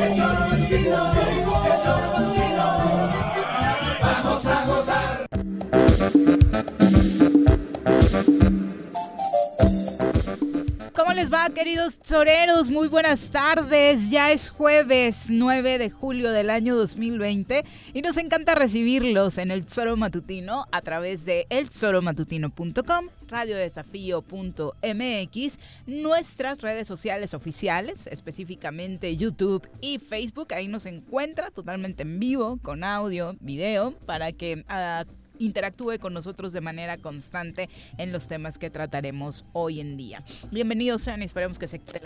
El choro queridos toreros? Muy buenas tardes. Ya es jueves 9 de julio del año 2020 y nos encanta recibirlos en el Zoro Matutino a través de elzoromatutino.com, radiodesafío.mx, nuestras redes sociales oficiales, específicamente YouTube y Facebook. Ahí nos encuentra totalmente en vivo, con audio, video, para que ah, interactúe con nosotros de manera constante en los temas que trataremos hoy en día. Bienvenidos sean y esperemos que se quede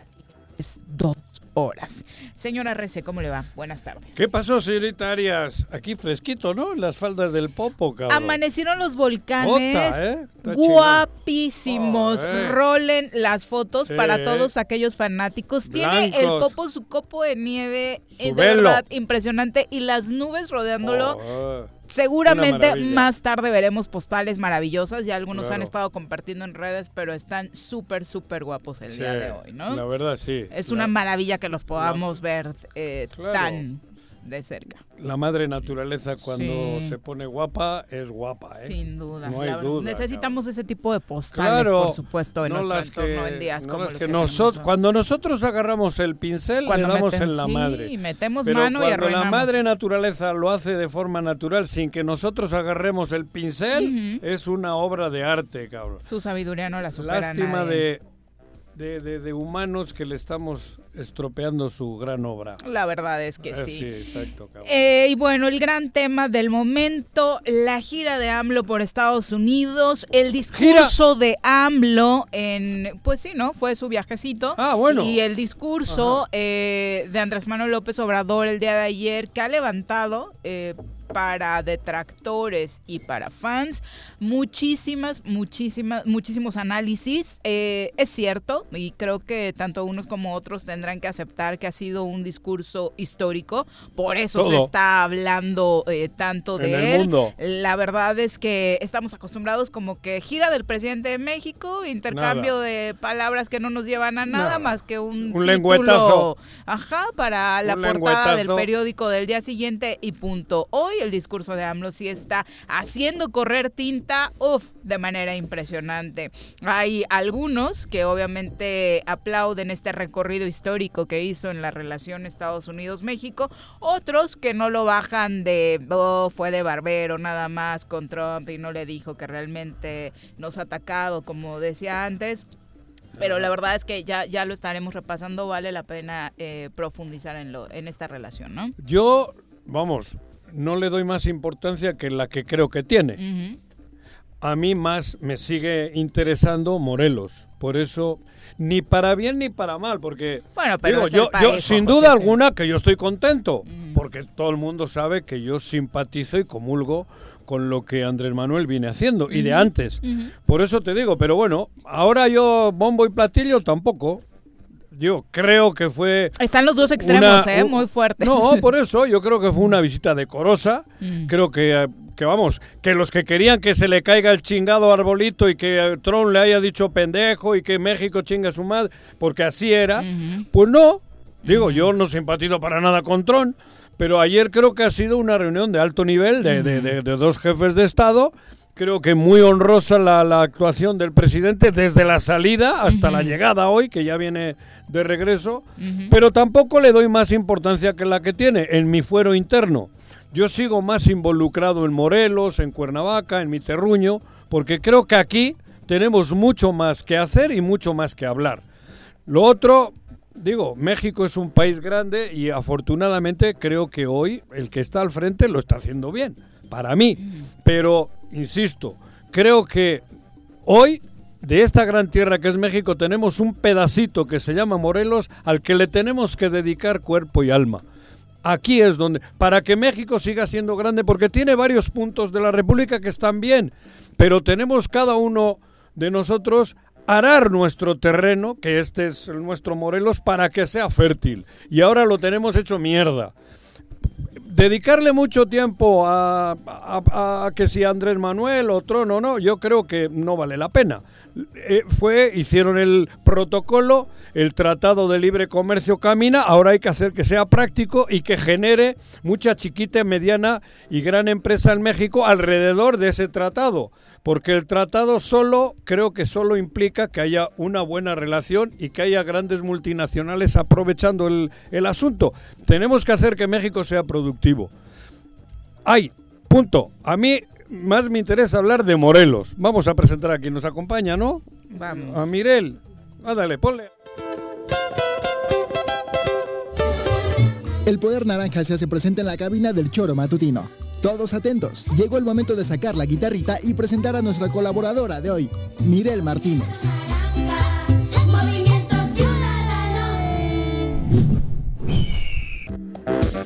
las dos horas. Señora Rece, ¿cómo le va? Buenas tardes. ¿Qué pasó, señorita Arias? Aquí fresquito, ¿no? Las faldas del Popo, cabrón. Amanecieron los volcanes Ota, ¿eh? Guapísimos. Oh, eh. Rolen las fotos Sí. para todos aquellos fanáticos. Tiene el. Popo su copo de nieve, eh, de verdad impresionante y las nubes rodeándolo. Oh, Seguramente más tarde veremos postales maravillosas. Ya algunos Claro. han estado compartiendo en redes, pero están súper, súper guapos el sí, día de hoy, ¿no? La verdad, sí. es una maravilla que los podamos ver eh, tan de cerca. La madre naturaleza cuando Sí. se pone guapa, es guapa, ¿eh? Sin duda. No hay La duda, Necesitamos ese tipo de postales, Claro, por supuesto, en no nuestro las entorno que, en días no como los que que nosotros, cuando nosotros agarramos el pincel, Cuando le damos en la sí, madre. metemos Pero mano y cuando la madre naturaleza lo hace de forma natural sin que nosotros agarremos el pincel, es una obra de arte, cabrón. Su sabiduría no la supera Lástima nadie. de, de, de- de humanos que le estamos estropeando su gran obra. La verdad es que Eh, sí. exacto, cabrón. Eh, y bueno, el gran tema del momento, la gira de AMLO por Estados Unidos, el discurso de AMLO en, pues sí, ¿no? Fue su viajecito. Ah, bueno. Y el discurso eh, de Andrés Manuel López Obrador el día de ayer, que ha levantado eh, para detractores y para fans muchísimas, muchísimas, muchísimos análisis. Eh, es cierto, y creo que tanto unos como otros tendrán que aceptar que ha sido un discurso histórico. Por eso se está hablando eh, tanto de En el él. mundo. La verdad es que estamos acostumbrados como que gira del presidente de México, intercambio de palabras que no nos llevan a nada, Nada. más que un, Un título, lengüetazo. ajá, para la Un portada del periódico del día siguiente y punto. Hoy el discurso de AMLO sí está haciendo correr tinta, uff, de manera impresionante. Hay algunos que obviamente aplauden este recorrido histórico que hizo en la relación Estados Unidos-México, otros que no lo bajan de, oh, fue de barbero nada más con Trump y no le dijo que realmente nos ha atacado, como decía antes. Pero la verdad es que ya, ya lo estaremos repasando, vale la pena eh, profundizar en, lo, en esta relación, ¿no? Yo, vamos, no le doy más importancia que la que creo que tiene. A mí más me sigue interesando Morelos. Por eso, ni para bien ni para mal, porque Bueno, pero digo, yo, sin José, duda alguna que yo estoy contento, porque todo el mundo sabe que yo simpatizo y comulgo con lo que Andrés Manuel viene haciendo y de antes. Por eso te digo, pero bueno, ahora yo bombo y platillo tampoco. Yo creo que fue Están los dos extremos, una- ¿eh? un- Muy fuertes. No, por eso yo creo que fue una visita decorosa. Mm. Creo que, eh, que vamos, que los que querían que se le caiga el chingado arbolito y que eh, Trump le haya dicho pendejo y que México chinga a su madre, porque así era, pues no. Digo, yo no simpatizo para nada con Trump, pero ayer creo que ha sido una reunión de alto nivel de, de- de- de dos jefes de Estado. Creo que muy honrosa la, la actuación del presidente desde la salida hasta la llegada hoy, que ya viene de regreso. Pero tampoco le doy más importancia que la que tiene en mi fuero interno. Yo sigo más involucrado en Morelos, en Cuernavaca, en mi terruño, porque creo que aquí tenemos mucho más que hacer y mucho más que hablar. Lo otro, digo, México es un país grande y afortunadamente creo que hoy el que está al frente lo está haciendo bien, para mí. Pero, insisto, creo que hoy de esta gran tierra que es México tenemos un pedacito que se llama Morelos al que le tenemos que dedicar cuerpo y alma. Aquí es donde, para que México siga siendo grande, porque tiene varios puntos de la República que están bien, pero tenemos cada uno de nosotros arar nuestro terreno, que este es nuestro Morelos, para que sea fértil. Y ahora lo tenemos hecho mierda. Dedicarle mucho tiempo a, que si Andrés Manuel o Trono no, yo creo que no vale la pena. Eh, fue, hicieron el protocolo, el Tratado de Libre Comercio camina, ahora hay que hacer que sea práctico y que genere mucha chiquita, mediana y gran empresa en México alrededor de ese tratado. Porque el tratado solo, creo que solo implica que haya una buena relación y que haya grandes multinacionales aprovechando el, el asunto. Tenemos que hacer que México sea productivo. Ay, punto. A mí más me interesa hablar de Morelos. Vamos a presentar a quien nos acompaña, ¿no? Vamos. A Mirel. Ándale, ponle. El poder naranja se hace presente en la cabina del choro matutino. Todos atentos, llegó el momento de sacar la guitarrita y presentar a nuestra colaboradora de hoy, Mirel Martínez.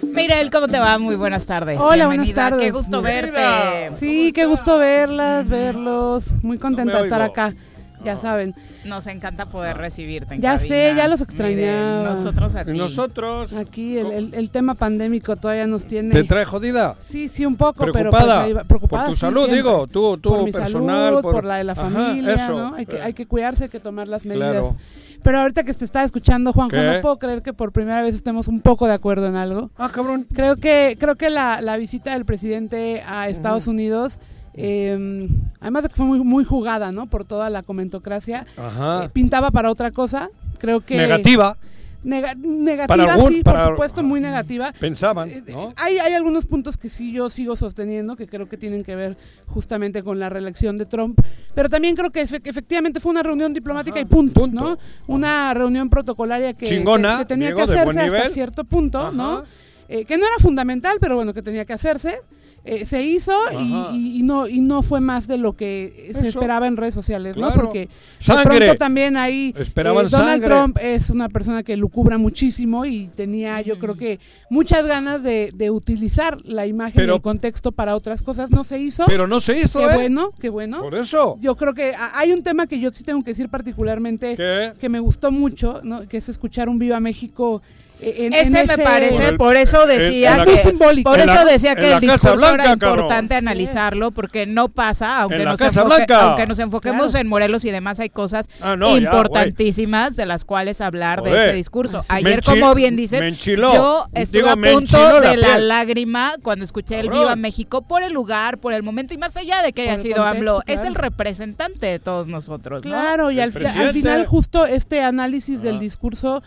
Mirel, ¿cómo te va? Muy buenas tardes. Hola, buenas tardes. Qué gusto Mira. verte. Sí, qué gusto verlas, verlos. Muy contenta de estar oigo. acá. Ya saben. Nos encanta poder recibirte. en Ya cabina. sé, ya los extrañaba. nosotros a ti. Nosotros. Aquí el, el- el tema pandémico todavía nos tiene. ¿Te trae jodida? Sí, sí, un poco, pero Preocupada. pues preocupada. por tu sí, salud, siempre. digo, tú, tú por mi personal. salud, por, la de la Ajá, familia, eso. ¿no? Hay que, Eh, hay que cuidarse, hay que tomar las medidas. Claro. Pero ahorita que te estaba escuchando, Juanjo, ¿Qué? no puedo creer que por primera vez estemos un poco de acuerdo en algo. Ah, cabrón. Creo que, creo que la, la visita del presidente a Estados Unidos, eh, además de que fue muy, muy jugada, ¿no? Por toda la comentocracia, Ajá. eh, pintaba para otra cosa. Creo que Negativa, Nega- negativa, Para algún- sí, para- por supuesto, muy negativa. pensaban, Eh, ¿no? Hay, hay algunos puntos que sí yo sigo sosteniendo, que creo que tienen que ver justamente con la reelección de Trump, pero también creo que, efe- que efectivamente fue una reunión diplomática y punto, punto. ¿no? Una reunión protocolaria que, Chingona, que- que tenía Diego, que hacerse hasta cierto punto, Ajá. ¿no? Eh, que no era fundamental, pero bueno, que tenía que hacerse. Eh, se hizo y, Ajá. y- y no y no fue más de lo que se Eso. esperaba en redes sociales, ¿no? Porque de Sangre. pronto también ahí eh, Esperaban Donald sangre. Trump es una persona que lucubra muchísimo y tenía yo creo que muchas ganas de, de utilizar la imagen Pero- y el contexto para otras cosas. No se hizo. Pero no se hizo, qué ¿eh? bueno, qué bueno. Por eso. Yo creo que hay un tema que yo sí tengo que decir particularmente ¿Qué? que me gustó mucho, ¿no? que es escuchar un Viva México en, Ese en me parece, Por el- por eso decía en que Es muy simbólico. por eso decía que la el discurso Blanca, era cabrón. importante analizarlo porque no pasa, aunque nos, enfoque- aunque nos enfoquemos Claro. en Morelos y demás hay cosas Ah, no, ya, importantísimas de las cuales hablar de este discurso. Ayer, como bien dices, yo estuve Digo, a punto la de la piel. lágrima cuando escuché el Cabrón. Viva México por el lugar, por el momento y más allá de que Por haya el sido contexto, AMLO, es el representante de todos nosotros, ¿no? Claro, y El al, final justo este análisis del discurso,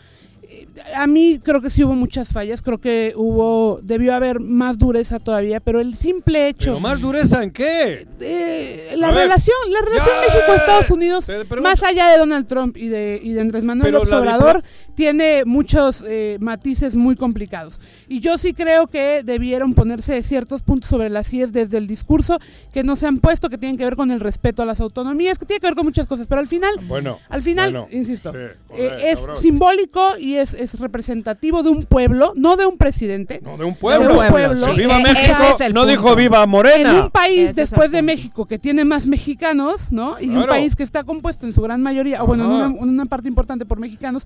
a mí creo que sí hubo muchas fallas, creo que hubo, debió haber más dureza todavía, pero el simple hecho... ¿Pero más dureza en qué? eh, la relación, la relación México-Estados Unidos, más allá de Donald Trump y de, y de Andrés Manuel López Obrador, tiene muchos eh, matices muy complicados. Y yo sí creo que debieron ponerse ciertos puntos sobre las IES desde el discurso que no se han puesto, que tienen que ver con el respeto a las autonomías, que tiene que ver con muchas cosas, pero al final, Bueno. al final, bueno, insisto, sí, eh, es simbólico y es, es representativo de un pueblo, no de un presidente. No, de un pueblo. De un pueblo. Si Sí, Viva e- México, ese es el no punto. dijo Viva En Morena. un país Ese después de. México que tiene más mexicanos, ¿no? Y un país que está compuesto en su gran mayoría, o bueno, en una, en una parte importante por mexicanos.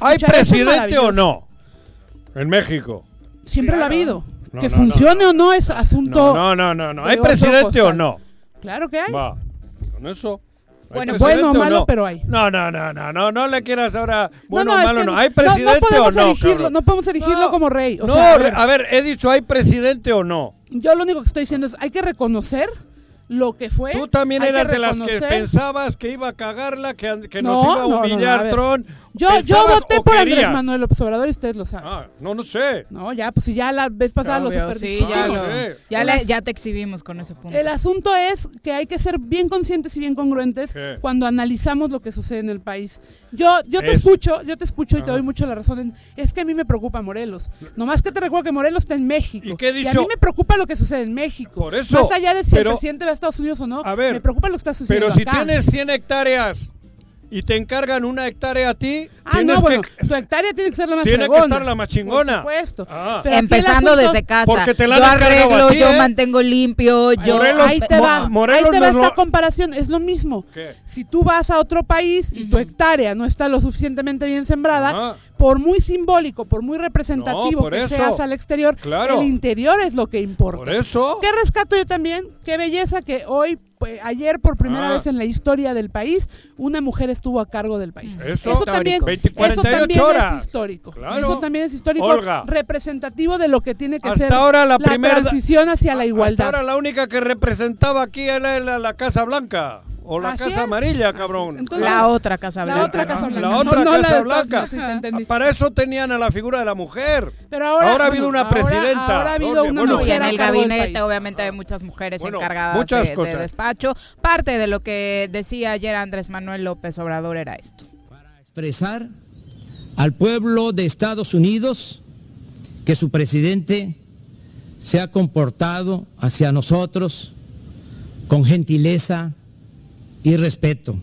¿Hay presidente o no? En México. Siempre lo ha habido. No, que no, funcione no, o no es asunto. No, no, no, no. ¿Hay presidente o no? Claro que hay. Va. Con eso. ¿Hay Bueno, bueno malo, no? pero hay. No, no, no, no, no, no le quieras ahora bueno no, malo, no. ¿Hay presidente podemos o no? cabrón? no podemos erigirlo No. como rey. O no, sea, a ver, a ver, he dicho, ¿hay presidente o no? yo lo único que estoy diciendo es hay que reconocer lo que fue. Tú también eras de las que pensabas que iba a cagarla, que, que No, nos iba a no, no, no, humillar a. Tron. Yo, yo ¿Pensabas voté por Andrés? Manuel López Obrador y ustedes lo saben. Ah, no, no sé. No, ya, pues si ya la vez pasada lo Obvio, sí, ya, lo-. Sí. ya, El le- ya te exhibimos con ese punto. El asunto es que hay que ser bien conscientes y bien congruentes ¿Qué? cuando analizamos lo que sucede en el país. Yo, yo te Es- escucho, yo te escucho y te doy mucho la razón. en- es que a mí me preocupa Morelos. Nomás que te recuerdo que Morelos está en México. ¿Y qué he a dicho? mí me preocupa lo que sucede en México. Por eso, Más allá de si pero- el presidente va a Estados Unidos o no, A ver, me preocupa lo que está sucediendo Pero si acá. tienes 100 hectáreas y te encargan una hectárea a ti, Ah, tienes no, bueno, que... tu hectárea tiene que ser la más Tiene que estar la más chingona. Por supuesto. Ah. Empezando asunto- desde casa. Porque te la yo arreglo, a ti, yo ¿eh? mantengo limpio, yo... Morelos- ahí te va, Morelos ahí te va lo- esta comparación, es lo mismo. ¿Qué? Si tú vas a otro país y tu hectárea no está lo suficientemente bien sembrada. Por muy simbólico, por muy representativo No, por que eso. seas al exterior, Claro. el interior es lo que importa. Por eso. ¿Qué rescato yo también? Qué belleza que hoy, pues, ayer por primera Ah. vez en la historia del país, una mujer estuvo a cargo del país. Eso. también, 20, eso 48 también horas. es histórico. Claro. Eso también es histórico, Olga. representativo de lo que tiene que Hasta ser ahora la primera- transición hacia la Hasta igualdad. ahora la única que representaba aquí era la, la Casa Blanca. O la Así Casa es. Amarilla, cabrón. Entonces, La otra Casa La Blanca. otra. Casa La Blanca. otra No, la Casa Blanca. Unidos, sí, te entendí. Para eso tenían a la figura de la mujer. Pero ahora, Ahora ha habido una ahora- presidenta. Ahora ha habido una bueno. Y mujer en el gabinete obviamente hay muchas mujeres Bueno, encargadas muchas de, de despacho. Parte de lo que decía ayer Andrés Manuel López Obrador era esto. expresar al pueblo de Estados Unidos que su presidente se ha comportado hacia nosotros con gentileza y respeto.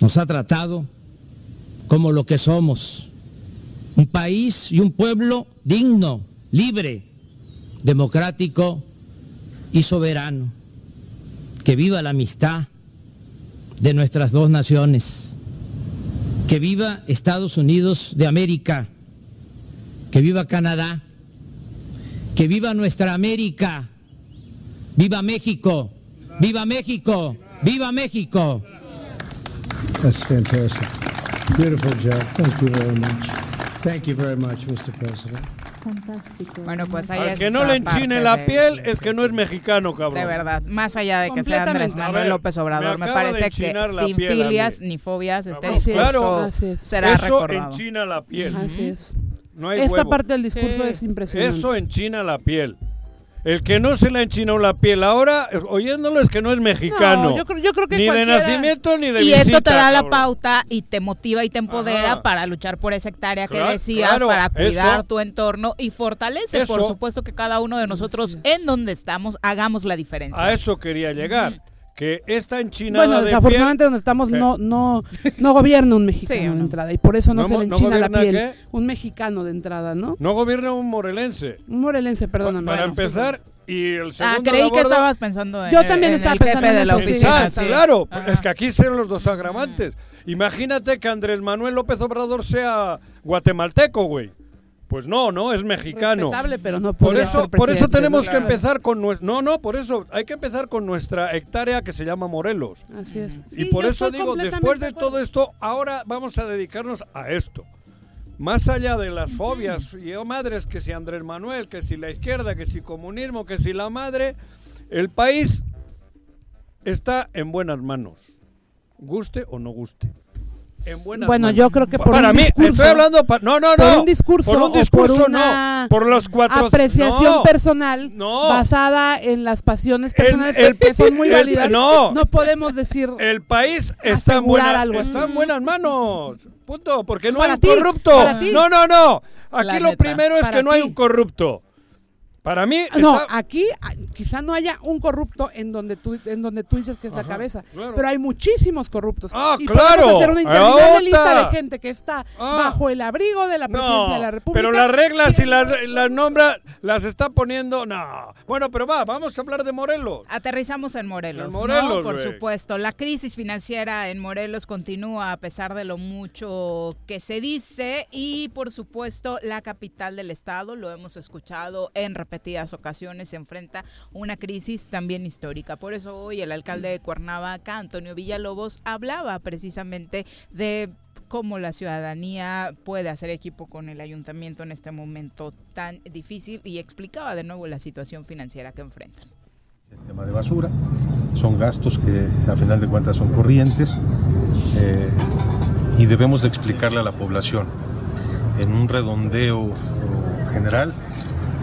Nos ha tratado como lo que somos, un país y un pueblo digno, libre, democrático y soberano. Que viva la amistad de nuestras dos naciones. Que viva Estados Unidos de América. Que viva Canadá. Que viva nuestra América. Viva México. Viva México. Viva México. That's fantastic. Beautiful job. Thank you very much. Thank you very much, Mr. President. Bueno, pues ahí Al está que no le enchine la de- piel es que no es mexicano, cabrón. De verdad, más allá de que sea Andrés Manuel ver, López Obrador, me me, parece que sin piel filias ni fobias este Cabrón, discurso es. será Eso recordado. enchina la piel. Así es. No hay Esta huevo. parte del discurso Sí. es impresionante. Eso enchina la piel. El que no se le ha enchinado la piel ahora, oyéndolo, es que no es mexicano. No, yo creo- yo creo que ni de nacimiento ni de y visita. esto te da la cabrón. pauta y te motiva y te empodera Ajá. para luchar por esa hectárea que Claro, decías, claro, para cuidar eso. tu entorno y fortalece, por supuesto, que cada uno de nosotros en donde estamos hagamos la diferencia. A eso quería llegar. Que esta enchinada Bueno, de desafortunadamente piel... donde estamos ¿Qué? no no no gobierna un mexicano Sí, ¿o de entrada y por eso no, ¿No se le no enchina la gobierna piel. qué? Un mexicano de entrada, ¿no? No gobierna un morelense. Un morelense, perdóname. Para Bueno, empezar, y el ah, segundo creí la que estabas pensando en, Yo el- también en estaba el jefe pensando en de la oficina. Sí. claro, Ajá. es que aquí son los dos agravantes. Imagínate que Andrés Manuel López Obrador sea guatemalteco, güey. Pues no, no, es mexicano. Pero no Por eso, ser por eso tenemos que empezar con nuestra... No, no, por eso hay que empezar con nuestra hectárea que se llama Morelos. Así es. y Sí, por eso digo, después de todo esto, ahora vamos a dedicarnos a esto. Más allá de las fobias y oh, madres, que si Andrés Manuel, que si la izquierda, que si comunismo, que si la madre, el país está en buenas manos. Guste o no guste. En buenas Bueno, manos. yo creo que por Para un mí, discurso- estoy hablando... pa- no, no, no. por un discurso Por un o por discurso, una no. Por los cuatro... apreciación no. personal No. basada en las pasiones El- personales el- que, que son muy el- válidas. no. podemos decir El país está en, buena- algo está en buenas manos. Punto. Porque no Para hay un ti, corrupto. para ti. No, no, no. Aquí La lo neta. primero es que no hay ti. un corrupto. Para mí No, está- aquí ah, quizá no haya un corrupto en donde tú en donde tú dices que es la cabeza, claro. pero hay muchísimos corruptos. Ah, y claro. podemos hacer una interminable lista de gente que está Ah. bajo el abrigo de la presidencia No, de la República. pero las reglas y las, las nombra las está poniendo. No. Bueno, pero va, vamos a hablar de Morelos. Aterrizamos en Morelos. En Morelos, ¿no? Por supuesto. La crisis financiera en Morelos continúa a pesar de lo mucho que se dice. Y por supuesto, la capital del estado, lo hemos escuchado en repetidas ocasiones, se enfrenta una crisis también histórica. Por eso hoy el alcalde de Cuernavaca, Antonio Villalobos, hablaba precisamente de cómo la ciudadanía puede hacer equipo con el ayuntamiento en este momento tan difícil y explicaba de nuevo la situación financiera que enfrentan. El tema de basura, son gastos que a final de cuentas son corrientes eh, y debemos de explicarle a la población. En un redondeo general,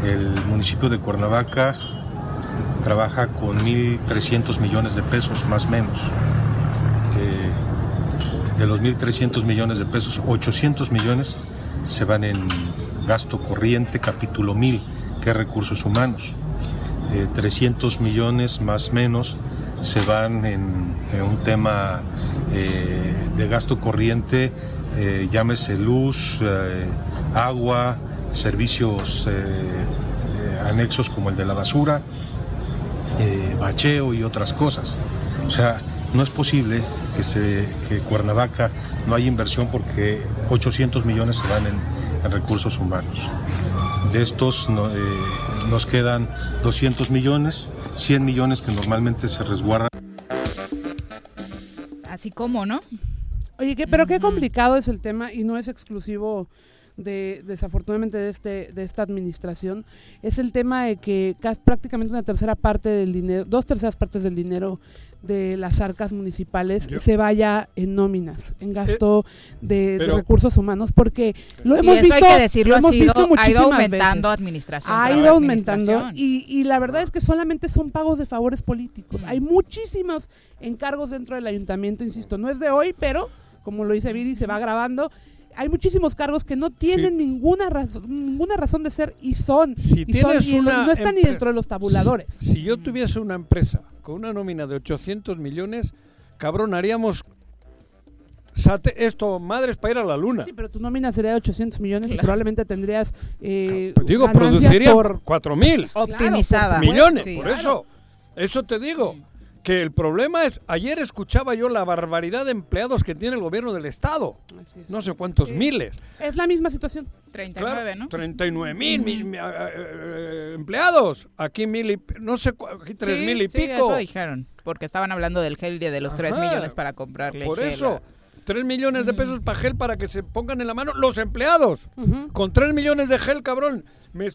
el municipio de Cuernavaca trabaja con 1.300 millones de pesos más o menos. Eh, de los 1.300 millones de pesos, 800 millones se van en gasto corriente, capítulo 1000, que es recursos humanos eh, 300 millones más o menos se van en, un tema eh, de gasto corriente, eh, llámese luz, agua, servicios eh, eh, anexos como el de la basura, eh, bacheo y otras cosas. O sea, No es posible que, se, que Cuernavaca no haya inversión porque 800 millones se van en, en recursos humanos. De estos no, eh, nos quedan 200 millones, 100 millones que normalmente se resguardan. Así como, ¿no? Oye, ¿qué- pero qué complicado es el tema y no es exclusivo de desafortunadamente de este de esta administración es el tema de que ca- prácticamente una tercera parte del dinero, dos terceras partes del dinero de las arcas municipales Yo- se vaya en nóminas, en gasto de, de pero- recursos humanos, porque lo Y hemos eso visto, hay que decirlo, lo ha, hemos sido- visto ha ido muchísimas aumentando veces administración. ha ido aumentando y, y la verdad es que solamente son pagos de favores políticos. Mm. Hay muchísimos encargos dentro del ayuntamiento, insisto, no es de hoy, pero como lo dice Viri, se va grabando. Hay muchísimos cargos que no tienen ninguna razón, ninguna razón de ser y son. Si y son- tienes y una no están ni dentro de los tabuladores. Si yo tuviese una empresa con una nómina de 800 millones, cabrón, haríamos sate- esto, madres para ir a la luna. Sí, pero tu nómina sería de 800 millones y probablemente tendrías eh, Pues digo, produciría por 4 mil optimizada. Claro, millones. Sí. por eso, eso te digo. Que el problema es, ayer escuchaba yo la barbaridad de empleados que tiene el gobierno del Estado. Es. No sé cuántos miles. Es la misma situación. 39, Claro, ¿no? 39 mil, mil, mil, eh, eh, empleados. Aquí mil y, no sé, aquí tres Sí, mil y sí, pico. eso dijeron, porque estaban hablando del gel y de los 3 Ajá. millones para comprarle Por gel eso, a- 3 millones de pesos para gel para que se pongan en la mano los empleados. Con 3 millones de gel, cabrón. Me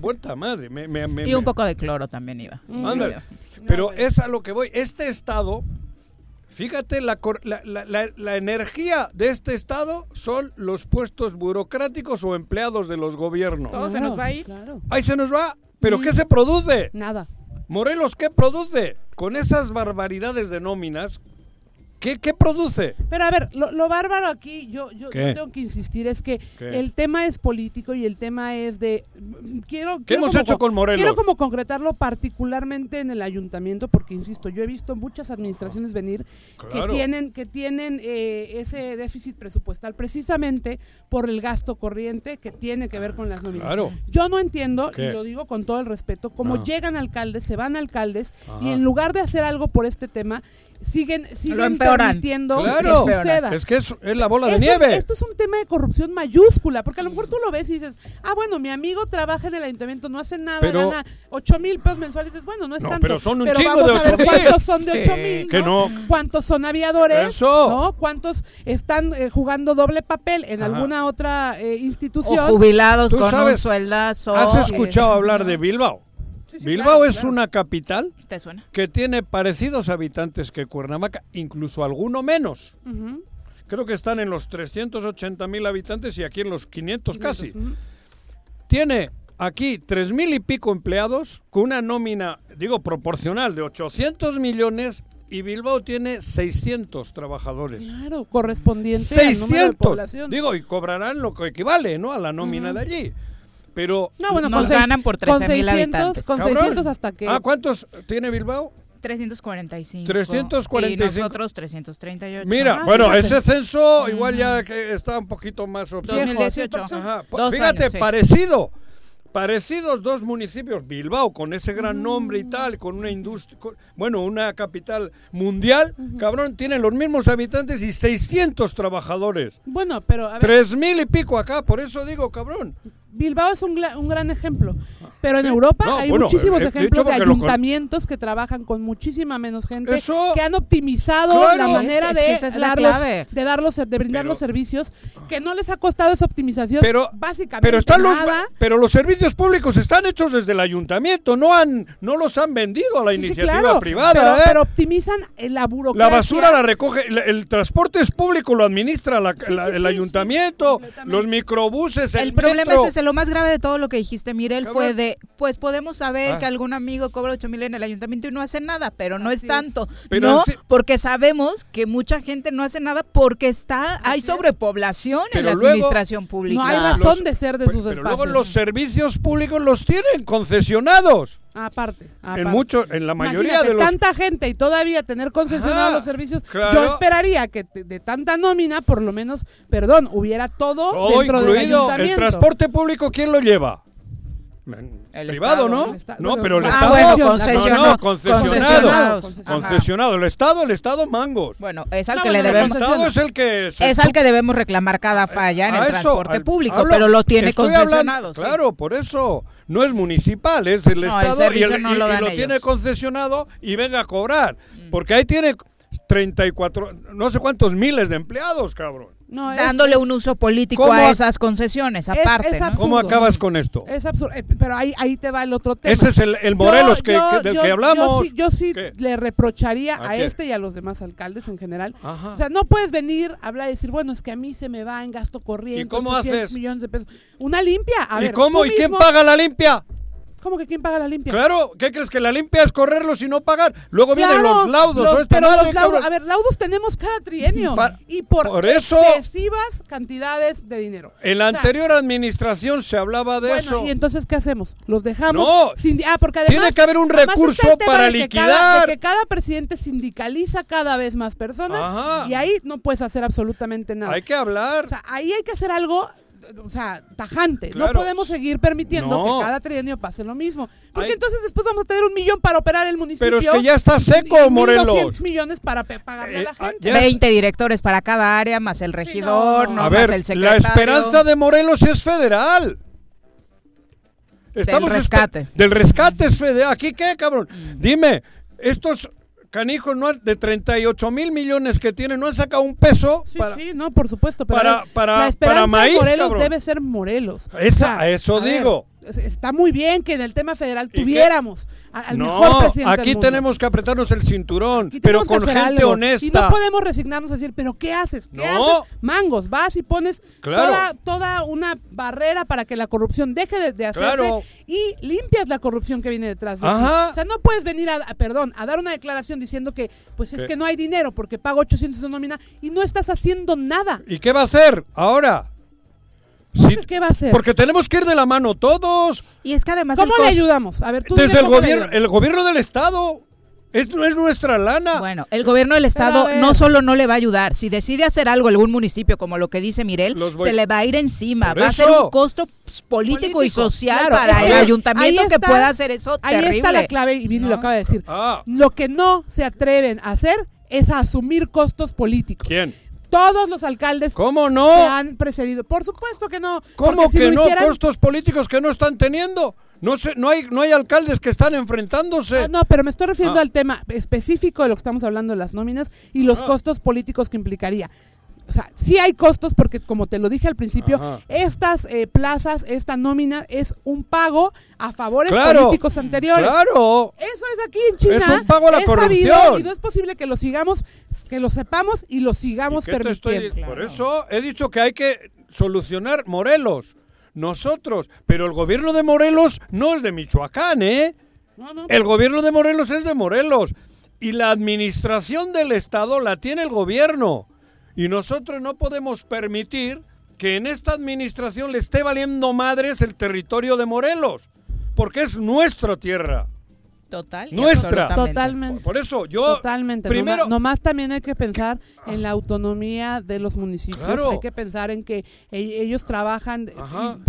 Vuelta madre. Me, me- me- Y un me- poco de cloro también iba. Ándale. No, Pero es a lo que voy. Este estado, fíjate, la, la, la- la- la energía de este estado son los puestos burocráticos o empleados de los gobiernos. Todo se nos va a ir. Claro. Ahí se nos va. ¿Pero qué se produce? Nada. Morelos, ¿qué produce? Con esas barbaridades de nóminas, ¿qué, qué produce? Pero a ver, lo, lo bárbaro aquí, yo, yo, yo tengo que insistir, es que ¿Qué? el tema es político y el tema es de... mm, Quiero, ¿Qué quiero hemos como hecho co- con Morelos? Quiero como concretarlo particularmente en el ayuntamiento, porque insisto, yo he visto muchas administraciones venir Claro. que tienen, que tienen eh, ese déficit presupuestal precisamente por el gasto corriente que tiene que ver con las nóminas. Claro. Yo no entiendo, ¿Qué? y lo digo con todo el respeto, cómo Ah. llegan alcaldes, se van alcaldes, y en lugar de hacer algo por este tema, siguen, siguen empeoran. permitiendo Claro. que suceda. Es que es, es la bola de Es un- nieve. esto es un tema de corrupción mayúscula, porque a lo mejor tú lo ves y dices, ah, bueno, mi amigo trabaja en el ayuntamiento, no hace nada, Pero- gana 8 mil pesos mensuales. Dices, bueno, no es No, tanto. pero son un chingo vamos de a ver 8,000. cuántos son de Sí. 8 mil, no. ¿Cuántos son aviadores? Eso. ¿no? ¿Cuántos están eh, jugando doble papel en Ajá. alguna otra eh, O institución? jubilados Tú con un sabes, sueldazo. ¿Has escuchado hablar de Bilbao? Sí, sí, Bilbao claro, es claro. una capital ¿Te suena? que tiene parecidos habitantes que Cuernavaca, incluso alguno menos. Creo que están en los 380 mil habitantes y aquí en los 500 casi. Tiene aquí tres mil y pico empleados con una nómina, digo, proporcional de 800 millones y Bilbao tiene 600 trabajadores. Claro, correspondiente al número de 600. población. Digo, y cobrarán lo que equivale, ¿no? A la nómina de allí. Pero... no, bueno, Nos seis- ganan por con 13,000 600, habitantes. Con Cabrón. 600 hasta que... Ah, ¿cuántos tiene Bilbao? 345. 345. Y nosotros 338. Mira, Ah, bueno, fíjate. ese censo igual ya que está un poquito más obsoleto. 2018. Ajá, Dos Fíjate, años, sí. parecido. Parecidos dos municipios, Bilbao con ese gran nombre y tal, con una industria, con- bueno, una capital mundial, cabrón, tienen los mismos habitantes y 600 trabajadores. Bueno, pero a ver, Tres mil y pico acá, por eso digo, cabrón. Bilbao es un, un gran ejemplo, pero en Europa No, hay bueno, muchísimos he ejemplos de con- ayuntamientos que trabajan con muchísima menos gente, Eso, que han optimizado claro. la manera Es- es de que es la darlos, de darlos, de brindar Pero- los servicios, que no les ha costado esa optimización, Pero, básicamente pero están los, nada. pero los servicios públicos están hechos desde el ayuntamiento, no han, no los han vendido a la Sí, sí, iniciativa claro, privada. pero, ¿eh? pero optimizan eh, la burocracia. La basura la recoge, el, el transporte es público, lo administra la- la- sí, el sí, ayuntamiento, los microbuses, el, El problema metro. es lo más grave de todo lo que dijiste, Mirel, fue de, pues podemos saber Ah. que algún amigo cobra 8 mil en el ayuntamiento y no hace nada, pero no Así es es. tanto. Pero no, porque sabemos que mucha gente no hace nada porque está, hay Así sobrepoblación en la luego- administración pública. No hay razón Los- de ser de sus pero espacios. luego los servicios públicos los tienen concesionados. Aparte, aparte. En mucho, en la mayoría Imagínate, de los tanta gente y todavía tener concesionados los servicios. claro. Yo esperaría que te- de tanta nómina, por lo menos, perdón, hubiera todo, todo dentro del incluido el ayuntamiento. transporte público, ¿quién lo lleva? El privado, Estado. ¿no? El Estado. No, Bueno, pero el ah, Estado. bueno, concesionado. no, concesionado. Concesionado. Concesionado. El Estado, el Estado mangos. Bueno, es al No, que le El debemos Estado es el que se es al que debemos reclamar cada falla en el eso, transporte al- público, hablo- pero lo tiene hablando- concesionado. sí. Claro, por eso. No es municipal, es el No, el Estado y, el- y- lo y. Mm. tiene concesionado y venga a cobrar. Porque ahí tiene 34, no sé cuántos miles de empleados, cabrón. No, es- Dándole un uso político ¿Cómo a esas concesiones, es aparte. ¿no? absurdo. ¿Cómo acabas con esto? Es absurdo. Eh, Pero ahí, ahí te va el otro tema. Ese es el, el Morelos que, Yo- que- del yo- que hablamos. Yo sí, yo sí ¿Qué? le reprocharía ¿A este y a los demás alcaldes en general. Ajá. O sea, no puedes venir a hablar y decir, bueno, es que a mí se me va en gasto corriente. ¿Y cómo 800 haces? millones de pesos. Una limpia. A ¿Y ver, cómo? ¿Y quién paga la limpia? ¿Cómo que quién paga la limpia? Claro, ¿qué crees que la limpia es correrlos y no pagar? Luego vienen los laudos los- pero madre, los laudos, a ver, laudos tenemos cada trienio y por, por eso- excesivas cantidades de dinero. En la O sea, anterior administración se hablaba de bueno, eso. y entonces qué hacemos? Los dejamos. No, sin- ah, porque además, tiene que haber un recurso para de que liquidar. cada- de que cada presidente sindicaliza cada vez más personas Ajá. y ahí no puedes hacer absolutamente nada. Hay que hablar. O sea, ahí hay que hacer algo, o sea, tajante. Claro. No podemos seguir permitiendo No. que cada trienio pase lo mismo. Porque Hay- entonces después vamos a tener un millón para operar el municipio. Pero es que ya está seco, y 1.200 Morelos. millones para pagarle a la Eh, ah, gente. ya 20 directores para cada área, más el regidor, no, no, no. a más ver, el la secretario. esperanza de Morelos es federal. espe- rescate. Del rescate es federal. ¿Aquí qué, cabrón? Dime, estos canijos no han- de 38 mil millones que tienen no han sacado un peso Sí, para... sí, no, por supuesto. Pero para- para- la esperanza para maíz, de Morelos cabrón. debe ser Morelos. Esa- eso digo. Está muy bien que en el tema federal tuviéramos al mejor No, presidente del aquí mundo. tenemos que apretarnos el cinturón, pero con gente algo. honesta. Y no podemos resignarnos a decir, ¿pero qué haces? ¿Qué No. haces? Mangos, vas y pones Claro. toda, toda una barrera para que la corrupción deje de, de hacerse Claro. y limpias la corrupción que viene detrás de. Ajá. O sea, no puedes venir a, a- perdón, a dar una declaración diciendo que pues es ¿Qué? que no hay dinero porque pago 800 de nómina y no estás haciendo nada. ¿Y qué va a hacer ahora? ¿Cómo Sí, que ¿Qué va a hacer? porque tenemos que ir de la mano todos. Y es que además ¿Cómo le ayudamos? A ver, tú dime Desde el gobierno, el gobierno del estado. Es, no es nuestra lana. Bueno, el gobierno del estado no solo no le va a ayudar, si decide hacer algo algún municipio, como lo que dice Mirel, se le va a ir encima. Por Va a ser un costo pues, político, y Político, social claro, para el que ayuntamiento ahí que está- pueda hacer eso Ahí terrible. está la clave y Viri No. lo acaba de decir. Ah, Lo que no se atreven a hacer es a asumir costos políticos. ¿quién? Todos los alcaldes ¿Cómo que no? han precedido. Por supuesto que no. ¿Cómo si que no? hicieran- Costos políticos que no están teniendo. No sé, no hay, no hay alcaldes que están enfrentándose. Ah, no, pero me estoy refiriendo Ah. al tema específico de lo que estamos hablando de las nóminas y los Ah. costos políticos que implicaría. O sea, sí hay costos porque, como te lo dije al principio, Ajá. estas eh, plazas, esta nómina es un pago a favores Claro, políticos anteriores. Claro. Eso es aquí en China. Es un pago a la corrupción. y no es posible que lo sigamos, que lo sepamos y lo sigamos ¿Y estoy permitiendo. Por eso he dicho que hay que solucionar Morelos. Nosotros. Pero el gobierno de Morelos no es de Michoacán, ¿eh? No, no. El gobierno de Morelos es de Morelos. Y la administración del Estado la tiene el gobierno. Y nosotros no podemos permitir que en esta administración le esté valiendo madres el territorio de Morelos. Porque es nuestra tierra. Total. Nuestra. Totalmente. Por eso yo Totalmente. primero Nomás, nomás también hay que pensar en la autonomía de los municipios. Claro. Hay que pensar en que e- ellos trabajan.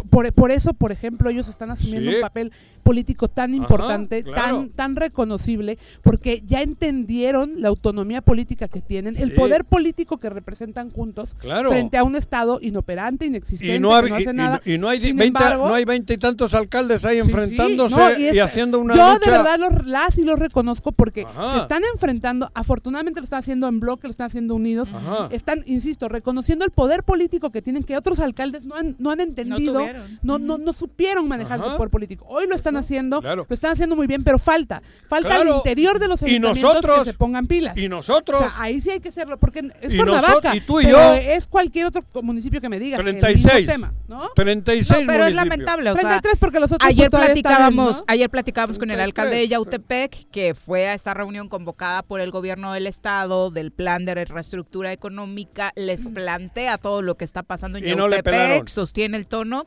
Por, por eso, por ejemplo, ellos están asumiendo Sí. un papel político tan importante, claro. tan, tan reconocible, porque ya entendieron la autonomía política que tienen, el poder político que representan juntos Claro. frente a un Estado inoperante, inexistente, y no, que hab- no y- hace y- nada. y no hay di- Sin 20, embargo, no hay veinte y tantos alcaldes ahí Sí, sí, enfrentándose no, y, es- haciendo una yo lucha. de verdad los, las y los reconozco porque Ajá. se están enfrentando, afortunadamente lo están haciendo en bloque, lo están haciendo unidos, Ajá. están, insisto, reconociendo el poder político que tienen que otros alcaldes no han, no han entendido, no, no, no supieron manejar Ajá. su poder político. Hoy lo están haciendo, Claro. lo están haciendo muy bien, pero falta, falta al Claro. interior de los Y ayuntamientos nosotros- que se pongan pilas. y nosotros, O sea, ahí sí hay que hacerlo, porque es Y Cuernavaca, y tú y pero yo- es cualquier otro municipio que me digas. el 36. mismo tema, ¿no? 36 No, pero es lamentable. O sea, 33 porque los otros pues, Ayer en, platicábamos, ¿no? ayer platicábamos con el alcalde de 33. Yautepec, que fue a esta reunión convocada por el gobierno del estado del plan de reestructura económica, les plantea todo lo que está pasando en Y no. Yautepec, sostiene el tono.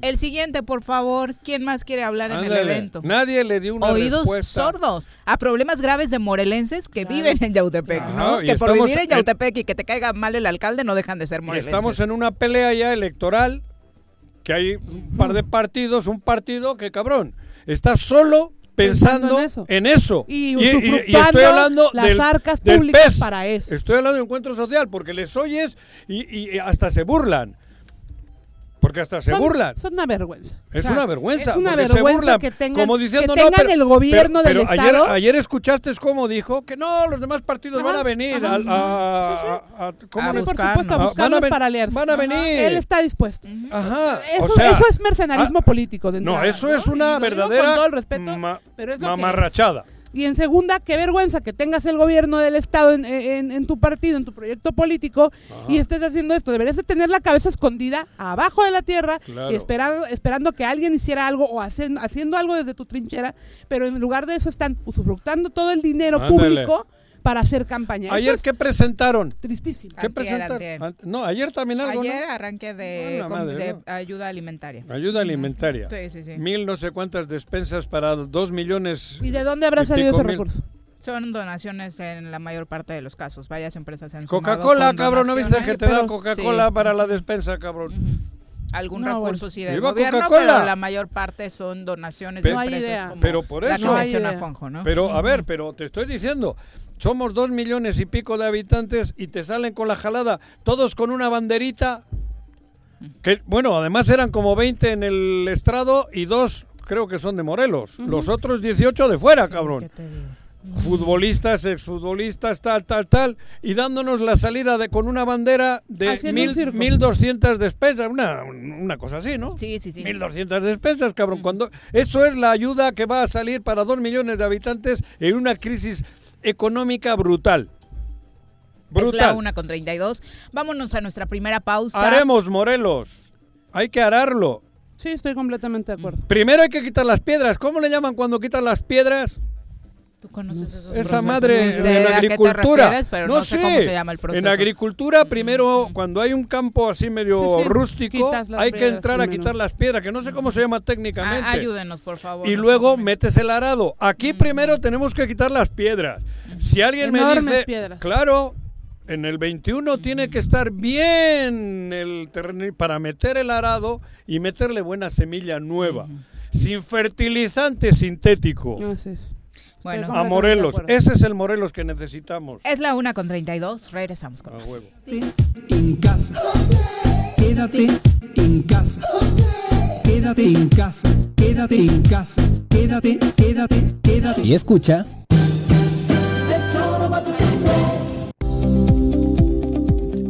El siguiente, por favor, ¿quién más quiere hablar en el evento? Nadie le dio una Oídos respuesta. sordos a problemas graves de morelenses que viven en Yautepec, Ajá, ¿no? y Que por vivir en en- Yautepec y que te caiga mal el alcalde no dejan de ser Y morelenses. estamos en una pelea ya electoral que hay un par de partidos, un partido que cabrón, está solo pensando, Pensando en en eso. Y y estoy hablando las del, arcas del públicas PES. para eso. Estoy hablando de encuentro social porque les oyes y, y hasta se burlan. Porque hasta se Son- burlan. Son una vergüenza. Es O sea, una vergüenza. Es una porque se vergüenza burlan, que tengan, como diciendo, que no, tengan pero- el gobierno pero- del pero Estado. Ayer, ayer escuchaste cómo dijo que no, los demás partidos Ajá, van a venir ajá. a, a- a- ¿cómo A le- por buscarnos. supuesto, a Ah, van a buscarnos para aliarse. van a venir. Él está dispuesto. Ajá. Eso, o sea, eso es mercenarismo ah, político. De No, entrada, eso es ¿no? una verdadera Con todo el respeto, ma- pero es lo que es. Y en segunda, qué vergüenza que tengas el gobierno del Estado en, en- en tu partido, en tu proyecto político, y estés haciendo esto. Deberías de tener la cabeza escondida abajo de la tierra Claro. y esperar, esperando que alguien hiciera algo o hacen- haciendo algo desde tu trinchera, pero en lugar de eso están usufructando todo el dinero Ándale. público para hacer campaña. Ayer, es ¿qué presentaron? tristísimo. ¿Qué presentaron? No, ayer también algo, Ayer ¿no? arranque de, Ah, la com- madre, de ¿no? ayuda alimentaria. Ayuda alimentaria. Sí, sí, sí. Mil no sé cuántas despensas para dos millones. ¿Y de dónde habrá salido ese mil. recurso? Son donaciones en la mayor parte de los casos. Varias empresas han Coca-Cola, cabrón, ¿no viste que te da pero- Coca-Cola sí. para la despensa, cabrón? Algún No, recurso bueno. sí del gobierno, Coca-Cola. pero la mayor parte son donaciones de No hay empresas idea. como Pero por la eso- que No hay idea. Juanjo, ¿no? Pero, a ver, pero te estoy diciendo, somos dos millones y pico de habitantes y te salen con la jalada, todos con una banderita. Que, bueno, además eran como 20 en el estrado y dos creo que son de Morelos. Los otros 18 de fuera, ¿Qué cabrón. Futbolistas, exfutbolistas, tal, tal, tal. Y dándonos la salida de con una bandera de mil, circo. 1200 despensas. Una, una cosa así, ¿no? Sí, sí, sí. 1200 despensas, cabrón. Cuando eso es la ayuda que va a salir para dos millones de habitantes en una crisis económica brutal. Es la Brutal. una con 32. Vámonos a nuestra primera pausa. Haremos Morelos. Hay que ararlo. Sí, estoy completamente de acuerdo. Primero hay que quitar las piedras. ¿Cómo le llaman cuando quitan las piedras? ¿Tú conoces esos Esa procesos? madre No sé en agricultura. refieres, pero no, sé cómo se llama el proceso. En agricultura, primero, cuando hay un campo así medio Sí, sí, rústico, hay que entrar a quitar las piedras, que no sé cómo se llama técnicamente. Ah, ayúdenos, por favor. y no luego metes el arado. Aquí primero tenemos que quitar las piedras. Si alguien me dice, piedras. claro, en el 21 tiene que estar bien el terreno para meter el arado y meterle buena semilla nueva, sin fertilizante sintético. Es. Bueno, A Morelos, ese es el Morelos que necesitamos. es la una con 32. Regresamos con A más. huevo. en casa. Quédate en casa. Quédate en casa. Quédate en casa. Quédate, quédate, quédate. Y escucha.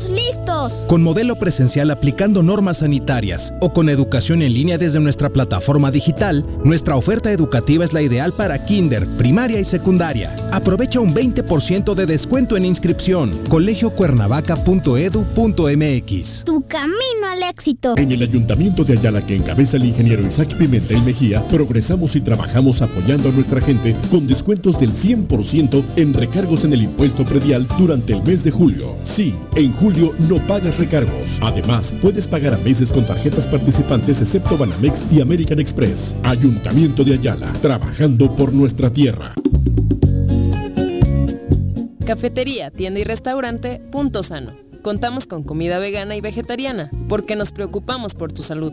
estamos listos. Con modelo presencial aplicando normas sanitarias o con educación en línea desde nuestra plataforma digital, nuestra oferta educativa es la ideal para kinder, primaria y secundaria. Aprovecha un 20% de descuento en inscripción. colegiocuernavaca.edu.mx. Tu camino al éxito. En el Ayuntamiento de Ayala que encabeza el ingeniero Isaac Pimentel Mejía, progresamos y trabajamos apoyando a nuestra gente con descuentos del 100% en recargos en el impuesto predial durante el mes de julio. Sí, en julio no pagas recargos. Además, puedes pagar a meses con tarjetas participantes excepto Banamex y American Express. Ayuntamiento de Ayala, trabajando por nuestra tierra. Cafetería, tienda y restaurante Punto Sano. Contamos con comida vegana y vegetariana, porque nos preocupamos por tu salud.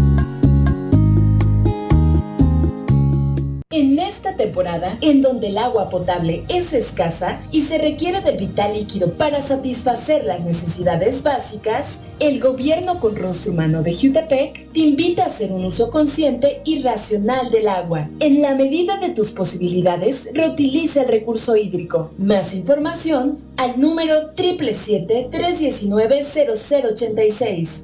En esta temporada, en donde el agua potable es escasa y se requiere del vital líquido para satisfacer las necesidades básicas, el gobierno con rostro humano de Jutepec te invita a hacer un uso consciente y racional del agua. En la medida de tus posibilidades, reutiliza el recurso hídrico. Más información al número 777-319-0086.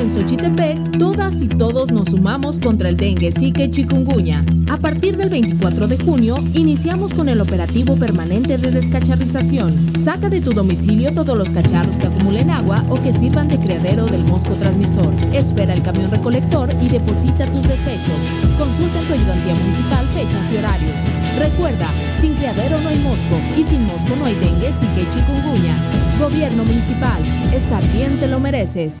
En Xochitepec, todas y todos nos sumamos contra el dengue, zika y chikungunya. A partir del 24 de junio, iniciamos con el operativo permanente de descacharrización. Saca de tu domicilio todos los cacharros que acumulen agua o que sirvan de criadero del mosco transmisor. Espera el camión recolector y deposita tus desechos. Consulta en tu ayudantía municipal fechas y horarios. Recuerda, sin criadero no hay mosco y sin mosco no hay dengue, zika y chikungunya. Gobierno municipal, estar bien te lo mereces.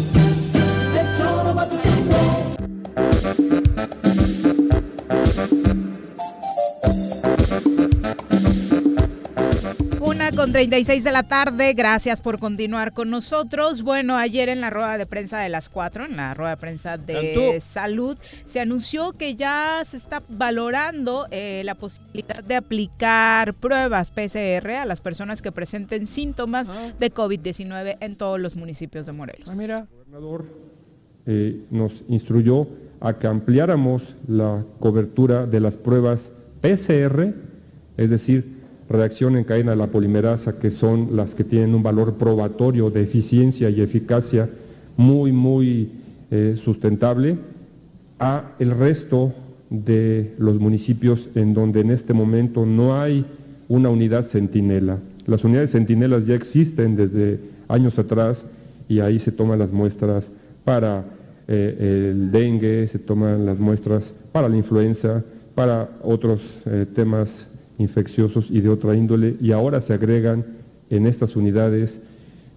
Una con 36 de la tarde, gracias por continuar con nosotros. Bueno, ayer en la rueda de prensa de las 4, en la rueda de prensa de salud, se anunció que ya se está valorando eh, la posibilidad de aplicar pruebas PCR a las personas que presenten síntomas de COVID-19 en todos los municipios de Morelos. Ah, mira. eh, nos instruyó a que ampliáramos la cobertura de las pruebas PCR, es decir, reacción en cadena de la polimerasa, que son las que tienen un valor probatorio de eficiencia y eficacia muy, muy eh, sustentable, a el resto de los municipios en donde en este momento no hay una unidad centinela. Las unidades centinelas ya existen desde años atrás y ahí se toman las muestras para eh, el dengue, se toman las muestras para la influenza, para otros eh, temas infecciosos y de otra índole, y ahora se agregan en estas unidades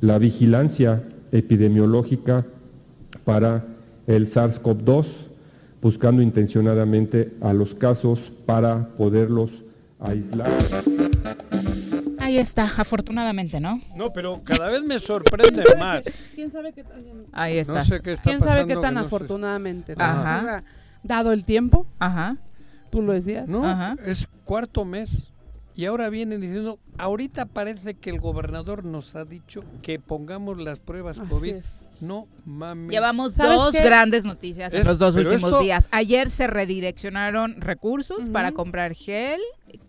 la vigilancia epidemiológica para el SARS-CoV-2, buscando intencionadamente a los casos para poderlos aislar. Ahí está, afortunadamente, ¿no? No, pero cada vez me sorprende más. ¿Quién sabe qué, Ahí está. No sé qué está ¿Quién sabe qué tan que no sé. afortunadamente? ¿no? Ajá. O sea, dado el tiempo, Ajá. Tú lo decías. No, es cuarto mes. Y ahora vienen diciendo, ahorita parece que el gobernador nos ha dicho que pongamos las pruebas Así COVID. es. No mames. Llevamos ¿Sabes dos qué? grandes noticias en los dos últimos esto- días. Ayer se redireccionaron recursos para comprar gel,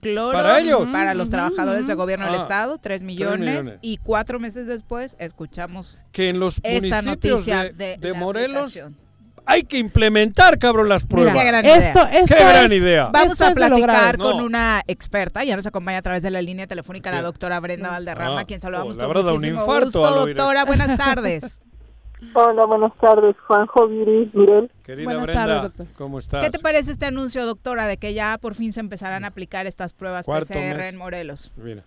cloro ¿Para ellos? para los trabajadores de gobierno del Ah, estado, tres millones, millones. y cuatro meses después escuchamos Que en los esta municipios noticia de, de, de la Morelos aplicación. Hay que implementar, cabrón, las Mira, pruebas. Qué gran esto, idea. esto ¡Qué gran es- idea! Vamos esto a platicar con No. una experta, ya nos acompaña a través de la línea telefónica la doctora Brenda Valderrama, Ah, quien saludamos oh, con dado un muchísimo infarto gusto. Doctora, buenas tardes. Hola, buenas tardes, Juanjo, Viri, Mirel. Querida Buenas Brenda, tardes, doctor. ¿cómo estás? ¿Qué te parece este anuncio, doctora, de que ya por fin se empezarán a aplicar estas pruebas Cuarto PCR mes. en Morelos? Mira.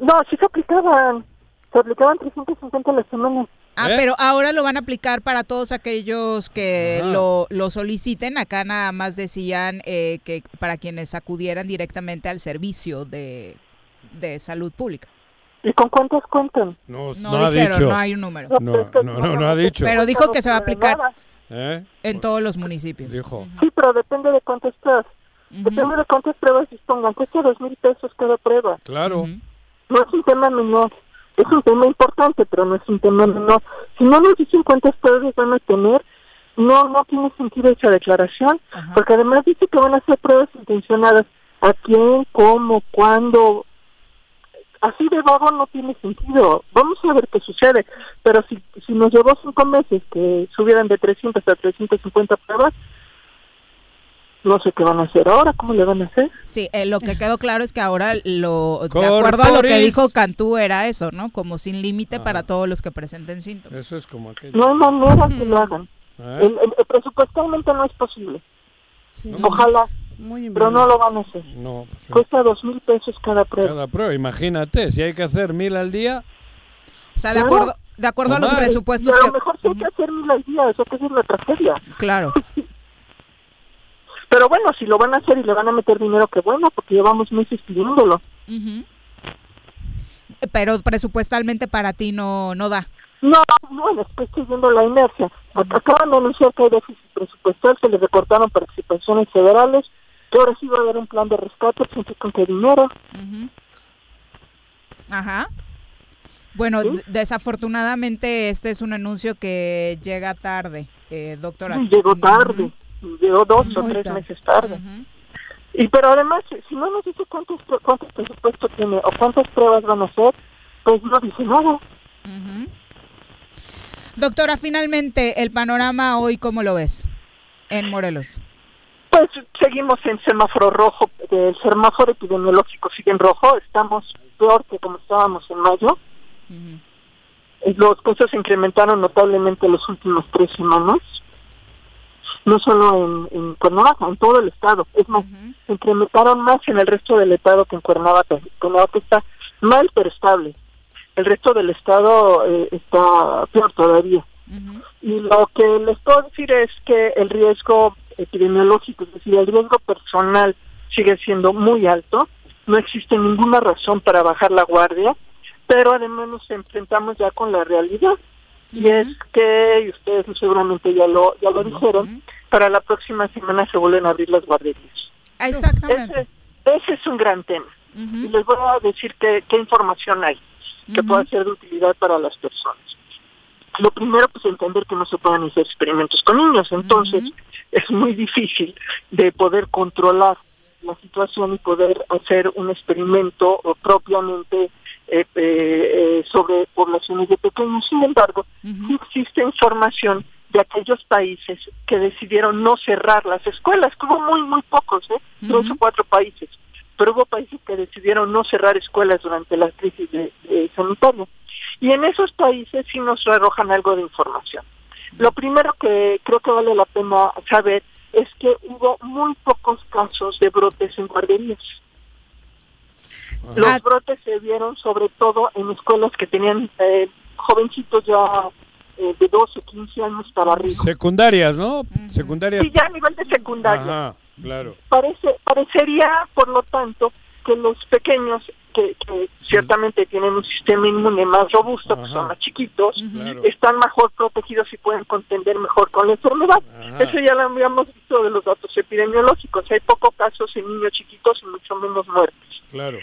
No, sí se aplicaban. Se aplicaban 350 a la semana. Ah, ¿Eh? pero ahora lo van a aplicar para todos aquellos que lo, lo soliciten. Acá nada más decían eh, que para quienes acudieran directamente al servicio de, de salud pública. ¿Y con cuántos cuentan? No, No, no ha dijeron, dicho. no hay un número. No, no, no, no ha dicho. Pero dijo que se va a aplicar ¿Eh? en todos los municipios. Dijo. Sí, pero depende de cuántas pruebas. Ujú. Depende de cuántas pruebas dispongan. Cuesta dos mil pesos cada prueba. Claro. No es un tema menor. Es un tema importante, pero no es un tema menor. Si no nos dicen cuántas pruebas van a tener, no no tiene sentido esa declaración. Ajá. Porque además dice que van a hacer pruebas intencionadas. ¿A quién? ¿Cómo? ¿Cuándo? Así de vago no tiene sentido. Vamos a ver qué sucede. Pero si, si nos llevó cinco meses que subieran de 300 a 350 pruebas, no sé qué van a hacer ahora, cómo le van a hacer. Sí, eh, lo que quedó claro es que ahora lo, de acuerdo a lo que dijo Cantú era eso, ¿no? Como sin límite para todos los que presenten síntomas. Eso es como aquello. No hay manera que lo hagan. ¿Eh? El, el- el presupuestalmente no es posible. Sí, Ojalá, muy pero no lo van a hacer. No, pues, Cuesta dos mil pesos cada prueba. cada prueba, imagínate, si hay que hacer mil al día, O sea, de Claro. acuerdo, de acuerdo a los Normal. Y presupuestos a lo que... mejor sí hay que hacer mil al día, eso que es una tragedia. Claro. Pero bueno, si lo van a hacer y le van a meter dinero, qué bueno, porque llevamos meses pidiéndolo. Ujú. Pero presupuestalmente para ti no, no da. No, bueno, es que estoy viendo la inercia. Acaban de anunciar que hay déficit presupuestal, se les recortaron participaciones federales, que ahora sí va a haber un plan de rescate, siempre con qué dinero. Ajá. Bueno, desafortunadamente este es un anuncio que llega tarde, eh, doctora. Sí, llegó tarde, llegó dos o tres tarde. meses tarde. Y pero además, si no nos dice cuántos, cuántos presupuestos tiene o cuántas pruebas van a hacer, pues no dice nada. Doctora, finalmente, el panorama hoy, ¿cómo lo ves en Morelos? Pues seguimos en semáforo rojo, el semáforo epidemiológico sigue en rojo, estamos peor que como estábamos en mayo. Los casos se incrementaron notablemente en las últimas tres semanas, no solo en, en Cuernavaca, en todo el estado. Es más, se incrementaron más en el resto del estado que en Cuernavaca. Cuernavaca está mal pero estable. El resto del estado eh, está peor todavía. Y lo que les puedo decir es que el riesgo epidemiológico, es decir, el riesgo personal sigue siendo muy alto. No existe ninguna razón para bajar la guardia, pero además nos enfrentamos ya con la realidad. Y es que, y ustedes seguramente ya lo, ya lo dijeron, para la próxima semana se vuelven a abrir las guarderías. Exactamente. Ese, ese es un gran tema. Y les voy a decir qué, qué información hay que pueda ser de utilidad para las personas. Lo primero, pues entender que no se pueden hacer experimentos con niños, entonces es muy difícil de poder controlar la situación y poder hacer un experimento o propiamente eh, eh, eh, sobre poblaciones de pequeños. Sin embargo, sí existe información de aquellos países que decidieron no cerrar las escuelas, que hubo muy, muy pocos, ¿eh? tres o cuatro países, pero hubo países que decidieron no cerrar escuelas durante la crisis de, de sanitaria. Y en esos países sí nos arrojan algo de información. Lo primero que creo que vale la pena saber es que hubo muy pocos casos de brotes en guarderías. Los brotes se vieron sobre todo en escuelas que tenían eh, jovencitos ya eh, de 12, 15 años para arriba. Secundarias, ¿no? Secundarias. Sí, ya a nivel de secundaria. Ajá, claro. Parece, parecería, por lo tanto, que los pequeños, que, que ciertamente tienen un sistema inmune más robusto, que son más chiquitos, Claro. están mejor protegidos y pueden contender mejor con la enfermedad. Ajá. Eso ya lo habíamos visto de los datos epidemiológicos. Hay pocos casos en niños chiquitos y mucho menos muertes. Claro.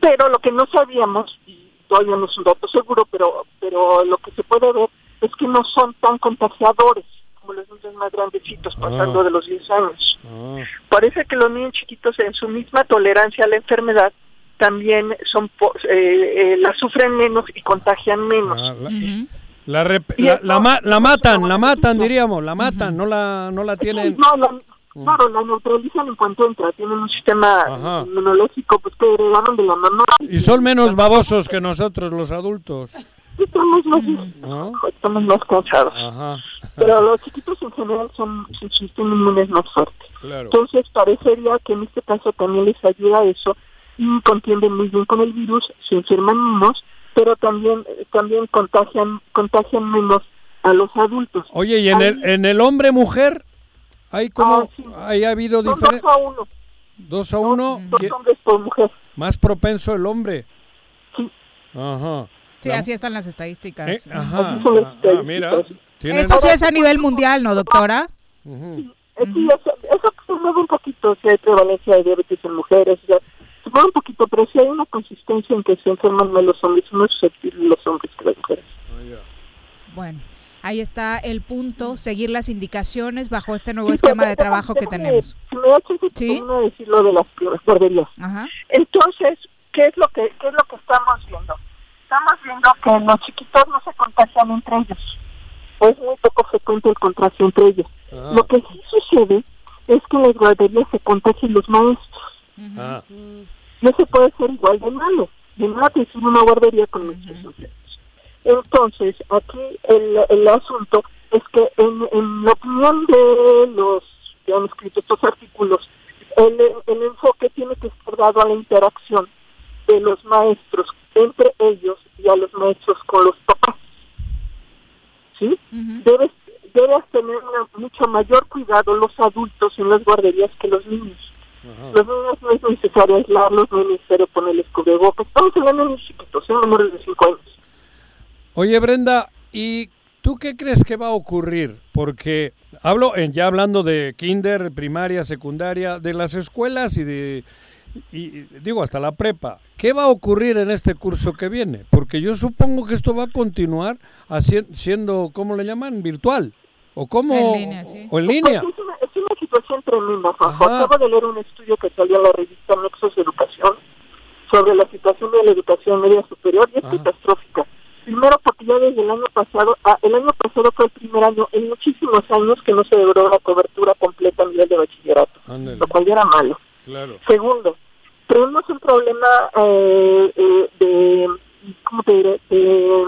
Pero lo que no sabíamos, y todavía no es un dato seguro, pero, pero lo que se puede ver es que no son tan contagiadores como los niños más grandecitos, pasando Ah. de los 10 años. Ah, Parece que los niños chiquitos en su misma tolerancia a la enfermedad también son po- eh, eh, la sufren menos y contagian menos. ah, la, la rep- la- la ma- la matan, la matan, diríamos, la matan, no la, no la tienen. No, la, claro, la neutralizan en cuanto entra. Tienen un sistema Ajá. inmunológico pues, que heredaron de la mamá. Y son menos babosos que nosotros, los adultos. Estamos más, ¿no? estamos más cansados. Ajá. Pero los chiquitos en general son su sistema inmune es más fuerte. Claro. Entonces parecería que en este caso también les ayuda eso y contienden muy bien con el virus, se enferman menos, pero también eh, también contagian contagian menos a los adultos. Oye, ¿y en Ahí- el, en el hombre-mujer? ¿Hay como, ahí ha habido Son diferencia? dos a uno, Dos a uno. dos ¿Qui- hombres por mujer. Más propenso el hombre. Sí. Ajá. Sí, La- así están las estadísticas. Eh, ajá. Ah, mira. tienen- Eso sí es a nivel mundial, ¿no, doctora? Eh, sí, eso, eso se mueve un poquito, si hay prevalencia de diabetes en mujeres, o sea, se mueve un poquito, pero sí hay una consistencia en que se enferman más los hombres, más susceptibles los hombres que las mujeres. Bueno, ahí está el punto, seguir las indicaciones bajo este nuevo Sí, esquema de trabajo que tenemos. Me de decir lo de las guarderías. Ajá. Entonces, ¿qué es lo que qué es lo que estamos viendo? Estamos viendo que los chiquitos no se contagian entre ellos. Es muy poco frecuente el contagio entre ellos. Ah. Lo que sí sucede es que en las guarderías se contagian los maestros. Ah. No se puede ser igual de malo. De nada te sirve una guardería con muchos enfermos. Entonces, aquí el, el asunto es que en, en la opinión de los que han escrito estos artículos, el, el enfoque tiene que estar dado a la interacción de los maestros entre ellos y a los maestros con los papás. ¿Sí? Debes, debes tener una- mucho mayor cuidado los adultos en las guarderías que los niños. Los niños no es necesario aislarlos, no es necesario ponerles cubrebocas. Estamos hablando de niños chiquitos, son menores de 5 años. Oye, Brenda, ¿y tú qué crees que va a ocurrir? Porque hablo, en, ya hablando de kinder, primaria, secundaria, de las escuelas y de, y, digo, hasta la prepa. ¿Qué va a ocurrir en este curso que viene? Porque yo supongo que esto va a continuar haci- siendo, ¿cómo le llaman? Virtual. ¿O cómo? En línea, sí. ¿O en línea? Es, una, es una situación tremenda, Juanjo. Acabo de leer un estudio que salió en la revista Nexos Educación sobre la situación de la educación media superior y es catastrófica. Primero porque ya desde el año pasado, ah, el año pasado fue el primer año en muchísimos años que no se logró la cobertura completa a nivel de bachillerato, Ándale. lo cual ya era malo. Claro. Segundo, tenemos un problema eh, eh, de, ¿cómo te diré?, de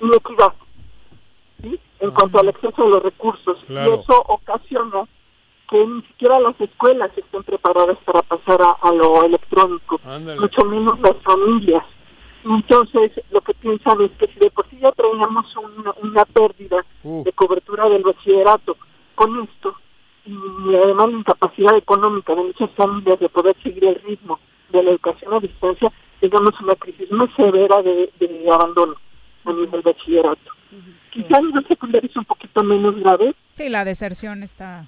inequidad, ¿sí? En cuanto al acceso a los recursos. Claro. Y eso ocasiona que ni siquiera las escuelas estén preparadas para pasar a, a lo electrónico, Ándale. mucho menos las familias. Entonces, lo que piensan es que si de por sí ya traíamos una, una pérdida Uh. de cobertura del bachillerato con esto, y además la incapacidad económica de muchas familias de poder seguir el ritmo de la educación a distancia, tengamos una crisis muy severa de, de abandono a nivel bachillerato. Quizá a nivel secundario es un poquito menos grave, Sí, la deserción está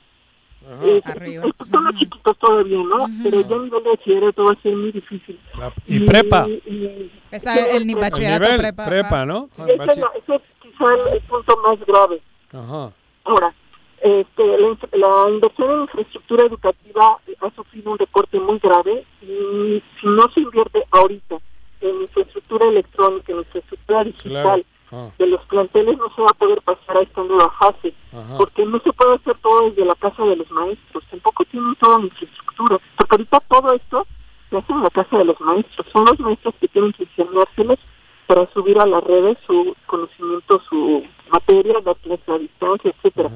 eh, arriba. son los chiquitos todavía, ¿no? Pero ya a nivel de bachillerato va a ser muy difícil. Y prepa. y- Está el, ni el bachillerato, nivel, prepa. prepa. ¿no? Ese es, la- ese es quizá el, el punto más grave. Ajá. Ahora, este, la, la inversión en infraestructura educativa ha sufrido un recorte muy grave y si no se invierte ahorita en infraestructura electrónica, en infraestructura digital Claro. De los planteles, no se va a poder pasar a esta nueva fase, Ajá. porque no se puede hacer todo desde la casa de los maestros, tampoco tienen toda la infraestructura, porque ahorita todo esto se hace en la casa de los maestros, son los maestros que tienen que enseñárselos para subir a las redes su conocimiento, su materia, dar clases a distancia, etcétera.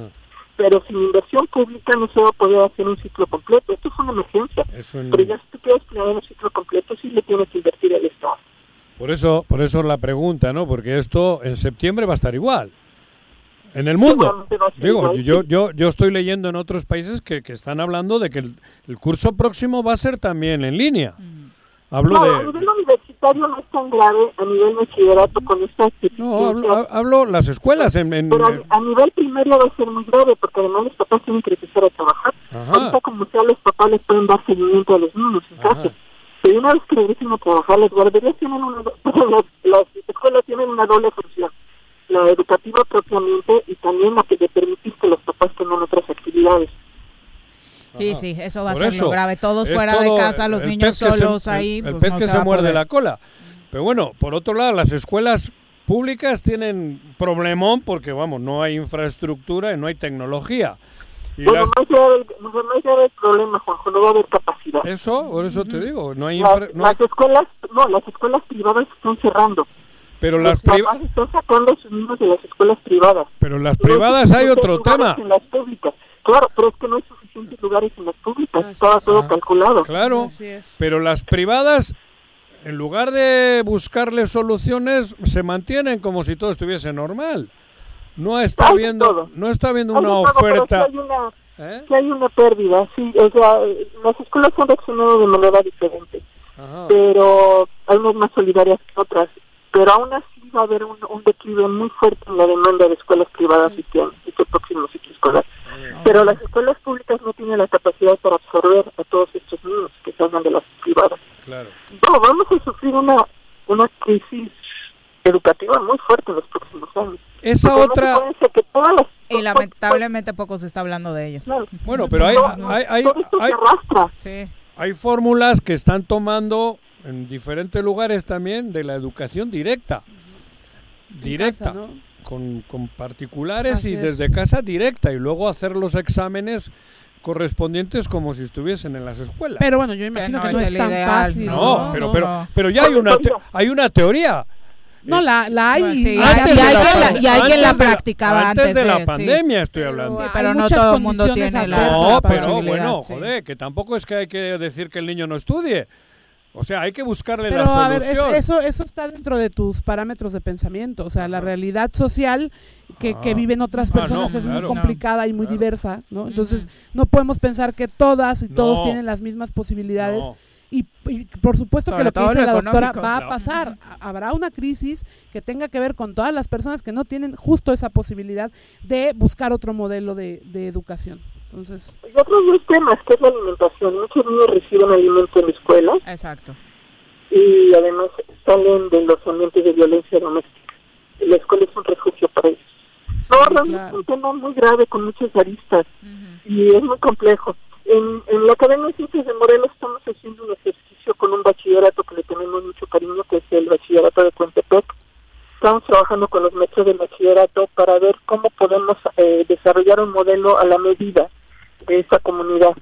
Pero sin inversión pública no se va a poder hacer un ciclo completo. Esto es una emergencia. Es un- Pero ya si tú quieres planear un ciclo completo, sí le tienes que invertir el Estado. Por eso, por eso la pregunta, ¿no? Porque esto en septiembre va a estar igual. En el mundo. A Digo, yo, yo, yo estoy leyendo en otros países que, que están hablando de que el, el curso próximo va a ser también en línea. Hablo no, a de... nivel universitario no es tan grave, a nivel bachillerato con estas No, hablo, ha- hablo las escuelas en... en- Pero a, a nivel primario va a ser muy grave porque además los papás tienen que empezar a trabajar. Ajá. Ahorita como sea los papás les pueden dar seguimiento a los niños en casa. Pero una vez que regresen a trabajar, las guarderías tienen una, las, las escuelas tienen una doble función. La educativa propiamente y también la que le permitís que los papás tengan otras actividades. Sí, sí, eso va a ser lo grave. Todos fuera de casa, los niños se- solos el- ahí. El, pues pez no que se se muerde la cola. Pero bueno, por otro lado, las escuelas públicas tienen problemón porque, vamos, no hay infraestructura y no hay tecnología. Y Bueno, las- más allá del, más allá del problema, Juanjo, no va a haber capacidad. eso, por eso te digo, no hay, Las, infra- no hay- las escuelas, no, las escuelas privadas están cerrando. pero Los las priva- papás están sacando a sus niños de las escuelas privadas. pero las No hay privadas hay otro tema. En las públicas. Claro, pero es que no hay suficientes lugares en las públicas. Estaba todo calculado. Claro, pero las privadas, en lugar de buscarle soluciones, se mantienen como si todo estuviese normal. No está Hay todo. no está de una todo, oferta. sí hay una, sí hay una pérdida, sí. O sea, eh, las escuelas han reaccionado de manera diferente. Ajá. Pero hay unas más solidarias que otras. Pero aún así va a haber un, un declive muy fuerte en la demanda de escuelas privadas este, año, este próximo ciclo escolar. Pero las escuelas públicas no tienen la capacidad para absorber a todos estos niños que salgan de las privadas. Claro. No, vamos a sufrir una, una crisis educativa muy fuerte en los próximos años. Esa otra- que Y lamentablemente poco se está hablando de ello. Bueno, pero hay, hay, hay, hay, Sí. hay fórmulas que están tomando en diferentes lugares también de la educación directa. Directa. casa, ¿no? con, con particulares Así y es. desde casa directa y luego hacer los exámenes correspondientes como si estuviesen en las escuelas. Pero bueno, yo imagino no que no es es, el tan ideal, fácil. no, No, pero pero pero ya hay una te- hay una teoría. No, la, la hay. Bueno, sí, y- Antes y hay la y hay quien la antes practicaba antes antes de la de, sí. pandemia estoy hablando. Sí, hay pero no muchas todo el mundo tiene la No, pero bueno, sí. joder, que tampoco es que hay que decir que el niño no estudie. O sea, hay que buscarle Pero la a ver, es- solución. eso, eso está dentro de tus parámetros de pensamiento. O sea, la realidad social que, que Ah. viven otras Ah, no, personas es claro. muy complicada y muy diversa, ¿no? Entonces, no podemos pensar que todas y todos No. tienen las mismas posibilidades. Y, y por supuesto Sobre que lo que dice lo la doctora va a pasar. Ha- Habrá una crisis que tenga que ver con todas las personas que no tienen justo esa posibilidad de buscar otro modelo de, de educación. Entonces, Y otros dos temas, que es la alimentación. Muchos niños reciben alimento en la escuela Exacto. y además salen de los ambientes de violencia doméstica. La escuela es un refugio para ellos. No, realmente es un tema muy grave con muchas aristas y es muy complejo. En, en la Academia de Ciencias de Morelos estamos haciendo un ejercicio con un bachillerato que le tenemos mucho cariño, que es el bachillerato de Cuentepec. Estamos trabajando con los maestros del bachillerato para ver cómo podemos eh, desarrollar un modelo a la medida de esta comunidad.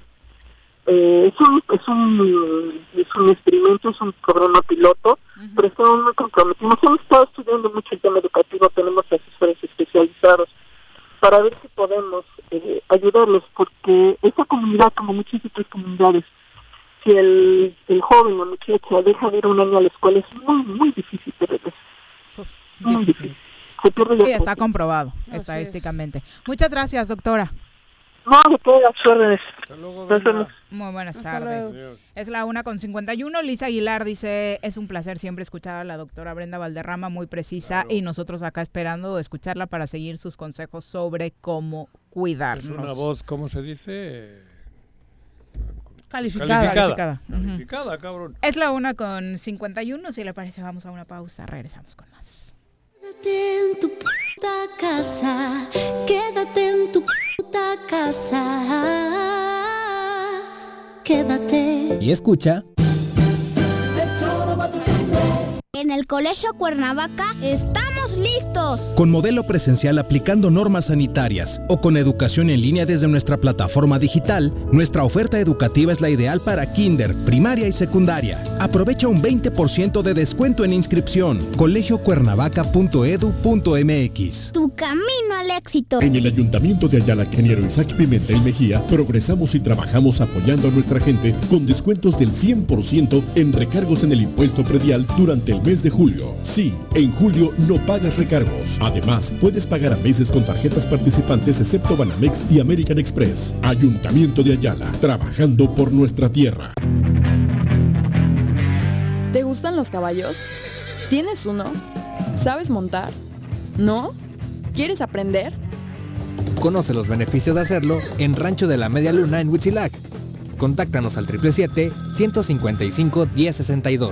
Eh, es, un, es, un, es un experimento, es un programa piloto, pero estamos muy comprometidos. Hemos estado estudiando mucho el tema educativo, tenemos asesores especializados para ver si podemos eh, ayudarles, porque esa comunidad, como muchas otras comunidades, si el, el joven o muchacha deja de ir un año a la escuela, es muy, muy difícil de regresar. Muy difícil. Se pierde la Y está comprobado estadísticamente. Muchas gracias, doctora. No, de todas las órdenes. Nos vemos. Muy buenas Hasta tardes. luego. Es la una con 51. Lisa Aguilar dice, es un placer siempre escuchar a la doctora Brenda Valderrama, muy precisa, y nosotros acá esperando escucharla para seguir sus consejos sobre cómo cuidarnos. Es una voz, ¿cómo se dice? Calificada. Calificada. Calificada, cabrón. Es la una con 51. Si le parece, vamos a una pausa. Regresamos con más. Quédate en tu puta casa, quédate en tu puta casa, quédate. Y escucha. En el Colegio Cuernavaca estamos listos. Con modelo presencial aplicando normas sanitarias o con educación en línea desde nuestra plataforma digital, nuestra oferta educativa es la ideal para kinder, primaria y secundaria. Aprovecha un 20% de descuento en inscripción. colegiocuernavaca.edu.mx. Tu camino al éxito. En el Ayuntamiento de Ayala, ingeniero Isaac Pimentel Mejía, progresamos y trabajamos apoyando a nuestra gente con descuentos del 100% en recargos en el impuesto predial durante el mes de julio. Sí, en julio no pagas recargos. Además, puedes pagar a meses con tarjetas participantes excepto Banamex y American Express. Ayuntamiento de Ayala, trabajando por nuestra tierra. ¿Te gustan los caballos? ¿Tienes uno? ¿Sabes montar? ¿No? ¿Quieres aprender? Conoce los beneficios de hacerlo en Rancho de la Media Luna en Huitzilac. Contáctanos al 777-155-1062.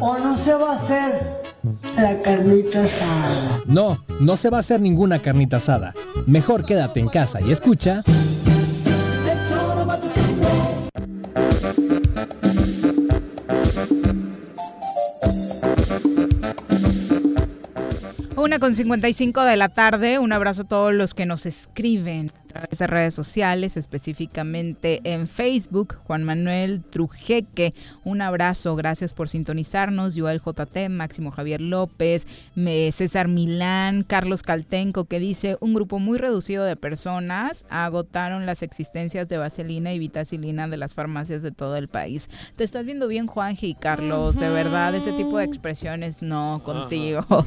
o no se va a hacer la carnita asada? No, no se va a hacer ninguna carnita asada. Mejor quédate en casa y escucha... Una con 55 de la tarde. Un abrazo a todos los que nos escriben través de redes sociales, específicamente en Facebook. Juan Manuel Trujeque, un abrazo. Gracias por sintonizarnos. Joel JT, Máximo Javier López, César Milán, Carlos Caltenco, que dice: Un grupo muy reducido de personas agotaron las existencias de vaselina y vitacilina de las farmacias de todo el país. Te estás viendo bien, Juanji y Carlos. De verdad, ese tipo de expresiones no contigo.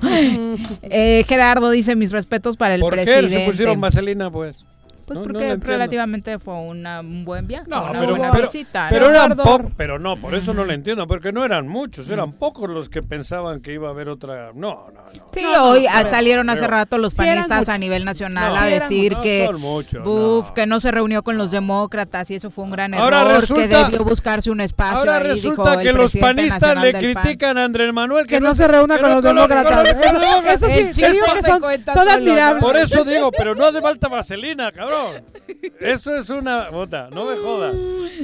Eh, Gerardo dice mis respetos para el ¿Por qué presidente. se pusieron vaselina, pues? Pues No, porque relativamente fue una- un buen viaje, No, una pero, buena pero- visita. pero ¿no? eran pocos, pero no, por eso no lo entiendo, porque no eran muchos, eran pocos los que pensaban que iba a haber otra. No, no, no. Sí, No, hoy salieron hace pero- rato los panistas a nivel nacional No, a eran decir que, muchos, buf, que no se reunió con los demócratas y eso fue un gran error, Ahora que resulta- debió buscarse un espacio. Ahora ahí, resulta dijo que los panistas le PAN. critican a Andrés Manuel Que no se reúna que con no los demócratas. con los demócratas. Eso sí, que son, admirables. Por eso digo, pero no hace falta vaselina, cabrón. Eso es una bota, no me jodas.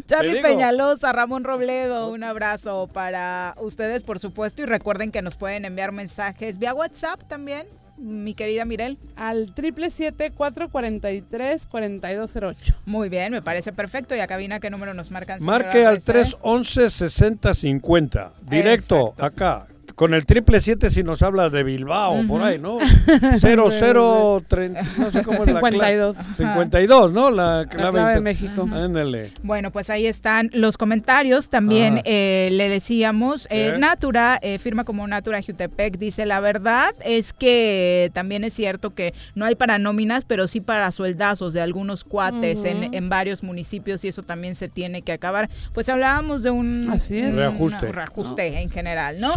Charlie Te digo. Peñalosa, Ramón Robledo, un abrazo para ustedes, por supuesto, y recuerden que nos pueden enviar mensajes vía WhatsApp también, mi querida Mirel. Al 777-443-4208. Muy bien, me parece perfecto. Y a cabina, ¿qué número nos marcan? Marque al Rece? 311 6050. Directo, acá. Con el triple 7 si nos habla de Bilbao, por ahí, ¿no? 0030, no sé cómo es la 52. clave. 52, ¿no? La clave, clave de México. Ándale. Bueno, pues ahí están los comentarios. También eh, le decíamos, eh. Natura, eh, firma como Natura Jutepec, dice, la verdad es que también es cierto que no hay para nóminas, pero sí para sueldazos de algunos cuates en, en varios municipios y eso también se tiene que acabar. Pues hablábamos de un Así es. un- Reajuste. un reajuste en general, ¿no?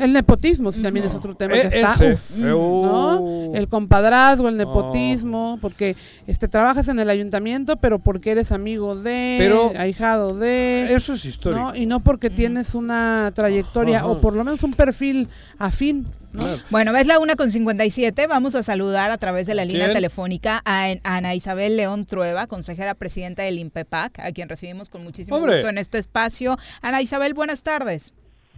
El nepotismo sí, también es otro tema Eh, que está. uf, ¿no? El compadrazgo, el nepotismo, porque este trabajas en el ayuntamiento, pero porque eres amigo de, Pero- ahijado de. Eso es histórico. ¿no? Y no porque tienes una trayectoria Ajá. o por lo menos un perfil afín. ¿no? Bueno, es la una con 57. Vamos a saludar a través de la línea quién? telefónica a a Ana Isabel León Trueba, consejera presidenta del INPEPAC, a quien recibimos con muchísimo Hombre. gusto en este espacio. Ana Isabel, buenas tardes.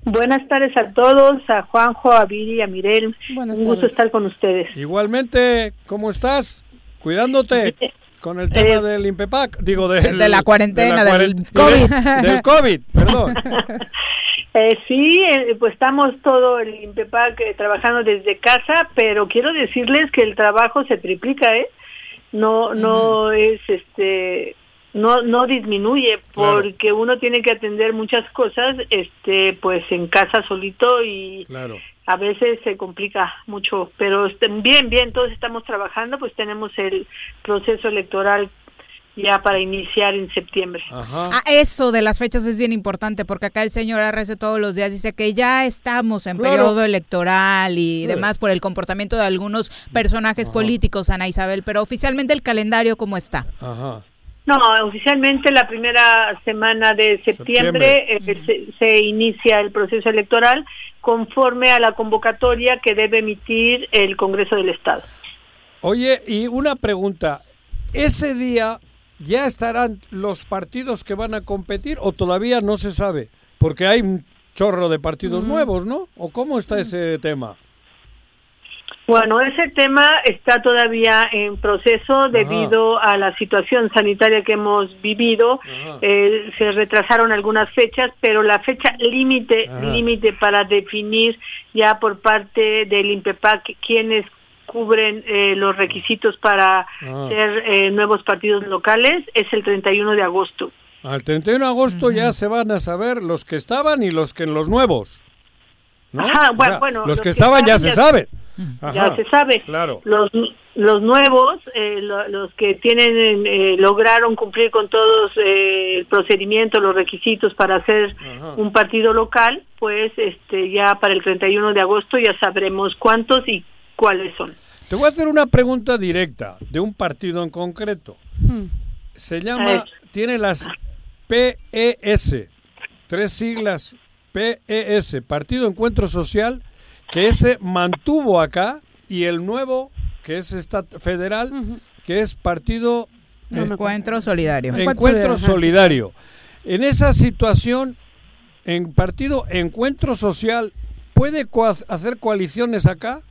Buenas tardes a todos, a Juanjo, a Viri, a Mirel. Un gusto tardes. estar con ustedes. Igualmente, ¿cómo estás? Cuidándote con el tema del INPEPAC, digo del- De la cuarentena, de la del COVID. Del COVID, perdón. Eh, sí, eh, pues estamos todo el INPEPAC eh, trabajando desde casa, pero quiero decirles que el trabajo se triplica, ¿eh? No, no es este, no, no disminuye Claro. porque uno tiene que atender muchas cosas, este, pues en casa solito y Claro. a veces se complica mucho, pero este, bien, bien, todos estamos trabajando, pues tenemos el proceso electoral ya para iniciar en septiembre. Ah, eso de las fechas es bien importante porque acá el señor Arrece todos los días dice que ya estamos en Claro. periodo electoral y demás por el comportamiento de algunos personajes políticos, Ana Isabel, pero oficialmente el calendario cómo está. Ajá. No, oficialmente la primera semana de septiembre, eh, se, se inicia el proceso electoral conforme a la convocatoria que debe emitir el Congreso del Estado. Oye, y una pregunta. ¿Ese día ya estarán los partidos que van a competir o todavía no se sabe? Porque hay un chorro de partidos nuevos, ¿no? ¿O cómo está ese tema? Bueno, ese tema está todavía en proceso debido a la situación sanitaria que hemos vivido. Eh, se retrasaron algunas fechas, pero la fecha límite límite para definir ya por parte del INPEPAC quiénes cubren eh, los requisitos para Ah. ser eh, nuevos partidos locales es el 31 de agosto. Al 31 de agosto ya se van a saber los que estaban y los que los nuevos. ¿No? Ajá, O bueno, sea, bueno, los, que estaban ya se sabe. ya Ajá, se sabe. Claro. Los, los nuevos, eh, lo- los que tienen eh, lograron cumplir con todos eh, el procedimiento, los requisitos para hacer un partido local, pues este ya para el 31 de agosto ya sabremos cuántos y cuáles son. Te voy a hacer una pregunta directa de un partido en concreto. Se llama, tiene las PES, tres siglas PES, Partido Encuentro Social, que ese mantuvo acá, y el nuevo, que es esta federal, que es Partido eh, Encuentro Solidario. Encuentro Solidario. En esa situación, en Partido Encuentro Social, ¿puede hacer coaliciones acá?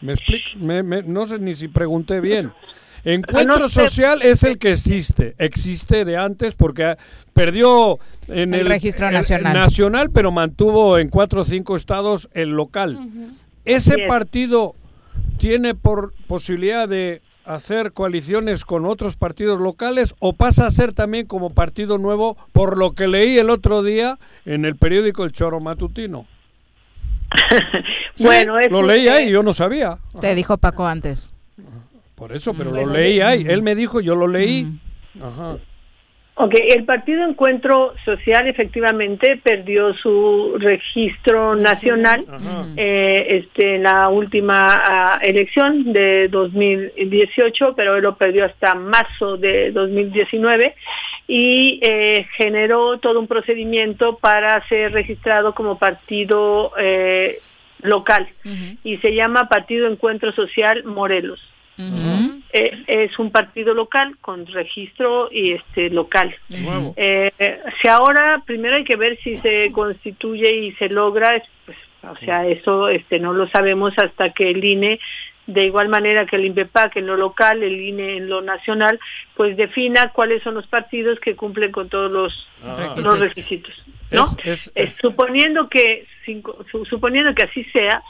¿Me explico? no sé ni si pregunté bien. Encuentro Social es el que existe, existe de antes porque perdió en el, registro nacional. nacional, pero mantuvo en cuatro o cinco estados el local. ¿Ese partido tiene por posibilidad de hacer coaliciones con otros partidos locales o pasa a ser también como partido nuevo por lo que leí el otro día en el periódico El Choro Matutino? bueno, lo leí ahí, yo no sabía. Te dijo Paco antes. Por eso, pero lo leí ahí. Él me dijo, yo lo leí. Ajá. Ok, el Partido Encuentro Social efectivamente perdió su registro nacional eh, este, en la última ah, elección de 2018, pero él lo perdió hasta marzo de 2019 y eh, generó todo un procedimiento para ser registrado como partido eh, local y se llama Partido Encuentro Social Morelos. Eh, es un partido local con registro y este local. Eh, si ahora primero hay que ver si se constituye y se logra, pues, o sea, eso este no lo sabemos hasta que el INE de igual manera que el INPEPAC en lo local, el INE en lo nacional, pues defina cuáles son los partidos que cumplen con todos los, ah. los requisitos. ¿no? suponiendo que suponiendo que así sea,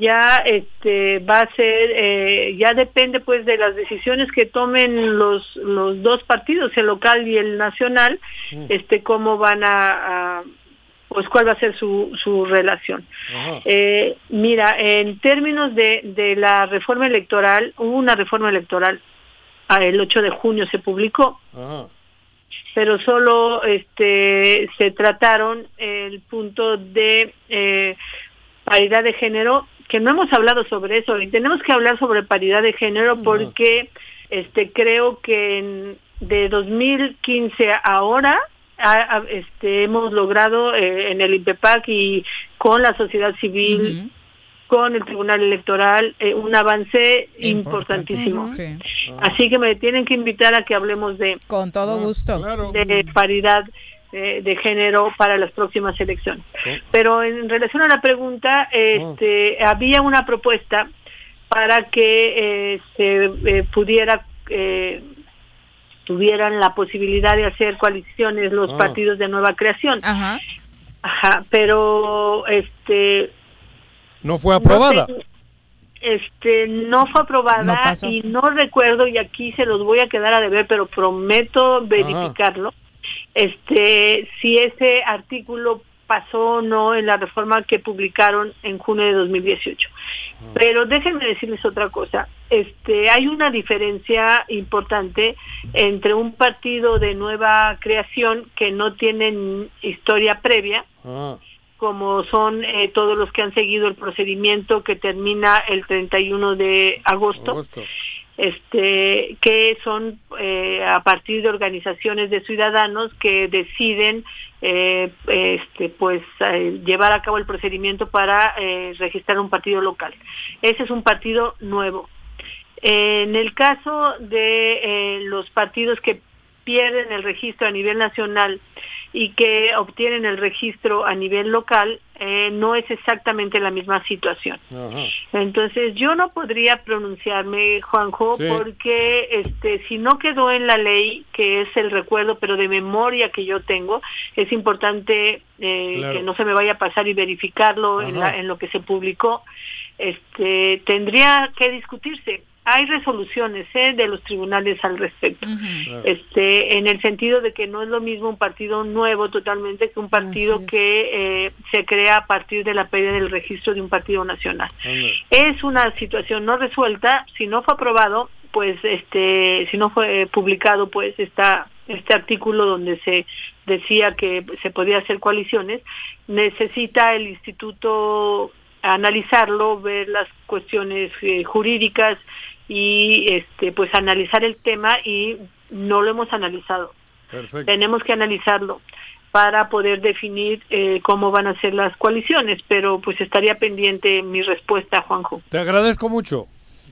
ya este va a ser eh, ya depende pues de las decisiones que tomen los los dos partidos el local y el nacional mm. este cómo van a, pues cuál va a ser su, su relación. Eh, mira en términos de, de la reforma electoral hubo una reforma electoral ah, el 8 de junio se publicó. Pero solo este se trataron el punto de eh, paridad de género que no hemos hablado sobre eso y tenemos que hablar sobre paridad de género porque este creo que de 2015 a ahora este, hemos logrado eh, en el INPEPAC y con la sociedad civil, con el Tribunal Electoral, eh, un avance importantísimo. Así que me tienen que invitar a que hablemos de... Con todo gusto. De paridad de género para las próximas elecciones. Pero en relación a la pregunta, este, había una propuesta para que eh, se eh, pudiera eh, tuvieran la posibilidad de hacer coaliciones los ah. partidos de nueva creación. Ajá. Ajá, pero este no fue aprobada. este no fue aprobada y no recuerdo y aquí se los voy a quedar a deber, pero prometo verificarlo este si ese artículo pasó o no en la reforma que publicaron en junio de 2018. Ah. Pero déjenme decirles otra cosa. Este, hay una diferencia importante entre un partido de nueva creación que no tienen historia previa, ah. como son eh, todos los que han seguido el procedimiento que termina el 31 de agosto este, que son eh, a partir de organizaciones de ciudadanos que deciden eh, este, pues eh, llevar a cabo el procedimiento para registrar un partido local. Ese es un partido nuevo. En el caso de los partidos que pierden el registro a nivel nacional y que obtienen el registro a nivel local, eh, no es exactamente la misma situación. Entonces yo no podría pronunciarme, Juanjo, porque este, si no quedó en la ley, que es el recuerdo, pero de memoria que yo tengo, es importante eh, que no se me vaya a pasar y verificarlo en, en lo que se publicó. Este, tendría que discutirse hay resoluciones ¿eh? de los tribunales al respecto. Este en el sentido de que no es lo mismo un partido nuevo totalmente que un partido que eh, se crea a partir de la pérdida del registro de un partido nacional. Es una situación no resuelta. Si no fue aprobado pues este si no fue publicado pues está este artículo donde se decía que se podía hacer coaliciones necesita el instituto analizarlo, ver las cuestiones eh, jurídicas y este pues analizar el tema y no lo hemos analizado. Perfecto. Tenemos que analizarlo para poder definir eh, cómo van a ser las coaliciones, pero pues estaría pendiente mi respuesta, Juanjo. Te agradezco mucho.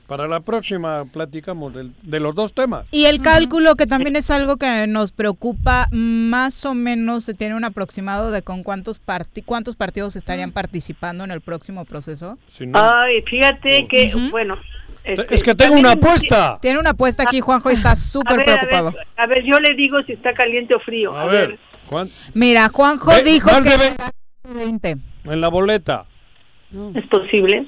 Para la próxima platicamos del- de, los dos temas. Y el cálculo, que también es algo que nos preocupa, más o menos se tiene un aproximado de con cuántos, parti cuántos partidos estarían participando en el próximo proceso. Ay, fíjate que, bueno... este, Es que tengo una es- apuesta. Tiene una apuesta aquí, Juanjo, y está súper a preocupado. ver, a ver, yo le digo si está caliente o frío. A ver, ¿cuán- Mira, Juanjo Ve- dijo que de será 20. en la boleta. ¿Es posible?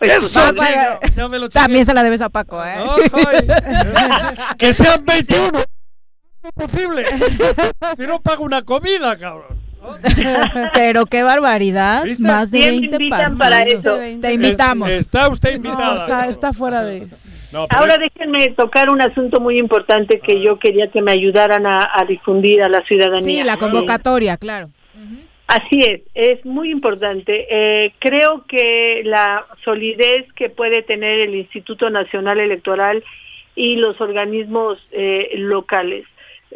¡Eso, No, chico! me lo También se la debes a Paco, ¿eh? que sean 21. No es posible. si no pago una comida, cabrón. Pero qué barbaridad. ¿Viste? Más de ¿Quién me 20 invitan para eso? Te invitamos. Es- está usted No, invitada. está, está fuera de... No, pero Ahora déjenme tocar un asunto muy importante que yo quería que me ayudaran a, a difundir a la ciudadanía. Sí, la convocatoria, claro. Así es, es muy importante. Eh, creo que la solidez que puede tener el Instituto Nacional Electoral y los organismos eh, locales,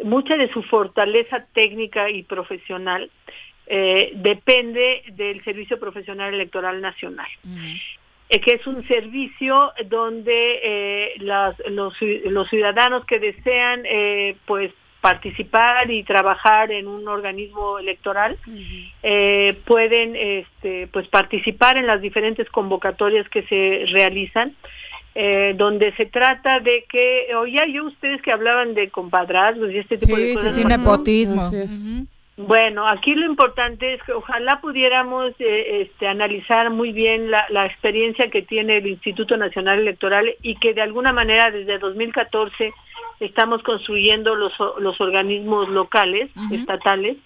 mucha de su fortaleza técnica y profesional eh, depende del Servicio Profesional Electoral Nacional. Eh, que es un servicio donde eh, las- los, ci- los ciudadanos que desean pues participar y trabajar en un organismo electoral eh, pueden este, pues participar en las diferentes convocatorias que se realizan eh, donde se trata de que oía yo ustedes que hablaban de compadrazgos y este tipo de Sí, sí, cosas sí, ¿no? nepotismo. Bueno, aquí lo importante es que ojalá pudiéramos eh, este, analizar muy bien la, la experiencia que tiene el Instituto Nacional Electoral y que de alguna manera desde 2014 estamos construyendo los, los organismos locales, estatales,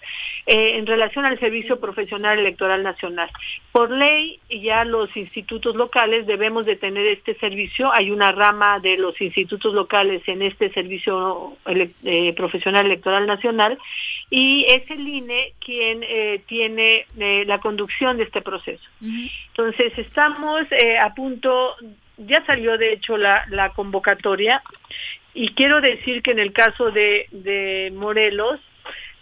eh, en relación al Servicio Profesional Electoral Nacional. Por ley, ya los institutos locales debemos de tener este servicio. Hay una rama de los institutos locales en este Servicio ele- eh, Profesional Electoral Nacional y es el INE quien eh, tiene la conducción de este proceso. Entonces, estamos a punto, ya salió de hecho la, la convocatoria y quiero decir que en el caso de, de Morelos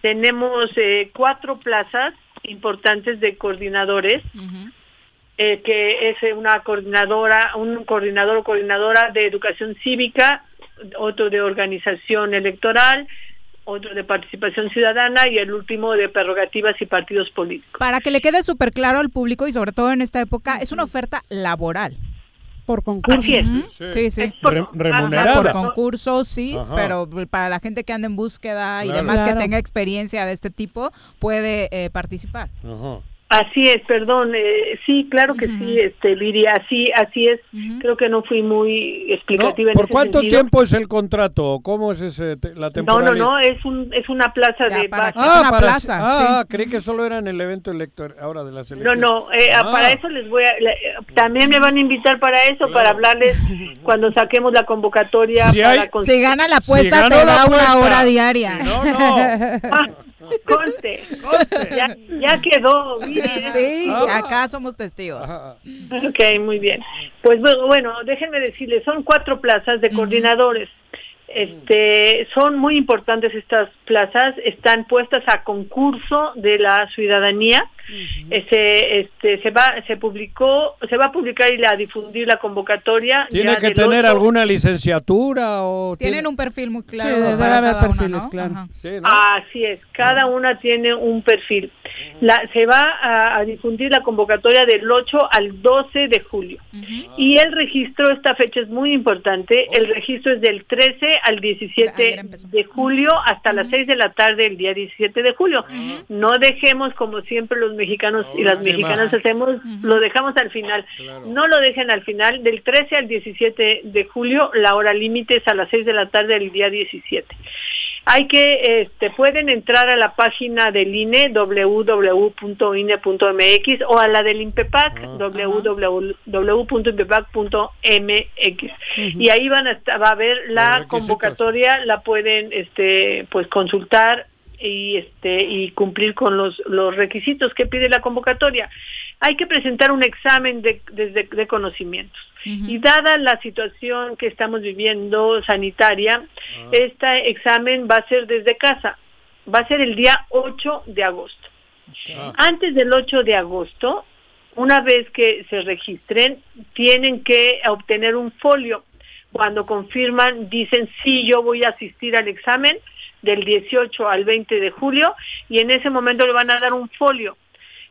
tenemos eh, cuatro plazas importantes de coordinadores, eh, que es eh, una coordinadora, un coordinador o coordinadora de educación cívica, otro de organización electoral, otro de participación ciudadana y el último de prerrogativas y partidos políticos. Para que le quede súper claro al público y sobre todo en esta época, es una oferta laboral. Por concurso. Así es. Ujú. Sí, sí. Re- Por remunerada. concurso, sí, Ajá. pero para la gente que anda en búsqueda y Claro. demás Claro. que tenga experiencia de este tipo, puede eh, participar. Ajá. Así es, perdón, eh, sí, claro que sí, este, Lidia, así, así es. Creo que no fui muy No, explicativa en ¿Por ese cuánto sentido. tiempo es el contrato? ¿Cómo es ese, te- la No, no, temporalidad? no, es un, es una plaza Ya, de para Es una para- plaza, Ah, sí. ah, creí que solo era en el evento electoral, ahora de las No, elecciones. no, eh, Ah. para eso les voy a, le- eh, también me van a invitar para eso, para hablarles cuando saquemos la convocatoria. Si para hay- Si gana la apuesta, ganó te da una hora diaria. Si no, no. Ah, conste, Ya, ya quedó, mire. Sí, Ah. acá somos testigos. Ajá. Ok, muy bien. Pues bu- bueno, déjenme decirles, son cuatro plazas de coordinadores. Este, son muy importantes estas plazas, están puestas a concurso de la ciudadanía. Ese, este, se va, se publicó, se va a publicar y la, a difundir la convocatoria. ¿Tiene que tener alguna licenciatura o Tienen un perfil muy claro. Sí, debe haber uno, perfiles, ¿no? claro. Ajá. Sí, ¿no? Así es, cada una tiene un perfil. La, se va a, a difundir la convocatoria del 8 al 12 de julio. Y el registro, esta fecha es muy importante, el registro es del 13 al Ayer 17 empezó. de julio hasta las 6 de la tarde el día 17 de julio. No dejemos como siempre los mexicanos y las mexicanas hacemos, lo dejamos al final. Claro. No lo dejen al final, del 13 al 17 de julio, la hora límite es a las 6 de la tarde del día 17. Hay que, este, pueden entrar a la página del INE, www.ine.mx, o a la del INPEPAC, www.impepac.mx. Y ahí van a, estar- va a ver Los la convocatoria, la pueden, este, pues consultar y este y cumplir con los, los requisitos que pide la convocatoria. Hay que presentar un examen de, de, de conocimientos. Y dada la situación que estamos viviendo sanitaria, este examen va a ser desde casa. Va a ser el día 8 de agosto. Antes del 8 de agosto, una vez que se registren, tienen que obtener un folio. Cuando confirman, dicen, sí, yo voy a asistir al examen del 18 al 20 de julio y en ese momento le van a dar un folio.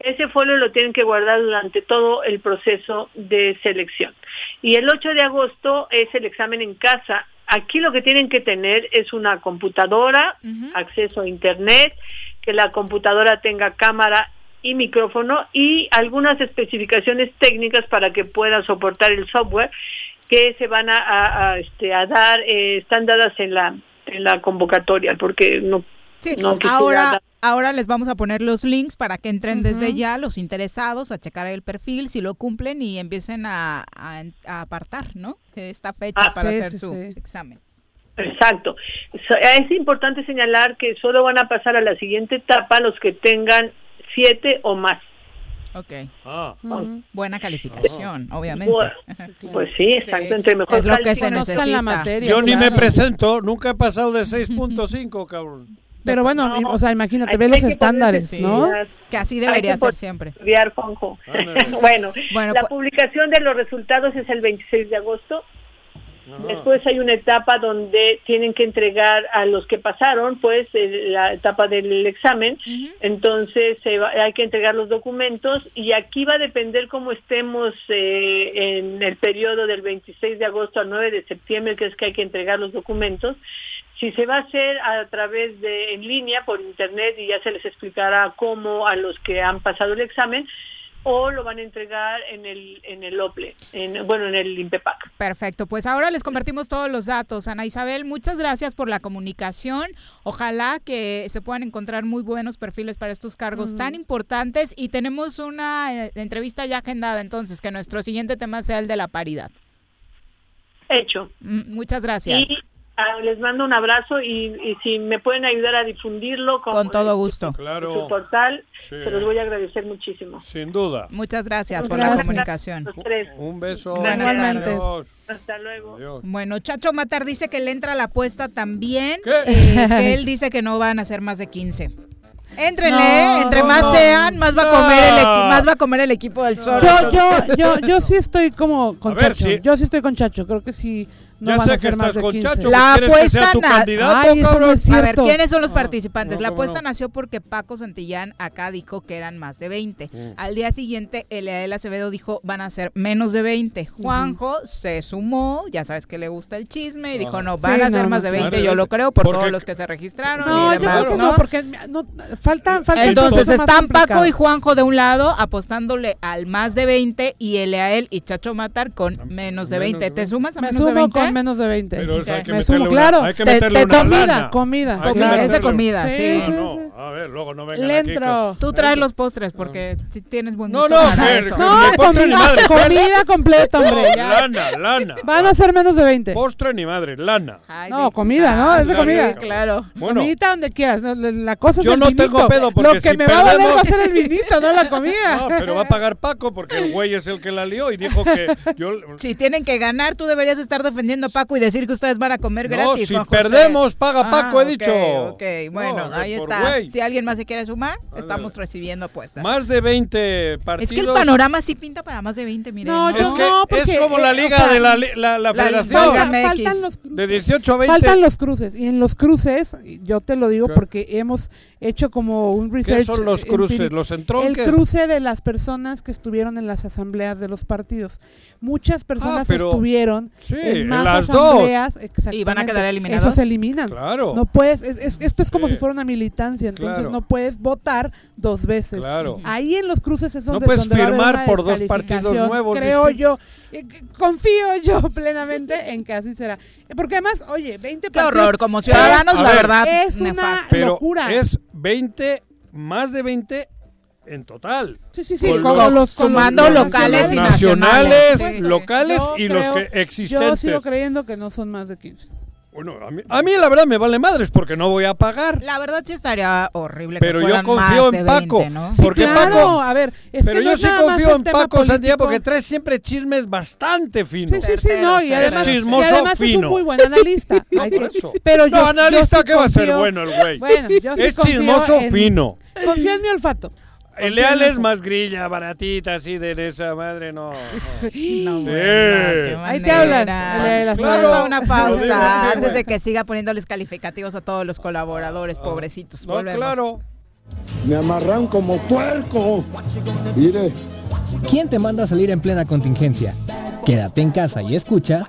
Ese folio lo tienen que guardar durante todo el proceso de selección. Y el 8 de agosto es el examen en casa. Aquí lo que tienen que tener es una computadora, acceso a internet, que la computadora tenga cámara y micrófono y algunas especificaciones técnicas para que pueda soportar el software que se van a, a, este, a dar, eh, están dadas en la, en la convocatoria, porque no, Sí, no quisiera ahora, ahora les vamos a poner los links para que entren desde ya los interesados a checar el perfil, si lo cumplen y empiecen a, a- a apartar, ¿no? Esta fecha Ah, para sí, hacer sí, su sí. examen. Exacto. Es importante señalar que solo van a pasar a la siguiente etapa los que tengan siete o más. Ok. Ah. Buena calificación, obviamente. Bueno, Pues sí, exacto. Entre mejor Es lo que se necesita. Yo ni me presento, nunca he pasado de 6.5, cabrón. Pero bueno, No, o sea, imagínate, ve los estándares, ¿no? Que así debería que ser siempre. estudiar, Juanjo. bueno, la publicación de los resultados es el 26 de agosto. Después hay una etapa donde tienen que entregar a los que pasaron, pues, la etapa del examen. Entonces hay que entregar los documentos y aquí va a depender cómo estemos eh, en el periodo del 26 de agosto al 9 de septiembre, que es que hay que entregar los documentos. Si se va a hacer a través de en línea por internet y ya se les explicará cómo a los que han pasado el examen o lo van a entregar en el en el OPLE, en, bueno, en el INPEPAC. Perfecto, pues ahora les convertimos todos los datos. Ana Isabel, muchas gracias por la comunicación. Ojalá que se puedan encontrar muy buenos perfiles para estos cargos tan importantes y tenemos una eh, entrevista ya agendada entonces, que nuestro siguiente tema sea el de la paridad. Hecho. Mm, Muchas gracias. Y ah, les mando un abrazo y, y si me pueden ayudar a difundirlo Con todo gusto. Claro. su portal, Sí. se los voy a agradecer muchísimo. Sin duda. Muchas gracias por la comunicación. Los tres. Un beso. Buenas tardes. Adiós. Hasta luego. Adiós. Bueno, Chacho Matar dice que le entra la apuesta también. eh, que él dice que no van a ser más de 15. Éntrenle, No, entre no, más no. sean, más va a comer el más va a comer el equipo del Zorro. Yo, yo, yo, yo sí estoy como con A ver, Chacho. sí. Yo sí estoy con Chacho. Creo que sí. No Ya van sé a que estás de con 15. Chacho, La ¿Quieres que sea apuesta tu na- candidato, Ay, no A ver. ¿quiénes son los participantes? no, la ¿cómo apuesta no? nació porque Paco Santillán acá dijo que eran más de 20. Mm. Al día siguiente, Eliael Acevedo dijo van a ser menos de 20. Juanjo se sumó, ya sabes que le gusta el chisme, y dijo Ajá. no, Sí, van a ser no, más de 20. claro. Yo lo creo por Porque- todos los que se registraron No, y yo demás, creo que ¿no? no, porque no, falta, falta el Entonces están Paco y Juanjo de un lado apostándole al más de 20 y Eliael y Chacho Matar con menos de Menos 20. de ¿Te sumas a Me menos de sumo 20? Menos de 20. Pero eso hay que Me meterle sumo, una- claro. hay que Te- meterle te- una comida, lana. comida. Hay Comida, es de comida, Sí, sí. sí, No, sí. No, a ver, luego no vengan Le aquí. Tú traes los postres porque si tienes buen No, gusto no, para eso. No, ni comida, madre. comida completa, hombre. No, ya. lana, lana. Van a ser menos de 20. Postre ni madre, lana. Ay, No, de- comida, ¿no? Es de comida. Sí, claro. Bueno, Comidita donde quieras. no, La cosa es Yo el no vinito. tengo pedo, porque Lo que si me va a valer va a ser el vinito, no la comida. no, pero va a pagar Paco porque el güey es el que la lió y dijo que yo... Si tienen que ganar, tú deberías estar defendiendo a Paco y decir que ustedes van a comer No, gratis. si Juan José. perdemos, paga Paco, he dicho. Ok, bueno, No, ahí por está. güey. Si alguien más se quiere sumar, estamos recibiendo apuestas. Más de 20 partidos. es que el panorama sí pinta para más de 20, miren. No, ¿no? Es que no, porque, es como la eh, liga o sea, de la, la, la la- federación. Falta- faltan los de 18 a 20. Faltan los cruces. Y en los cruces, yo te lo digo ¿Qué? porque hemos hecho como un research. ¿Qué son los cruces? empírico. ¿Los El entronques? cruce de las personas que estuvieron en las asambleas de los partidos. Muchas personas Ah, pero- estuvieron Sí, en en más las asambleas. ¿Y van a quedar eliminados? Esos se eliminan. Claro. No puedes, es- es- esto es como Sí. si fuera una militancia, entonces Claro. no puedes votar dos veces. Claro. Ahí en los cruces es No donde, puedes donde va a haber firmar una por dos partidos nuevos Creo yo, eh, que- confío yo plenamente en que así será. Porque además, oye, 20 Qué partidos. horror, como ciudadanos, la ver, verdad, es una nefasto. Pero locura. es 20, más de 20 en total. Sí, sí, sí, con con los- los, los locales y nacionales, nacionales. Sí, sí. locales Yo y los creo- que Yo existentes. sigo creyendo que no son más de 15. Bueno, a mí, a mí la verdad me vale madres porque no voy a pagar. La verdad sí estaría horrible. Pero que yo confío en Paco. 20, ¿no? Porque claro, Paco. a ver, es pero que yo no sí confío en Paco político. porque trae siempre chismes bastante finos. Sí, sí, sí, no, y además, es y chismoso además es fino. un muy buen analista. Hay Por eso. Pero yo, no, analista yo sí que va a ser bueno el güey. Bueno, yo sí es chismoso en- fino. Confío en mi olfato. El leal es más grilla, baratita, así de esa madre, no. no. Bueno, Ahí te hablan. Vamos a una pausa antes de que siga poniéndoles calificativos a todos los colaboradores, pobrecitos. No, Volvemos. claro. Me amarran como puerco. Mire. ¿Quién te manda a salir en plena contingencia? Quédate en casa y escucha.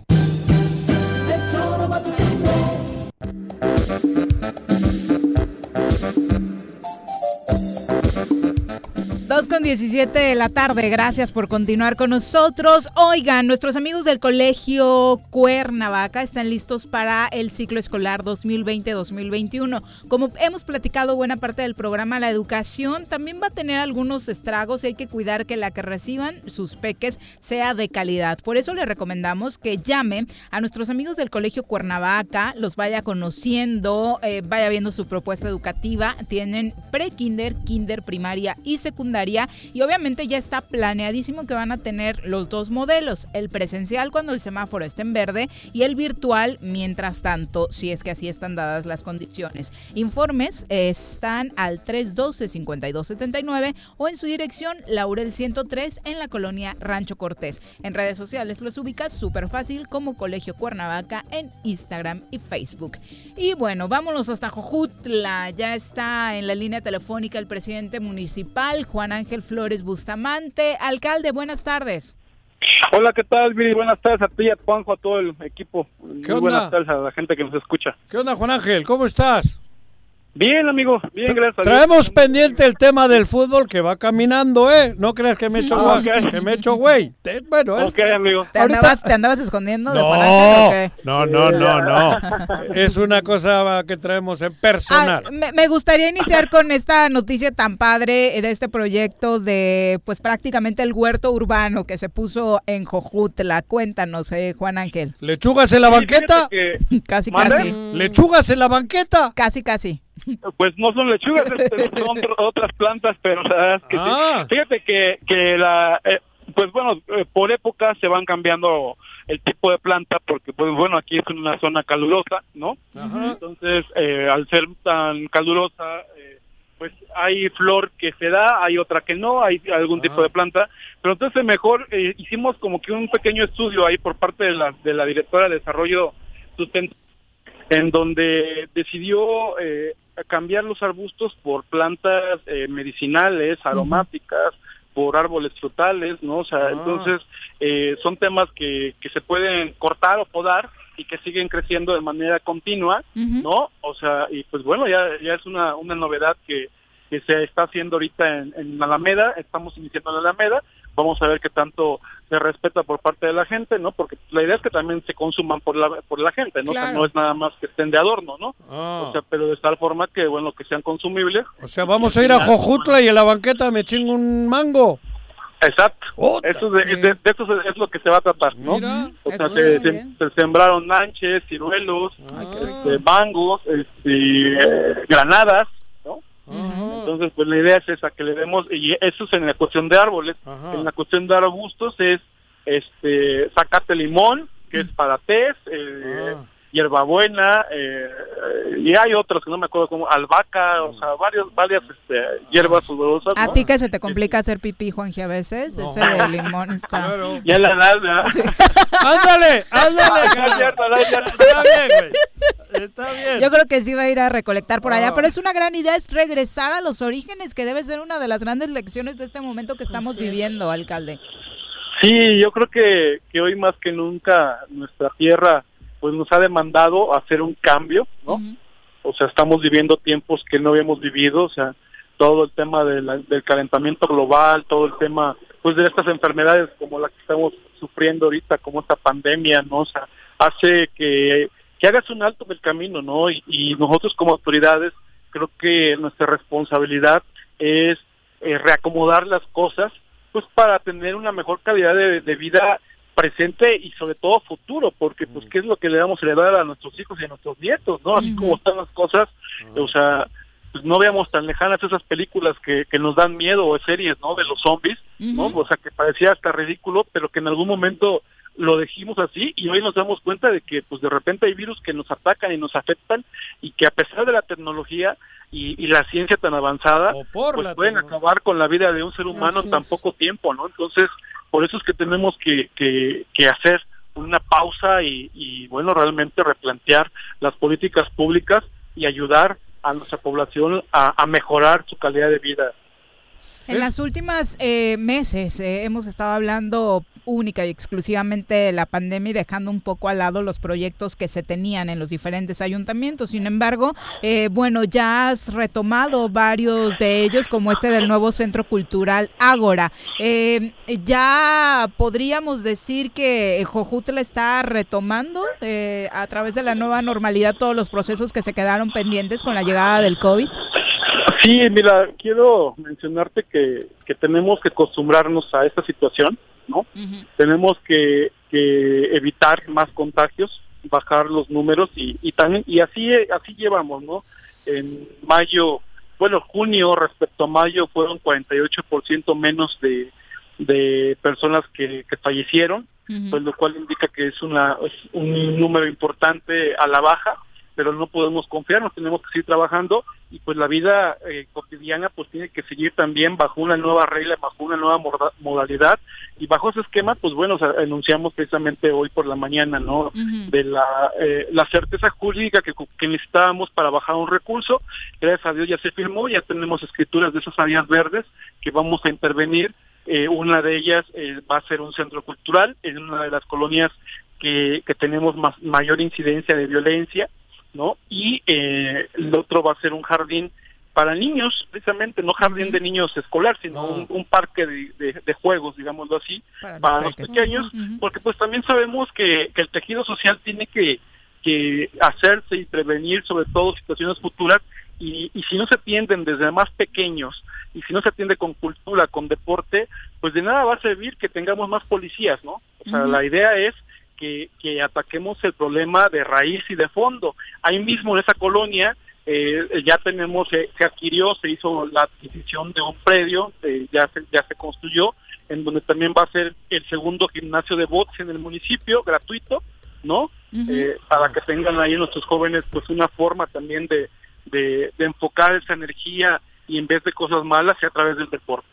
Con 17 de la tarde, gracias por continuar con nosotros. Oigan, nuestros amigos del Colegio Cuernavaca están listos para el ciclo escolar 2020-2021. Como hemos platicado buena parte del programa, la educación también va a tener algunos estragos y hay que cuidar que la que reciban sus peques sea de calidad. Por eso les recomendamos que llame a nuestros amigos del Colegio Cuernavaca, los vaya conociendo, eh, vaya viendo su propuesta educativa. Tienen pre-kinder, kinder, primaria y secundaria y obviamente ya está planeadísimo que van a tener los dos modelos, el presencial cuando el semáforo esté en verde y el virtual mientras tanto, si es que así están dadas las condiciones. Informes están al 312-5279 o en su dirección Laurel 103 en la colonia Rancho Cortés. En redes sociales los ubicas súper fácil como Colegio Cuernavaca en Instagram y Facebook. Y bueno, vámonos hasta Jojutla. Ya está en la línea telefónica el presidente municipal, Juan Ángel Flores Bustamante. Alcalde, buenas tardes. Hola, ¿qué tal, Viri? Buenas tardes a ti, a Juanjo, a todo el equipo. Muy ¿Qué onda? buenas tardes a la gente que nos escucha. ¿Qué onda, Juan Ángel? ¿Cómo estás? Bien, amigo, bien, gracias. Traemos pendiente el tema del fútbol que va caminando, ¿eh? No creas que me he hecho guay, ok. que me he hecho güey. Bueno, es... Ok, amigo. ¿Te Ahorita- andabas, te andabas escondiendo de Juan Ángel o qué? No, no, no, no, no. Es una cosa que traemos en personal. Ah, me, me gustaría iniciar con esta noticia tan padre de este proyecto de, pues prácticamente el huerto urbano que se puso en Jojutla. Cuéntanos, eh, Juan Ángel. ¿Lechugas en la banqueta? Casi, ¿Mande? casi. ¿Lechugas en la banqueta? Casi, casi. Pues no son lechugas, este, son otras plantas, pero la verdad es que sí. Ah. Fíjate que, que la, eh, pues bueno, eh, por época se van cambiando el tipo de planta, porque pues bueno, aquí es una zona calurosa, ¿no? Entonces, eh, al ser tan calurosa, eh, pues hay flor que se da, hay otra que no, hay algún tipo de planta, pero entonces mejor eh, hicimos como que un pequeño estudio ahí por parte de la, de la directora de desarrollo sustentable, en donde decidió eh, cambiar los arbustos por plantas eh, medicinales, aromáticas, por árboles frutales, ¿no? O sea, entonces eh, son temas que, que se pueden cortar o podar y que siguen creciendo de manera continua, ¿no? O sea, y pues bueno, ya, ya es una, una novedad que, que se está haciendo ahorita en, en Alameda, estamos iniciando en Alameda, vamos a ver qué tanto se respeta por parte de la gente, ¿no? Porque la idea es que también se consuman por la, por la gente, ¿no? O sea, no es nada más que estén de adorno, ¿no? Ah. O sea, pero de tal forma que, bueno, que sean consumibles. O sea, vamos a ir a Jojutla y en la banqueta me chingo un mango. Exacto. Eso de, de- de eso se- es lo que se va a tratar, ¿no? Mira, o sea, se, sembraron nanches, ciruelos, este, mangos, este, eh, granadas, Entonces, pues la idea es esa, que le demos, y eso es en la cuestión de árboles. En la cuestión de arbustos es, este, zacate limón, que es para tés, eh, hierbabuena, eh, y hay otros que no me acuerdo como albahaca, o sea, varios, varias este, hierbas sudorosas, A ¿no? ti que se te complica hacer pipí, Juanji, a veces, ese de limón está... Ya la edad, ¿verdad? ¡Ándale! ¡Ándale! Cierto, no. Está bien, güey. Está bien. Yo creo que sí va a ir a recolectar por allá, pero es una gran idea, es regresar a los orígenes, que debe ser una de las grandes lecciones de este momento que estamos viviendo, alcalde. Sí, yo creo que, que hoy más que nunca nuestra tierra pues nos ha demandado hacer un cambio, ¿no? O sea, estamos viviendo tiempos que no habíamos vivido, o sea, todo el tema de la- del calentamiento global, todo el tema pues de estas enfermedades como la que estamos sufriendo ahorita, como esta pandemia, ¿no? O sea, hace que, que hagas un alto del camino, ¿no? Y, y nosotros como autoridades creo que nuestra responsabilidad es eh, reacomodar las cosas pues para tener una mejor calidad de, de vida presente y sobre todo futuro, porque pues qué es lo que le vamos a heredar a nuestros hijos y a nuestros nietos, ¿no? Así como están las cosas, o sea, pues no veamos tan lejanas esas películas que, que nos dan miedo o series, ¿no? De los zombies, ¿no? O sea, que parecía hasta ridículo, pero que en algún momento lo dijimos así y hoy nos damos cuenta de que pues de repente hay virus que nos atacan y nos afectan y que a pesar de la tecnología y, y la ciencia tan avanzada, pues pueden acabar con la vida de un ser humano en tan poco tiempo, ¿no? Entonces, por eso es que tenemos que, que, que hacer una pausa y, bueno, realmente replantear las políticas públicas y ayudar a nuestra población a, a mejorar su calidad de vida. En las últimas eh, meses eh, hemos estado hablando única y exclusivamente la pandemia y dejando un poco al lado los proyectos que se tenían en los diferentes ayuntamientos. Sin embargo, eh, bueno, ya has retomado varios de ellos, como este del nuevo Centro Cultural Ágora. Eh, ya podríamos decir que Jojutla está retomando eh, a través de la nueva normalidad todos los procesos que se quedaron pendientes con la llegada del COVID. Sí, mira, quiero mencionarte que, que tenemos que acostumbrarnos a esta situación, ¿no? Tenemos que, que evitar más contagios, bajar los números y, y también y así así llevamos, ¿no? En mayo, bueno, junio respecto a mayo fueron 48% menos de, de personas que, que fallecieron, pues lo cual indica que es una es un número importante a la baja, pero no podemos confiarnos, tenemos que seguir trabajando y pues la vida eh, cotidiana pues tiene que seguir también bajo una nueva regla, bajo una nueva modalidad y bajo ese esquema pues bueno, o sea, anunciamos precisamente hoy por la mañana, ¿no? De la, eh, la certeza jurídica que, que necesitábamos para bajar un recurso, gracias a Dios ya se firmó, ya tenemos escrituras de esas áreas verdes que vamos a intervenir, eh, una de ellas eh, va a ser un centro cultural en una de las colonias que, que tenemos más, mayor incidencia de violencia, ¿no? Y eh, el otro va a ser un jardín para niños, precisamente, no jardín de niños escolar, sino un, un parque de, de- de juegos, digámoslo así, para, los pequeños, porque pues también sabemos que, que el tejido social tiene que, que hacerse y prevenir sobre todo situaciones futuras y, y si no se atienden desde más pequeños y si no se atiende con cultura, con deporte, pues de nada va a servir que tengamos más policías, ¿no? O sea, la idea es que, que ataquemos el problema de raíz y de fondo. Ahí mismo en esa colonia eh, ya tenemos, se, se adquirió, se hizo la adquisición de un predio, eh, ya, se, ya se construyó, en donde también va a ser el segundo gimnasio de box en el municipio, gratuito, ¿no? eh, para que tengan ahí nuestros jóvenes pues una forma también de, de, de enfocar esa energía y en vez de cosas malas sea a través del deporte.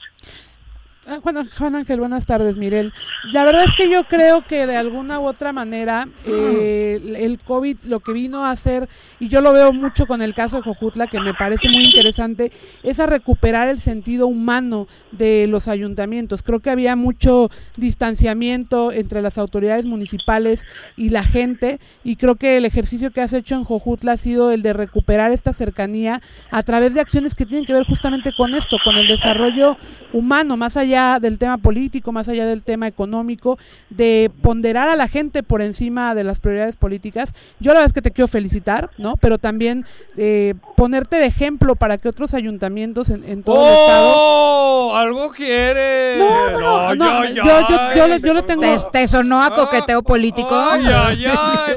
Ah, Juan, Juan Ángel, buenas tardes, Mirel. La verdad es que yo creo que de alguna u otra manera eh, el- COVID lo que vino a hacer, y yo lo veo mucho con el caso de Jojutla, que me parece muy interesante, es a recuperar el sentido humano de los ayuntamientos. Creo que había mucho distanciamiento entre las autoridades municipales y la gente, y creo que el ejercicio que has hecho en Jojutla ha sido el de recuperar esta cercanía a través de acciones que tienen que ver justamente con esto, con el desarrollo humano, más allá del tema político, más allá del tema económico, de ponderar a la gente por encima de las prioridades políticas. Yo la verdad es que te quiero felicitar, ¿no? Pero también eh, ponerte de ejemplo para que otros ayuntamientos en, en todo el estado... ¡Oh! ¿Algo quiere? No, no, no, no, Ay, yo, yo, yo le, yo le tengo... ¿Te, te sonó a coqueteo político? Ay, ay, ay.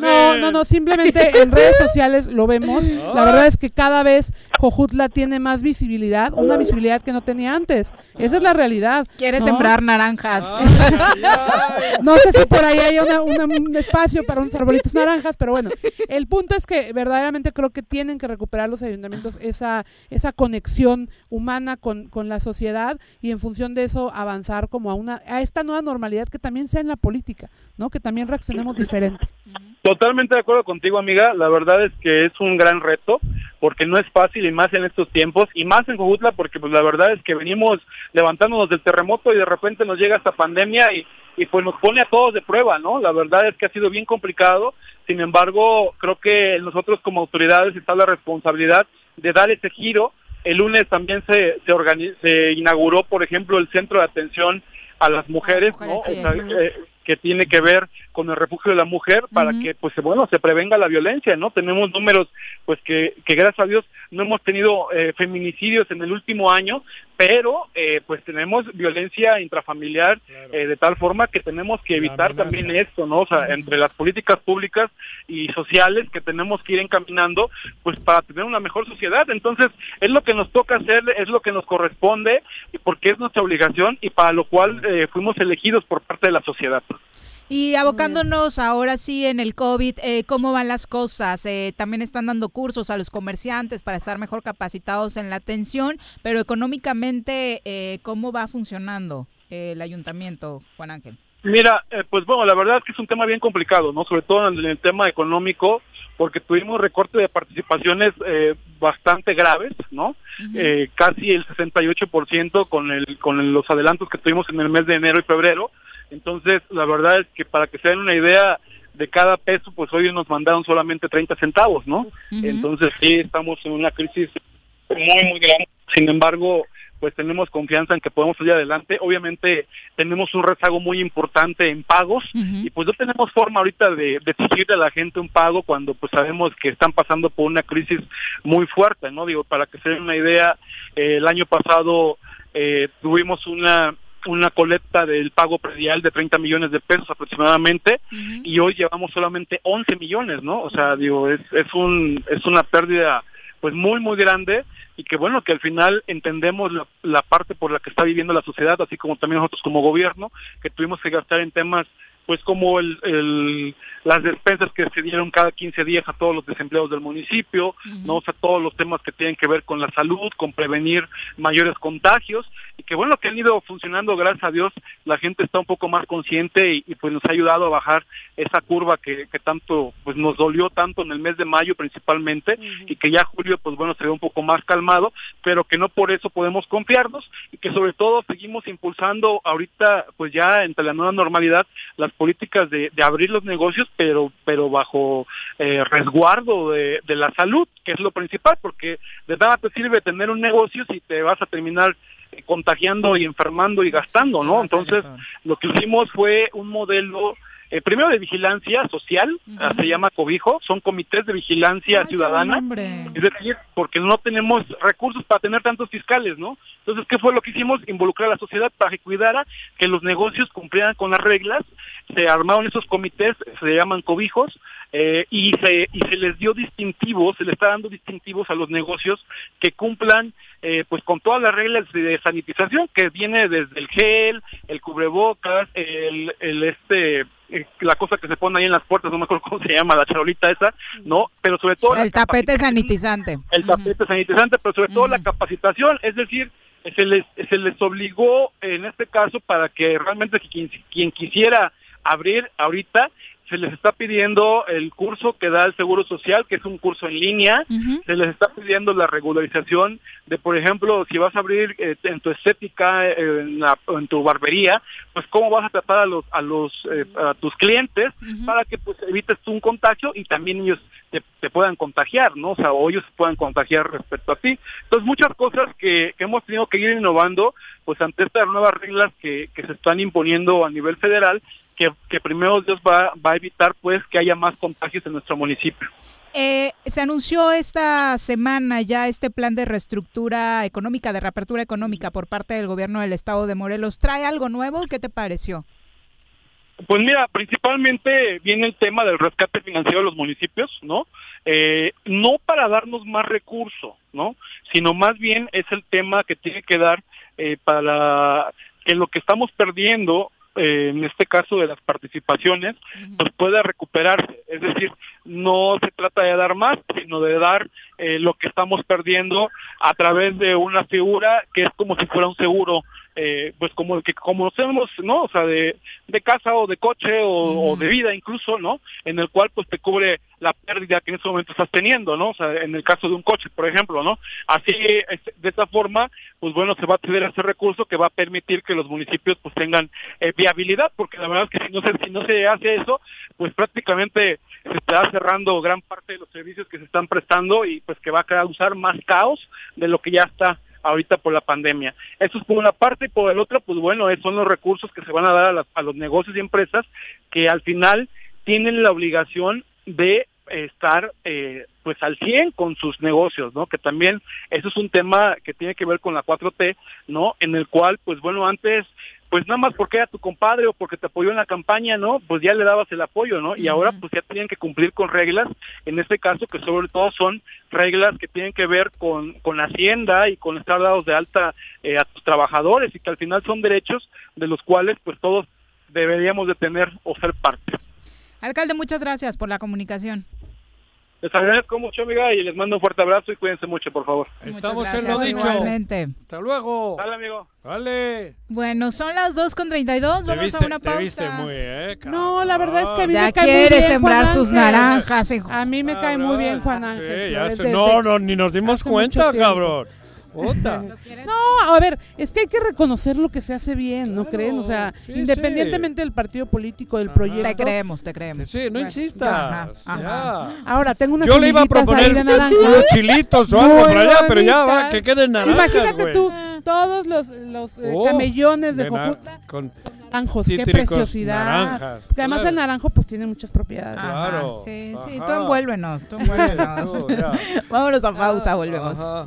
No, no, no, simplemente en redes sociales lo vemos. La verdad es que cada vez Jojutla tiene más visibilidad, una visibilidad que no tenía antes. Esa es la realidad. Quiere ¿no? sembrar naranjas. No sé si por ahí hay una- una- un espacio para unos arbolitos naranjas, pero bueno, el punto es que verdaderamente creo que tienen que recuperar los ayuntamientos esa, esa conexión humana con, con la sociedad y en función de eso avanzar como a una a esta nueva normalidad que también sea en la política, ¿no? Que también reaccionemos diferente. Totalmente de acuerdo contigo, amiga. La verdad es que es un gran reto porque no es fácil y más en estos tiempos y más en Jojutla porque pues la verdad es que venimos levantándonos del terremoto y de repente nos llega esta pandemia y, y pues nos pone a todos de prueba, ¿no? La verdad es que ha sido bien complicado. Sin embargo, creo que nosotros como autoridades está la responsabilidad de dar ese giro. El lunes también se se, inauguró, por ejemplo, el centro de atención a las mujeres, ¿no? sí. Eh, que tiene que ver con el refugio de la mujer para que pues bueno se prevenga la violencia no tenemos números pues que, que gracias a Dios no hemos tenido eh, feminicidios en el último año pero eh, pues tenemos violencia intrafamiliar eh, de tal forma que tenemos que evitar también esto no o sea entre las políticas públicas y sociales que tenemos que ir encaminando pues para tener una mejor sociedad. Entonces es lo que nos toca hacer es lo que nos corresponde y porque es nuestra obligación y para lo cual eh, fuimos elegidos por parte de la sociedad Y abocándonos ahora sí en el COVID, eh, ¿cómo van las cosas? Eh, también están dando cursos a los comerciantes para estar mejor capacitados en la atención, pero económicamente, eh, ¿cómo va funcionando eh, el ayuntamiento, Juan Ángel? Mira, eh, pues bueno, la verdad es que es un tema bien complicado, ¿no? Sobre todo en el tema económico, porque tuvimos recorte de participaciones eh, bastante graves, ¿no? Eh, casi el 68% con el con los adelantos que tuvimos en el mes de enero y febrero. Entonces, la verdad es que para que se den una idea de cada peso, pues hoy nos mandaron solamente 30 centavos, ¿no? Entonces, sí, estamos en una crisis muy, muy grande. Sin embargo, pues tenemos confianza en que podemos salir adelante. Obviamente tenemos un rezago muy importante en pagos y pues no tenemos forma ahorita de, de exigirle a la gente un pago cuando pues sabemos que están pasando por una crisis muy fuerte, ¿no? Digo, para que se den una idea, eh, el año pasado eh, tuvimos una una colecta del pago predial de 30 millones de pesos aproximadamente y hoy llevamos solamente 11 millones, ¿no? O sea, digo, es, es un es una pérdida pues muy muy grande y que bueno que al final entendemos la, la parte por la que está viviendo la sociedad así como también nosotros como gobierno que tuvimos que gastar en temas pues como el, el, las despensas que se dieron cada 15 días a todos los desempleados del municipio, no o sea, todos los temas que tienen que ver con la salud, con prevenir mayores contagios y que bueno que han ido funcionando gracias a Dios, la gente está un poco más consciente y, y, pues nos ha ayudado a bajar esa curva que, que tanto pues nos dolió tanto en el mes de mayo principalmente y que ya julio pues bueno se ve un poco más calmado, pero que no por eso podemos confiarnos y que sobre todo seguimos impulsando ahorita pues ya entre la nueva normalidad las políticas de, de abrir los negocios, pero pero bajo eh, resguardo de, de, la salud, que es lo principal, porque de nada te sirve tener un negocio si te vas a terminar eh, contagiando y enfermando y gastando, ¿no? Entonces, lo que hicimos fue un modelo eh, primero de vigilancia social, uh -huh. se llama cobijo, son comités de vigilancia Ay, ciudadana, es decir, porque no tenemos recursos para tener tantos fiscales, ¿no? Entonces, ¿qué fue lo que hicimos? Involucrar a la sociedad para que cuidara que los negocios cumplieran con las reglas, se armaron esos comités, se llaman cobijos, eh, y, se, y se les dio distintivos, se les está dando distintivos a los negocios que cumplan eh, pues con todas las reglas de sanitización que viene desde el gel, el cubrebocas, el, el este eh, la cosa que se pone ahí en las puertas, no me acuerdo cómo se llama, la charolita esa, ¿no? Pero sobre todo... El tapete sanitizante. El tapete sanitizante, pero sobre todo la capacitación, es decir, se les, se les obligó en este caso para que realmente quien, quien quisiera abrir ahorita se les está pidiendo el curso que da el Seguro Social, que es un curso en línea, se les está pidiendo la regularización de, por ejemplo, si vas a abrir eh, en tu estética, eh, en, la, en, tu barbería, pues cómo vas a tratar a los a los eh, a tus clientes para que pues evites tú un contagio y también ellos te, te, puedan contagiar, ¿no? O sea, o ellos se puedan contagiar respecto a ti. Entonces, muchas cosas que, que hemos tenido que ir innovando, pues ante estas nuevas reglas que, que se están imponiendo a nivel federal que, que primero Dios va, va a evitar pues que haya más contagios en nuestro municipio. Eh, se anunció esta semana ya este plan de reestructura económica, de reapertura económica por parte del gobierno del estado de Morelos. ¿Trae algo nuevo? ¿Qué te pareció? Pues mira, principalmente viene el tema del rescate financiero de los municipios, ¿no? Eh, no para darnos más recursos, ¿no? Sino más bien es el tema que tiene que dar eh, para que lo que estamos perdiendo eh, en este caso de las participaciones, pues pueda recuperarse. Es decir, no se trata de dar más, sino de dar eh, lo que estamos perdiendo a través de una figura que es como si fuera un seguro eh, pues como que como conocemos, ¿no? O sea, de, de casa o de coche o, o, de vida incluso, ¿no? En el cual pues te cubre la pérdida que en ese momento estás teniendo, ¿no? O sea, en el caso de un coche, por ejemplo, ¿no? Así, de esta forma, pues bueno, se va a tener ese recurso que va a permitir que los municipios pues tengan eh, viabilidad, porque la verdad es que si no se, si no se hace eso, pues prácticamente se está cerrando gran parte de los servicios que se están prestando y pues que va a causar más caos de lo que ya está ahorita por la pandemia. Eso es por una parte y por el otro, pues bueno, son los recursos que se van a dar a, las, a los negocios y empresas que al final tienen la obligación de estar eh, pues al 100 con sus negocios, ¿no? Que también eso es un tema que tiene que ver con la 4T, ¿no? En el cual, pues bueno, antes pues nada más porque era tu compadre o porque te apoyó en la campaña, ¿no? Pues ya le dabas el apoyo, ¿no? Y ahora pues ya tenían que cumplir con reglas, en este caso que sobre todo son reglas que tienen que ver con, con Hacienda y con estar dados de alta eh, a tus trabajadores y que al final son derechos de los cuales pues todos deberíamos de tener o ser parte. Alcalde, muchas gracias por la comunicación. Les agradezco mucho, amiga, y les mando un fuerte abrazo y cuídense mucho, por favor. Estamos en lo dicho. Igualmente. Hasta luego. Dale, amigo. Dale. Bueno, son las 2 con 32. Vamos viste, a una pausa. Te viste muy, eh, No, la verdad es que a mí ya me cae quiere muy bien sembrar Juan sus Ángel. naranjas. hijo. A mí me Ah, cae muy bien. Juan Sí, Ángel. ya No, no, ni nos dimos cuenta, cabrón. Puta. No, a ver, es que hay que reconocer lo que se hace bien, ¿no creen? O sea, sí, independientemente del partido político, del proyecto. Te creemos, te creemos. Sí, no insistas. ajá, ajá. Ya. Ahora, tengo unas Yo le iba a proponer unos chilitos o algo por allá, pero ya va, que queden naranjas, Imagínate güey. tú, todos los, los eh, Oh, camellones de, de Jojutla con naranjos, qué preciosidad. naranjas. Además Claro. el naranjo pues tiene muchas propiedades. Ajá, Claro. Sí, sí, Ajá. tú envuélvenos, tú envuélvenos. Tú. Vámonos a pausa, volvemos. Ajá.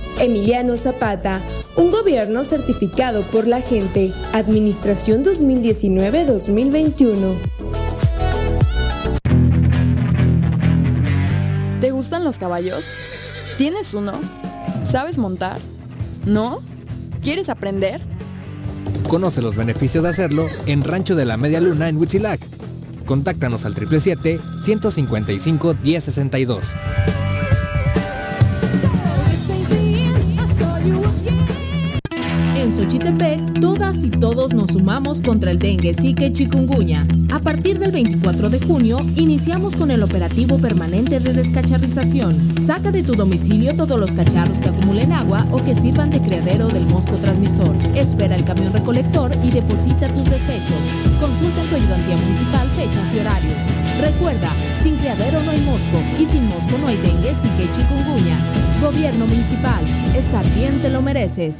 Emiliano Zapata, un gobierno certificado por la gente. Administración 2019-2021. ¿Te gustan los caballos? ¿Tienes uno? ¿Sabes montar? ¿No? ¿Quieres aprender? Conoce los beneficios de hacerlo en Rancho de la Media Luna en Huitzilac. Contáctanos al 777-155-1062. En Xochitepec, todas y todos nos sumamos contra el dengue, zika y chikungunya. A partir del 24 de junio, iniciamos con el operativo permanente de descacharrización. Saca de tu domicilio todos los cacharros que acumulen agua o que sirvan de criadero del mosco transmisor. Espera el camión recolector y deposita tus desechos. Consulta en tu ayudantía municipal fechas y horarios. Recuerda, sin criadero no hay mosco y sin mosco no hay dengue, zika y chikungunya. Gobierno municipal, estar bien te lo mereces.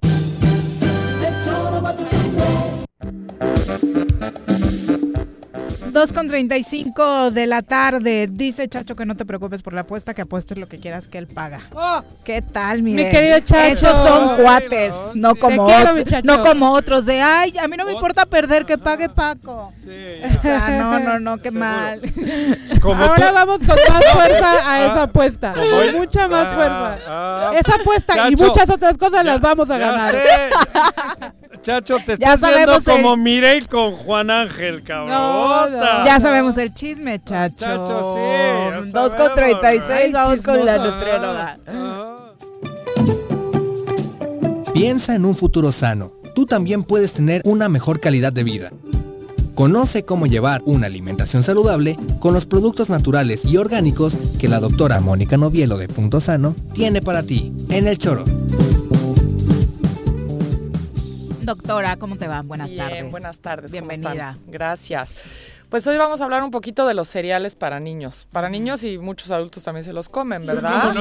Dos con 35 de la tarde. Dice Chacho que no te preocupes por la apuesta, que apuestes lo que quieras que él paga. ¿Qué tal, mi Mi querido Chacho. Esos son cuates, no como, quiero, no como otros de, ay, a mí no me importa perder, que pague Paco. O sea, no, no, no, qué mal. Como Ahora tú- vamos con más fuerza a esa apuesta. Con mucha más Ah, fuerza. ah. esa apuesta y muchas otras cosas las vamos a ya ganar. Chacho, te Ya estás viendo el- como Mireille con Juan Ángel, cabrón. Ya sabemos el chisme, Chacho. Chacho, sí, ya Dos con 36, Ay, vamos con la nutrióloga. Piensa en un futuro sano. Tú también puedes tener una mejor calidad de vida. Conoce cómo llevar una alimentación saludable con los productos naturales y orgánicos que la doctora Mónica Novielo de Punto Sano tiene para ti en el choro. Doctora, ¿cómo te va? Buenas Bien, tardes. buenas tardes. ¿cómo están? Bienvenida. Gracias. Pues hoy vamos a hablar un poquito de los cereales para niños. Para niños y muchos adultos también se los comen, ¿verdad?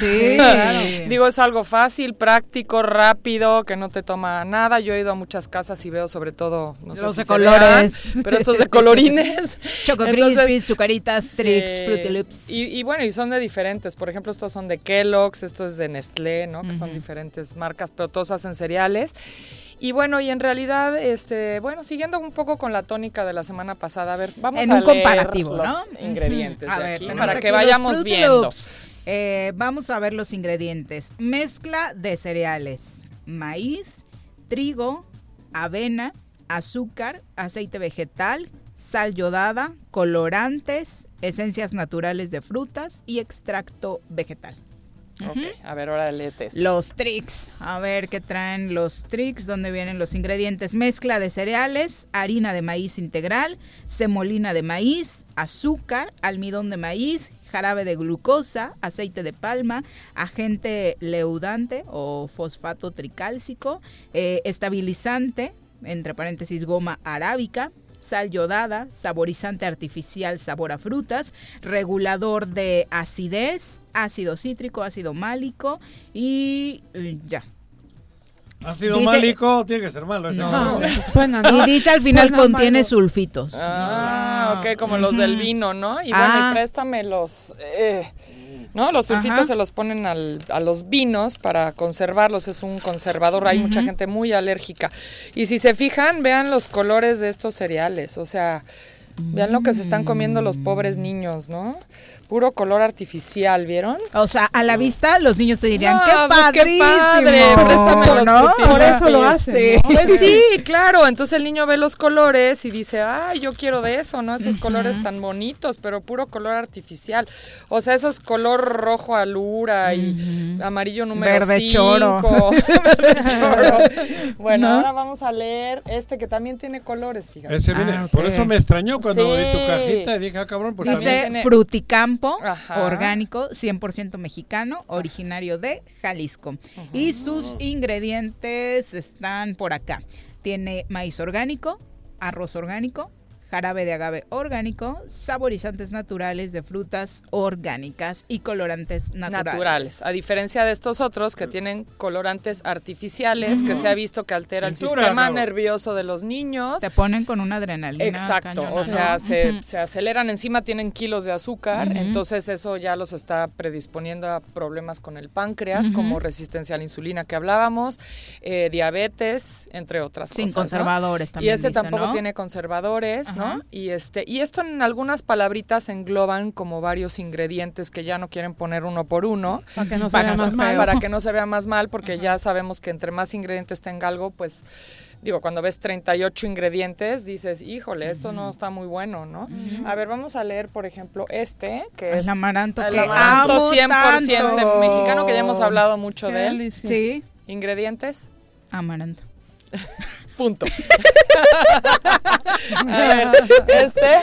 sí, claro. Digo, es algo fácil, práctico, rápido, que no te toma nada. Yo he ido a muchas casas y veo sobre todo, no sé Los si de vean, colores. pero estos de colorines. Choco Crispies, Zucaritas, Trix, Sí. Fruity Loops. Y, y bueno, y son de diferentes. Por ejemplo, estos son de Kellogg's, esto es de Nestlé, ¿no? Que son diferentes marcas, pero todos hacen cereales. Y bueno, y en realidad, este, bueno, siguiendo un poco con la tónica de la semana pasada, a ver, vamos en a un leer comparativo, los ¿no? ingredientes de ver, aquí para aquí que vayamos viendo. Eh, vamos a ver los ingredientes. Mezcla de cereales. Maíz, trigo, avena, azúcar, aceite vegetal, sal yodada, colorantes, esencias naturales de frutas y extracto vegetal. Ok, a ver, ahora léete esto. Los tricks. A ver qué traen los tricks, dónde vienen los ingredientes. Mezcla de cereales, harina de maíz integral, semolina de maíz, azúcar, almidón de maíz, jarabe de glucosa, aceite de palma, agente leudante o fosfato tricálcico, eh, estabilizante, entre paréntesis goma arábica, sal yodada, saborizante artificial sabor a frutas, regulador de acidez, ácido cítrico, ácido málico y eh, ya. Ácido Dice- málico tiene que ser malo. ese No, ¿no? suena, Y dice al final Suena contiene sulfitos. Ah, ok, como los del vino, ¿no? Y bueno, Ah. y préstame los... eh, ¿No? Los sulfitos Ajá. se los ponen al- a los vinos para conservarlos, es un conservador, hay mucha gente muy alérgica. Y si se fijan, vean los colores de estos cereales, o sea, vean lo que se están comiendo los pobres niños, ¿no? Puro color artificial, ¿vieron? O sea, a la vista los niños te dirían, No, ¡qué pues, padrísimo! qué padre, préstame los ¿no? Fruity Por eso lo Loops. hacen, Sí. ¿no? Pues sí, claro. Entonces el niño ve los colores y dice, ay, yo quiero de eso, ¿no? Esos colores tan bonitos, pero puro color artificial. O sea, esos color rojo alura y amarillo número Verde cinco. choro. Verde choro. Bueno, ¿No? ahora vamos a leer este que también tiene colores, fíjate. Ese viene, Ah, Por eso me extrañó cuando Sí. abrí tu cajita y dije, ah, cabrón, pues Dice también. Ajá. orgánico, 100% mexicano, originario de Jalisco. Y sus ingredientes están por acá. Tiene maíz orgánico, arroz orgánico, jarabe de agave orgánico, saborizantes naturales de frutas orgánicas y colorantes naturales. naturales. A diferencia de estos otros que tienen colorantes artificiales, que se ha visto que altera el sistema nervioso de los niños. Se ponen con una adrenalina. Exacto, cañona, o ¿no? sea, se, aceleran encima, tienen kilos de azúcar, entonces eso ya los está predisponiendo a problemas con el páncreas, como resistencia a la insulina que hablábamos, eh, diabetes, entre otras Sin cosas. ¿no? conservadores Y también ese dice, tampoco ¿no? tiene conservadores, ¿no? Y este, y esto en algunas palabritas engloban como varios ingredientes que ya no quieren poner uno por uno. Para que no se vea más mal. Para que no se vea más mal, porque ya sabemos que entre más ingredientes tenga algo, pues digo, cuando ves 38 ingredientes, dices, híjole, esto no está muy bueno, ¿no? A ver, vamos a leer, por ejemplo, este, que El es amaranto, el que amaranto amo 100% tanto. mexicano, que ya hemos hablado mucho Qué de él. delicia. Sí. Ingredientes. Amaranto. Punto. a ver, este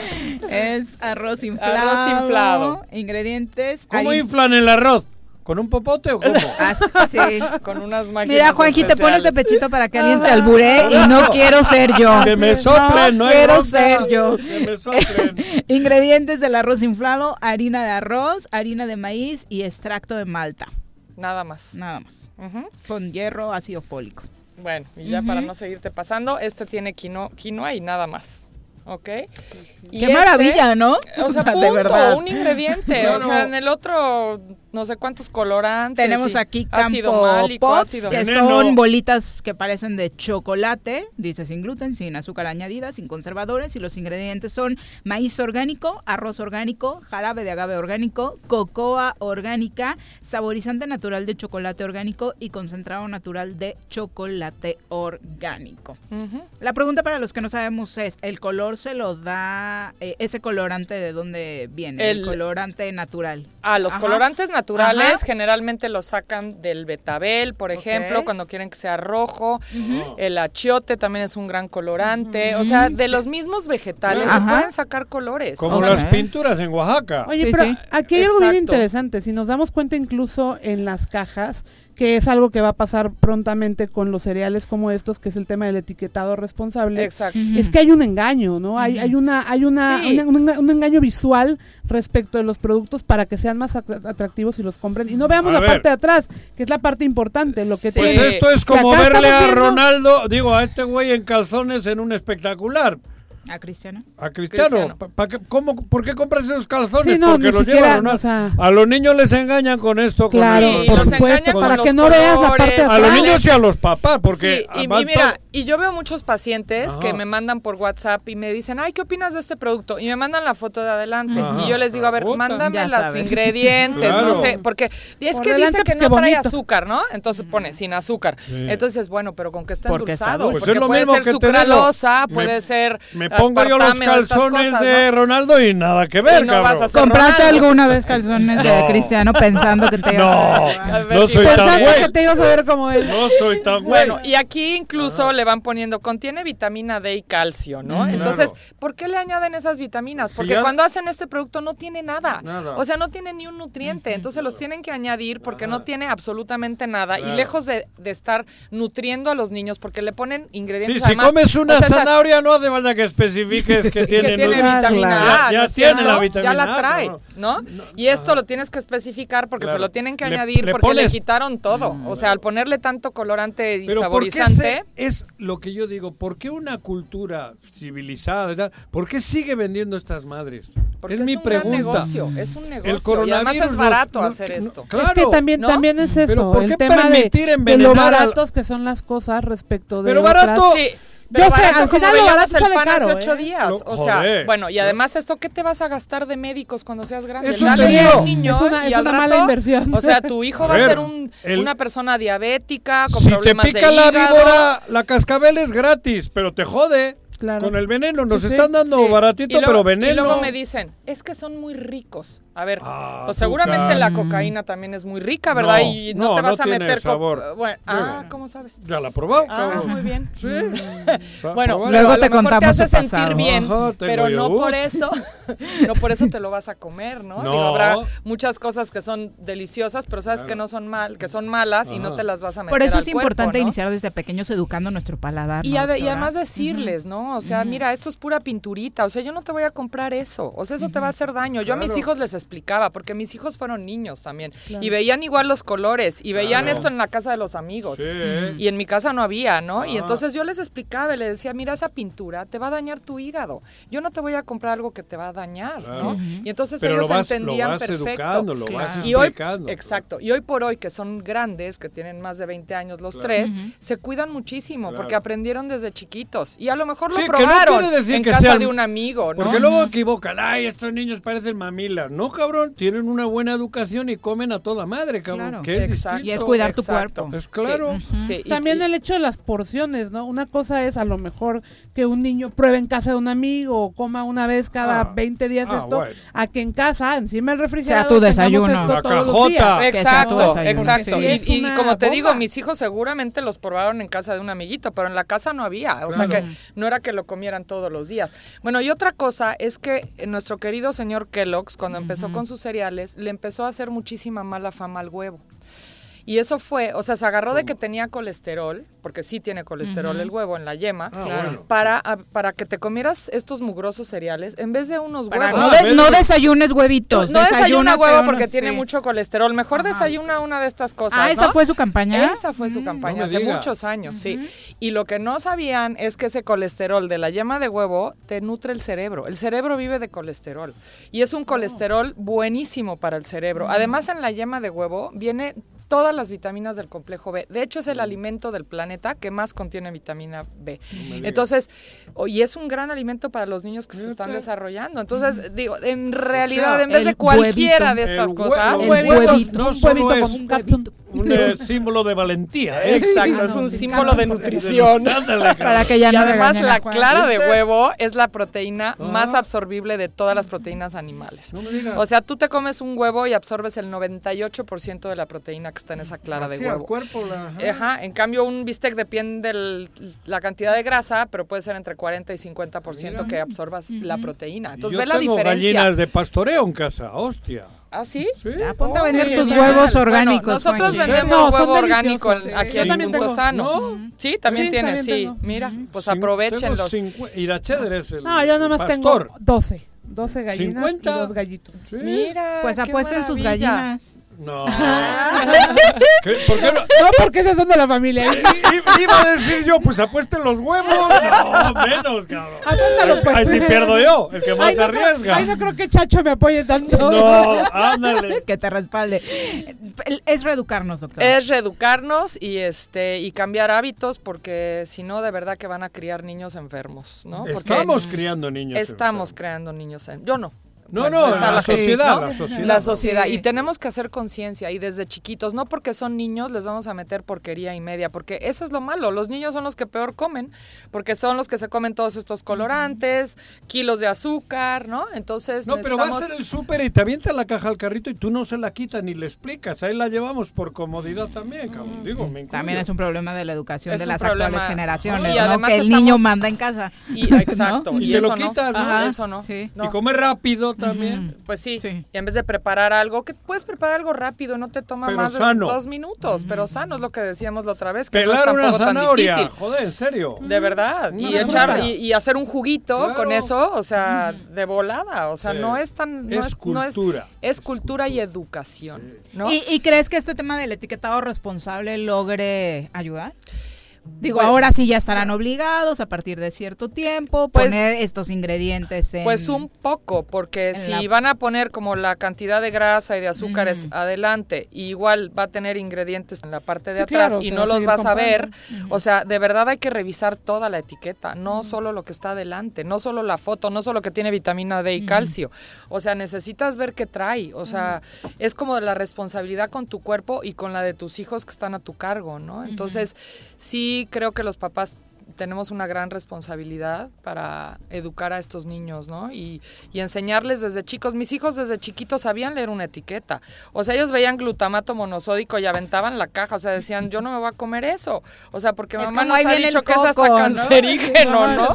es arroz inflado. Arroz inflado. Ingredientes. ¿Cómo inflan el arroz? ¿Con un popote o cómo? Sí. Con unas máquinas Mira, Juanji, te pones de pechito para que alguien te alburé y no quiero ser yo. Que me soplen, no hay quiero bronca. ser yo. Que me soplen. Ingredientes del arroz inflado, harina de arroz, harina de maíz y extracto de malta. Nada más. Nada más. Con hierro ácido fólico. Bueno, y ya para no seguirte pasando, este tiene quino, quinoa y nada más. ¿Ok? Y Qué este- maravilla, ¿no? O sea, O sea, de punto, verdad. un ingrediente. o sea, en el otro, no sé cuántos colorantes. Tenemos y aquí ácido Campo málico, Pops, ácido que veneno. son bolitas que parecen de chocolate, dice sin gluten, sin azúcar añadida, sin conservadores, y los ingredientes son maíz orgánico, arroz orgánico, jarabe de agave orgánico, cocoa orgánica, saborizante natural de chocolate orgánico y concentrado natural de chocolate orgánico. La pregunta para los que no sabemos es, ¿el color se lo da eh, ese colorante de dónde viene? El, El- colorante natural. Ah, los Ajá. colorantes naturales Ajá. generalmente los sacan del betabel, por ejemplo, cuando quieren que sea rojo. El achiote también es un gran colorante. O sea, de los mismos vegetales se pueden sacar colores. Como O sea, las pinturas en Oaxaca. Oye, Sí, pero sí. aquí hay algo bien interesante. Si nos damos cuenta incluso en las cajas, que es algo que va a pasar prontamente con los cereales como estos, que es el tema del etiquetado responsable. Exacto. Es que hay un engaño, ¿no? Hay, hay una, hay una, Sí. una- un, un engaño visual respecto de los productos para que sean más atra- atractivos y los compren. Y no veamos A la ver. parte de atrás, que es la parte importante, lo que Pues tiene. esto es como verle a viendo- Ronaldo, digo, a este güey en calzones en un espectacular. ¿A Cristiano? A Cristiano. Cristiano. Pa- pa' qué- cómo, ¿Por qué compras esos calzones? Sí, no, Porque los siquiera, lleva Ronaldo. o sea- A los niños les engañan con esto. con Claro, el- por con- supuesto, con- para con que los no veas la parte. A los niños y a los papás, porque Sí, y, y mira, y yo veo muchos pacientes Ajá. que me mandan por WhatsApp y me dicen, ay, ¿qué opinas de este producto? Y me mandan la foto de adelante. Ajá. Y yo les digo, a ver, Puta. mándame los sabes. ingredientes, Claro. no sé, porque y es Por que dice que pues, no trae bonito. azúcar, ¿no? Entonces pone sin azúcar. Sí. Entonces, bueno, pero con que está endulzado. Pues porque es lo puede ser sucralosa, puede ser pongo yo los calzones cosas, de ¿no? Ronaldo y nada que ver, no cabrón. a ¿Compraste Ronaldo. alguna vez calzones de No. Cristiano pensando que te No, A ver, no soy tan güey. que te ibas a ver como él. No soy tan güey. Bueno, y aquí incluso le van poniendo, contiene vitamina D y calcio, ¿no? Ujú. Entonces, Claro. ¿por qué le añaden esas vitaminas? Si Porque ya- cuando hacen este producto no tiene nada. Nada. O sea, no tiene ni un nutriente. Entonces los tienen que añadir porque no tiene absolutamente nada. Claro. Y lejos de, de estar nutriendo a los niños, porque le ponen Sí, ingredientes si además, comes una o sea, esas- zanahoria no hace falta que especifiques que tiene, que tiene vitamina Ya- A, Ya, ¿no es tiene la vitamina Ya la trae. ¿no? Y esto lo tienes que especificar porque Claro. se lo tienen que Le- añadir le porque le quitaron todo. O sea, al ponerle tanto colorante y Pero ¿por qué saborizante. es lo que yo digo, ¿por qué una cultura civilizada, y tal, por qué sigue vendiendo estas madres? Porque es es mi un gran pregunta. negocio, es un negocio. El y coronavirus además es barato nos- hacer no- esto. claro. es que también, ¿no? también es Pero eso, ¿por el qué tema de, permitir de lo al- baratos que son las cosas respecto de Pero otras. barato- Sí. Yo sé, al final lo barato sale caro, hace ocho ¿eh? días. Lo- o sea, joder. bueno, y además esto, ¿qué te vas a gastar de médicos cuando seas grande? Eso Dale te a digo. un niño Es una- y es una mala rato, inversión. O sea, tu hijo A va a ser un- el- una persona diabética con Si te problemas pica de la hígado. víbora, la cascabel es gratis, pero te jode. Claro. Con el veneno nos Sí, están dando Sí. baratito, luego- pero veneno. Y luego me dicen, es que son muy ricos. A ver, Ah, pues seguramente la cocaína también es muy rica, ¿verdad? No, y no, no, te vas no a meter sabor. Bueno, ah, ¿cómo sabes? Ya la he probado, Ah, cabrón. muy bien. Sí. Mm. Bueno, luego te te contamos contamos te hace su sentir pasado. bien, Ajá, pero no por eso, no por eso te lo vas a comer, ¿no? No. Digo, habrá muchas cosas que son deliciosas, pero sabes Claro. que no son mal, que son malas y no te las vas a meter Por eso al es cuerpo, importante ¿no? iniciar desde pequeños educando nuestro paladar. Y, además decirles, ¿no? O sea, mira, esto es pura pinturita, o sea, yo no te voy a comprar eso, o sea, eso te va a hacer daño. Yo a mis hijos les explicaba, porque mis hijos fueron niños también, Claro. y veían igual los colores, y veían Claro. esto en la casa de los amigos, Sí. y en mi casa no había, ¿no? Y Ah. entonces yo les explicaba y les decía, mira, esa pintura te va a dañar tu hígado, yo no te voy a comprar algo que te va a dañar, Claro. ¿no? Y entonces Pero ellos lo vas- lo entendían vas perfecto. educando, lo vas y hoy, explicando. exacto, y hoy por hoy que son grandes, que tienen más de 20 años los Claro. tres, se cuidan muchísimo Claro. porque aprendieron desde chiquitos y a lo mejor lo Sí, que no probaron quiere decir en que casa sean- de un amigo, ¿no? Porque luego equivocan, ay, estos niños parecen mamilas. No, cabrón, tienen una buena educación y comen a toda madre, cabrón. Claro. Que es distinto. Y es cuidar tu cuerpo. Es claro. Sí, y- También y- el hecho de las porciones, ¿no? Una cosa es a lo mejor que un niño pruebe en casa de un amigo o coma una vez cada Ah, 20 días ah, esto, bueno. a que en casa, encima del refrigerador, tu tengamos desayuno. esto La todos los cajota. sea tu Exacto, exacto. sí. Y, como te digo, mis hijos seguramente los probaron en casa de un amiguito, pero en la casa no había. O sea Claro. que no era que lo comieran todos los días. Bueno, y otra cosa es que nuestro querido señor Kellogg's, cuando empezó con sus cereales, le empezó a hacer muchísima mala fama al huevo. Y eso fue, o sea, se agarró de que tenía colesterol, porque sí tiene colesterol el huevo en la yema, Ah, para, a- para que te comieras estos mugrosos cereales en vez de unos Para huevos. no, Ah, no desayunes huevitos. No desayuna huevo unos- porque tiene sí. mucho colesterol. Mejor Ajá. desayuna una de estas cosas. Ah, ¿esa ¿no? fue su campaña? Esa fue su campaña no me hace diga. muchos años, sí. Y lo que no sabían es que ese colesterol de la yema de huevo te nutre el cerebro. El cerebro vive de colesterol y es un colesterol buenísimo para el cerebro. Además, en la yema de huevo viene todas las vitaminas del complejo B. De hecho, es el alimento del planeta que más contiene vitamina B. Entonces, o- y es un gran alimento para los niños que se están desarrollando. Entonces, digo, en realidad, sea, en vez de cualquiera huevito. de estas cosas, El huevito. no un solo es como un capsun. un eh, símbolo de valentía. ¿eh? Exacto, Ah, es un sí, símbolo de nutrición. Para que ya y no además regañen la clara de huevo es la proteína Ah. más absorbible de todas las proteínas animales. No me digas. O sea, tú te comes un huevo y absorbes el 98% de la proteína que está en esa clara de Así huevo. cuerpo, la- ajá. Ajá, en cambio un bistec depende de la cantidad de grasa, pero puede ser entre 40 y 50% que absorbas la proteína. Y Entonces ve la tengo diferencia. gallinas de pastoreo en casa, hostia. ¿Ah, sí? Sí. Ya, ponte a vender tus genial. huevos Bueno, orgánicos. nosotros Juanqui. vendemos No, son huevo orgánico aquí en Punto tengo. Sano. ¿No? Sí, también Sí, tienes, también sí. tengo. Mira, pues Cin- aprovechenlos. tengo cincue- Iracheder es el No, yo nomás pastor. tengo 12. 12 gallinas 50. y dos gallitos. Sí. Mira, Pues apuesten sus gallinas. No. ¿Qué? ¿Por qué no? No, porque esas son de la familia. I- i- Iba a decir yo, pues apuesten los huevos. No, menos, cabrón. Apuéstalo, pues. Ahí sí pierdo yo, el que más Ay, no creo- arriesga. Ay, no creo que Chacho me apoye tanto. No, ándale. Que te respalde. Es reeducarnos, doctor. Es reeducarnos y este y cambiar hábitos porque si no de verdad que van a criar niños enfermos, ¿no? Porque Estamos criando niños. estamos enfermos. creando niños en, yo no. No, no, está la sociedad, ¿no? la sociedad. La sociedad. Sí. Y tenemos que hacer conciencia y desde chiquitos, no porque son niños les vamos a meter porquería y media, porque eso es lo malo. Los niños son los que peor comen, porque son los que se comen todos estos colorantes, kilos de azúcar, ¿no? Entonces No, pero va a necesitamos- ser el súper y te avienta la caja al carrito y tú no se la quitas ni le explicas. Ahí la llevamos por comodidad también, cabrón. Digo, me. También es un problema de la educación Es de las problema. actuales generaciones, Y ¿no? además que el estamos- niño manda en casa. Y, exacto. ¿No? Y te lo quitas, ¿no? Ajá, Eso no. Sí. no. Y come rápido también. Pues sí. Sí. Y en vez de preparar algo, que puedes preparar algo rápido, no te toma Pero más sano. de dos minutos, pero sano es lo que decíamos la otra vez, que no es Pelar una tampoco tan zanahoria. difícil. Joder, en serio. De verdad. Una Y echar y, y hacer un juguito Claro. con eso, o sea, de volada. O sea, Sí. no es tan. No Es no cultura. Es, cultura y educación. ¿no? ¿Y, y crees que este tema del etiquetado responsable logre ayudar? Digo, Pues- ahora sí ya estarán obligados a partir de cierto tiempo Pues- poner estos ingredientes en... Pues un poco, porque si la- van a poner como la cantidad de grasa y de azúcares adelante, y igual va a tener ingredientes en la parte de Sí, atrás claro, y no los vas a ver, o sea, de verdad hay que revisar toda la etiqueta, no solo lo que está adelante, no solo la foto, no solo que tiene vitamina D y calcio, o sea, necesitas ver qué trae, o sea, es como la responsabilidad con tu cuerpo y con la de tus hijos que están a tu cargo, ¿no? Entonces, sí creo que los papás tenemos una gran responsabilidad para educar a estos niños, ¿no? Y, y enseñarles desde chicos. Mis hijos desde chiquitos sabían leer una etiqueta. O sea, ellos veían glutamato monosódico y aventaban la caja. O sea, decían, yo no me voy a comer eso. O sea, porque Es mamá nos ha dicho que es hasta coco, ¿no? cancerígeno, ¿no?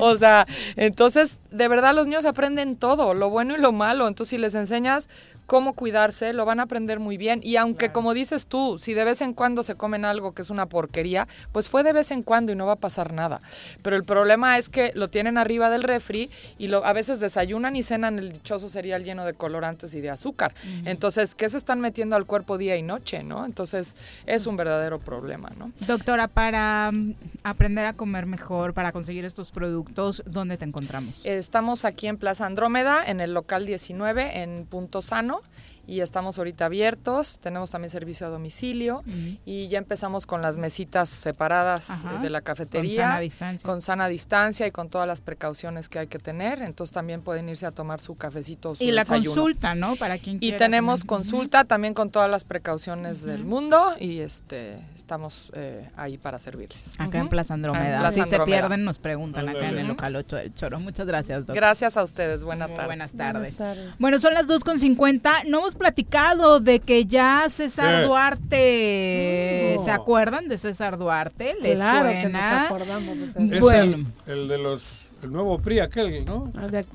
O sea, entonces, de verdad los niños aprenden todo, lo bueno y lo malo. Entonces, si les enseñas cómo cuidarse, lo van a aprender muy bien. Y aunque, como dices tú, si de vez en cuando se comen algo que es una porquería, pues fue de vez en cuando y no va a pasar nada. Pero el problema es que lo tienen arriba del refri y lo, a veces desayunan y cenan el dichoso cereal lleno de colorantes y de azúcar. Entonces, ¿qué se están metiendo al cuerpo día y noche, no? Entonces, es un verdadero problema, ¿no? Doctora, para mm, aprender a comer mejor, para conseguir estos productos, ¿dónde te encontramos? Estamos aquí en Plaza Andrómeda, en el local 19, en Punto Sano. ¿no? Y estamos ahorita abiertos, tenemos también servicio a domicilio y ya empezamos con las mesitas separadas Ajá. eh, de la cafetería. Con sana distancia. con sana distancia y con todas las precauciones que hay que tener. Entonces también pueden irse a tomar su cafecito o su Y la consulta, ¿no? Para quien Y quiera tenemos también. consulta también con todas las precauciones del mundo y este estamos eh, ahí para servirles. Acá en. Plaza Andrómeda. Plaza si se pierden, nos preguntan acá en el local 8 del Choro. Muchas gracias, doctor. Gracias a ustedes. Buena tarde. buenas tardes. Bueno, son las 2.50. No hemos platicado de que ya César ¿Qué? Duarte. No. ¿Se acuerdan de César Duarte? ¿Les Claro que nos acordamos de César. Es Bueno. el, el de los. El nuevo PRI, aquel, ¿no? De-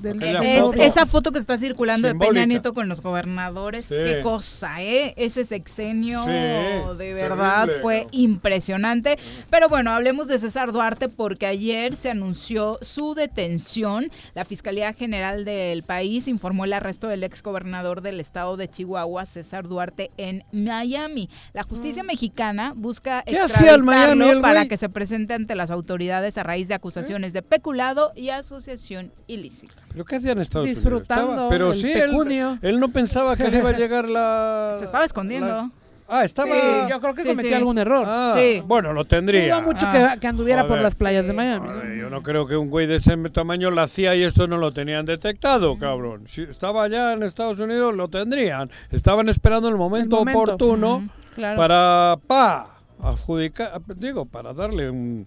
Es foto. esa foto que está circulando de Peña. Nieto con los gobernadores. Sí. Qué cosa, ¿eh? Ese sexenio Sí, de verdad terrible. fue impresionante. Pero bueno, hablemos de César Duarte porque ayer se anunció su detención. La Fiscalía General del país informó el arresto del ex gobernador del estado de Chihuahua, César Duarte, en Miami. La justicia mexicana busca ¿Qué hacía el Miami, extraditarlo el para que se presente ante las autoridades a raíz de acusaciones de peculado y asociación ilícita. ¿Pero qué hacía en Estados Disfrutando Unidos? Estaba- pero sí, él, él no pensaba que le iba a llegar la... Se estaba escondiendo. la- Ah, estaba... Sí, yo creo que Sí, cometió sí. algún error. Ah, Sí. Bueno, lo tendría. Dudo mucho Ah. que, que anduviera por Joder. las playas de Miami. Joder, yo no creo que un güey de ese tamaño la hacía y esto no lo tenían detectado, cabrón. Si estaba allá en Estados Unidos, lo tendrían. Estaban esperando el momento, momento. oportuno Ujú, claro. para, pa, adjudicar, digo, para darle un,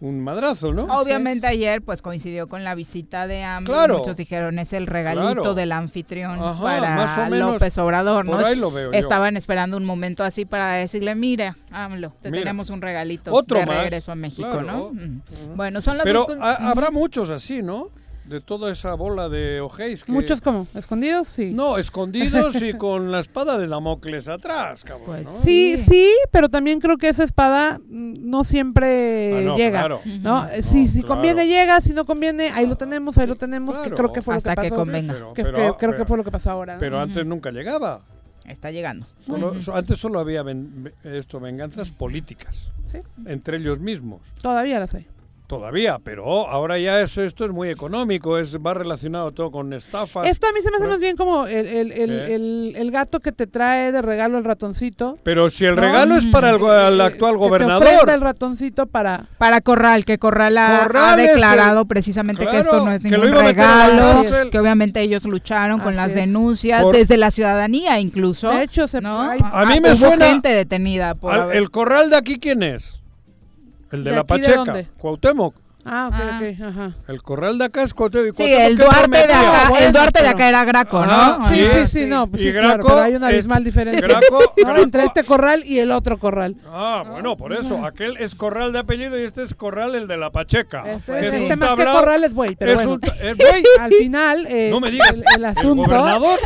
un madrazo, ¿no? Obviamente ayer pues coincidió con la visita de AMLO. Claro. Muchos dijeron es el regalito Claro. del anfitrión Ajá, para más o menos, López Obrador, ¿no? por ahí lo veo yo. Estaban esperando un momento así para decirle, mira, AMLO, te Mira. tenemos un regalito Otro de más, regreso a México, claro. ¿no? Bueno, son las Pero dos habrá muchos así, ¿no? De toda esa bola de ojéis. que- Muchos como, escondidos, sí. No, escondidos y con la espada de Damocles atrás, cabrón. Pues ¿no? Sí, sí, pero también creo que esa espada mm, no siempre Ah, no, llega. claro. ¿no? Eh, Si, si claro. conviene llega, si no conviene, ahí lo tenemos, ahí lo tenemos, que creo que fue Hasta lo que que pasó. convenga. Pero- que, pero- que- creo que pero- fue lo que pasó ahora. ¿no? Pero antes nunca llegaba. Está llegando. Solo- so- antes solo había ven- esto, venganzas políticas Sí. entre ellos mismos. Todavía las hay. Todavía, pero ahora ya es, esto es muy económico, es va relacionado todo con estafas. Esto a mí se me hace Pero- más bien como el, el, el, ¿Eh? el- el gato que te trae de regalo el ratoncito. Pero si el ¿no? regalo es para el, el actual Que te gobernador. el ratoncito para... Para Corral, que Corral ha, Corral ha es el- declarado precisamente que esto no es que lo ningún la regalo, que obviamente ellos lucharon con las es. denuncias desde la ciudadanía incluso. De hecho, se, ¿no? hay- A mí me Hubo suena- gente detenida por Al- haber- ¿El corral de aquí quién es? El de, ¿De la de Pacheca, dónde? Cuauhtémoc. Ah, ok, Ah. ok, ajá. El corral de acá es Cuauhtémoc. Sí, Cuauhtémoc, el ¿qué Duarte de acá, Bueno, el Duarte de acá era Graco, ¿no? Ajá, Sí, sí, sí, no, pues Y sí, claro, Graco, pero hay una eh, abismal diferencia. Graco, ¿no? Graco- Entre este corral y el otro corral. Ah, bueno, por eso. Aquel es corral de apellido y este es corral el de la Pacheca. Este, que es, es este un más que corral es buey, pero es bueno. un ta- es buey. Al final, eh, No me digas. el, el asunto... gobernador?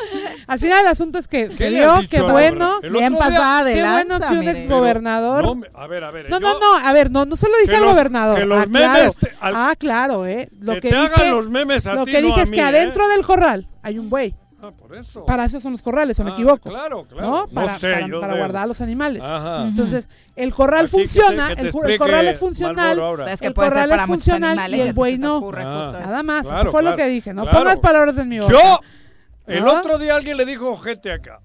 Al final el asunto es que se ¿Qué dio, al bueno, Bien pasada de qué bueno que un exgobernador... No, a ver, a ver. No, no, no, a ver, no, no se lo dije al gobernador. que los ah, claro. memes te- al- ah, claro, eh. Lo que que, te dije, hagan los memes a lo ti, que no dije a es mí, que ¿eh? adentro del corral hay un buey. Ah, por eso. Para eso son los corrales, o me Ah, equivoco. Claro, claro. ¿no? No Para, sé, para, yo para guardar a los animales. Ajá. Entonces, el corral Así que te- funciona, que te el, el corral es funcional. Es que el corral es funcional animales y el buey no. ocurre Ah. Nada más, Claro, eso fue lo claro, que dije. No claro. pongas palabras en mi boca. Yo, el ¿No? otro día alguien le dijo ojete acá.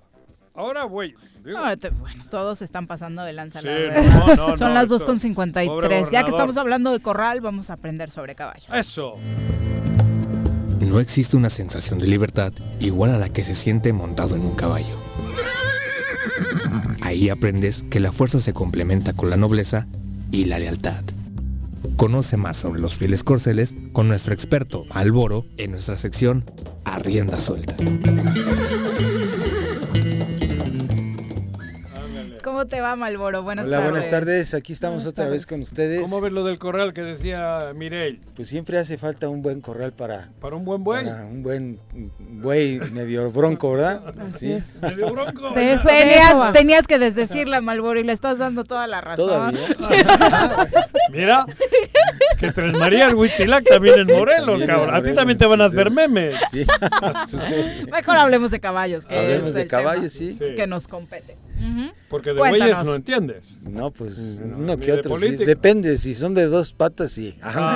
Ahora, güey. No, te- bueno, todos están pasando de lanza, la Sí, verdad. no, no, Son no, las esto- 2.53. pobre Ya que estamos hablando de corral, vamos a aprender sobre caballos. Eso. No existe una sensación de libertad igual a la que se siente montado en un caballo. Ahí aprendes que la fuerza se complementa con la nobleza y la lealtad. Conoce más sobre los fieles corceles con nuestro experto Alboro en nuestra sección Arrienda Suelta. ¿Cómo te va, Malboro? Buenas Hola, tardes. buenas tardes. Aquí estamos otra vez con ustedes. ¿Cómo ves lo del corral que decía Mireille? Pues siempre hace falta un buen corral para... ¿Para un buen buey? para un buen buey medio bronco, ¿verdad? Así es. Medio bronco. De tenías, tenías que desdecirla, Malboro, y le estás dando toda la razón. Mira, que Tres Marías Huitzilac también es Morelos, También cabrón. A ti también te van a hacer memes. Sí. Mejor hablemos de caballos, que Hablemos es de el caballos, tema sí. que nos compete. Porque de Cuéntanos. bueyes no entiendes. No, pues No, uno que de otro sí. Depende, si son de dos patas, sí. Ajá,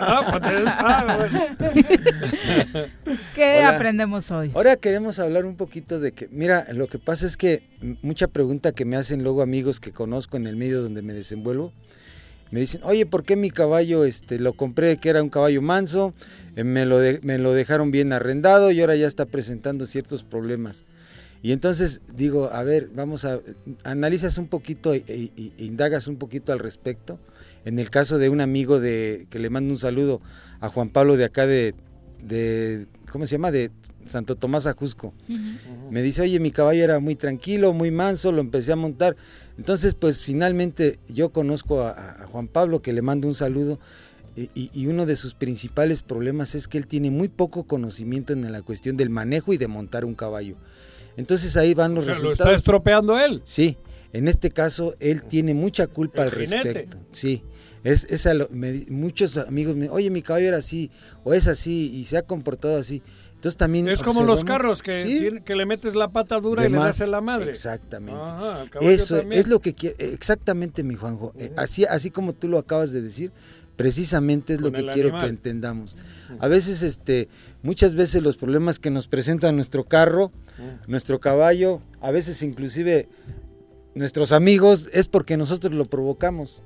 Ah, pues, ah, bueno. ¿Qué Hola. aprendemos hoy? Ahora queremos hablar un poquito de que, mira, lo que pasa es que m- mucha pregunta que me hacen luego amigos que conozco en el medio donde me desenvuelvo, me dicen, oye, ¿por qué mi caballo este, lo compré que era un caballo manso? eh, me, lo de- me lo dejaron bien arrendado y ahora ya está presentando ciertos problemas. Y entonces digo, a ver, vamos a, analizas un poquito e, e- e indagas un poquito al respecto. En el caso de un amigo de, que le mando un saludo a Juan Pablo de acá de, de ¿cómo se llama? De Santo Tomás Ajusco. Me dice, oye, mi caballo era muy tranquilo, muy manso, lo empecé a montar. Entonces, pues finalmente yo conozco a, a Juan Pablo, que le mando un saludo, y uno de sus principales problemas es que él tiene muy poco conocimiento en la cuestión del manejo y de montar un caballo. Entonces ahí van O los sea, lo resultados. está estropeando él. Sí, en este caso él tiene mucha culpa El al jinete. respecto. Sí, es, es a lo- me muchos amigos me dicen, oye, mi caballo era así, o es así, y se ha comportado así. Entonces también Es como los carros que, Sí, tiene- que le metes la pata dura de y le más. das en la madre. Exactamente. Ajá, Eso también. es lo que quiere, exactamente mi Juanjo. Eh, así, así como tú lo acabas de decir, precisamente es lo que quiero animal. que entendamos. A veces, este, muchas veces los problemas que nos presenta nuestro carro, nuestro caballo, a veces inclusive nuestros amigos, es porque nosotros lo provocamos.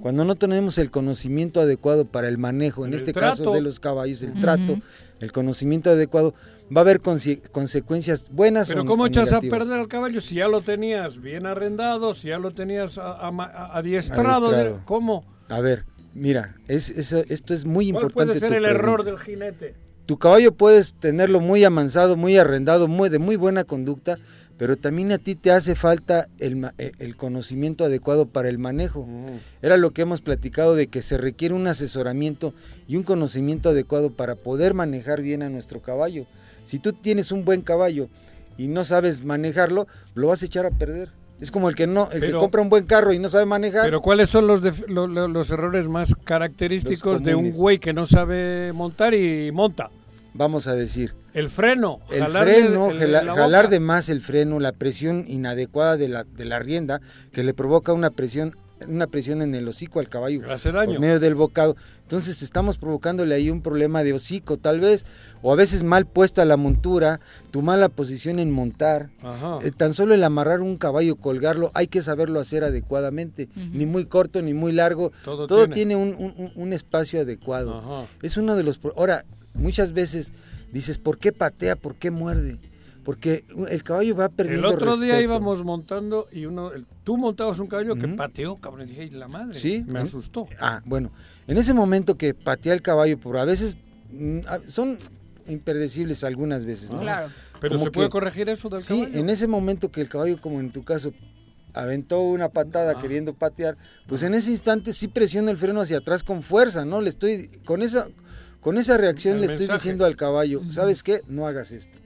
Cuando no tenemos el conocimiento adecuado para el manejo, en El este trato. caso de los caballos, el trato, el conocimiento adecuado, va a haber conse- consecuencias buenas Pero o- ¿cómo echas a perder al caballo si ya lo tenías bien arrendado, si ya lo tenías a- a- a- adiestrado? Adiestrado. ¿Cómo? A ver, mira, es, esto es muy ¿Cuál importante. puede ser tu el error del jinete? Tu caballo puedes tenerlo muy amansado, muy arrendado, muy, de muy buena conducta, pero también a ti te hace falta el, eh, el conocimiento adecuado para el manejo. Era lo que hemos platicado de que se requiere un asesoramiento y un conocimiento adecuado para poder manejar bien a nuestro caballo. Si tú tienes un buen caballo y no sabes manejarlo, lo vas a echar a perder. Es como el que no, el Pero- que compra un buen carro y no sabe manejar. Pero ¿cuáles son los, def- lo- lo- los errores más característicos de un güey que no sabe montar y monta? Vamos a decir, El freno. El freno, el- jala- la jalar de más el freno, la presión inadecuada de la, de la rienda, que le provoca una presión, una presión en el hocico al caballo hace daño. por medio del bocado. Entonces estamos provocándole ahí un problema de hocico, tal vez, o a veces mal puesta la montura, tu mala posición en montar. Ajá. Eh, tan solo el amarrar un caballo, colgarlo, hay que saberlo hacer adecuadamente, ni muy corto ni muy largo. Todo Todo, tiene. tiene, un, un- espacio adecuado. Ajá. Es uno de los... Ahora, muchas veces dices, ¿por qué patea? ¿Por qué muerde? Porque el caballo va perdiendo El otro día íbamos montando y uno, el- tú montabas un caballo que pateó, cabrón. y Dije, "Ay, la madre. Sí, Me asustó. Ah, bueno, en ese momento que patea el caballo, por a veces mm, a- son impredecibles algunas veces, ¿no? Claro. Pero Como se puede que- corregir eso del Sí, caballo. en ese momento que el caballo, como en tu caso, aventó una patada queriendo patear, pues en ese instante sí presiona el freno hacia atrás con fuerza, ¿no? Le estoy, con esa, con esa reacción El le estoy diciendo al caballo, ¿sabes qué? No hagas esto.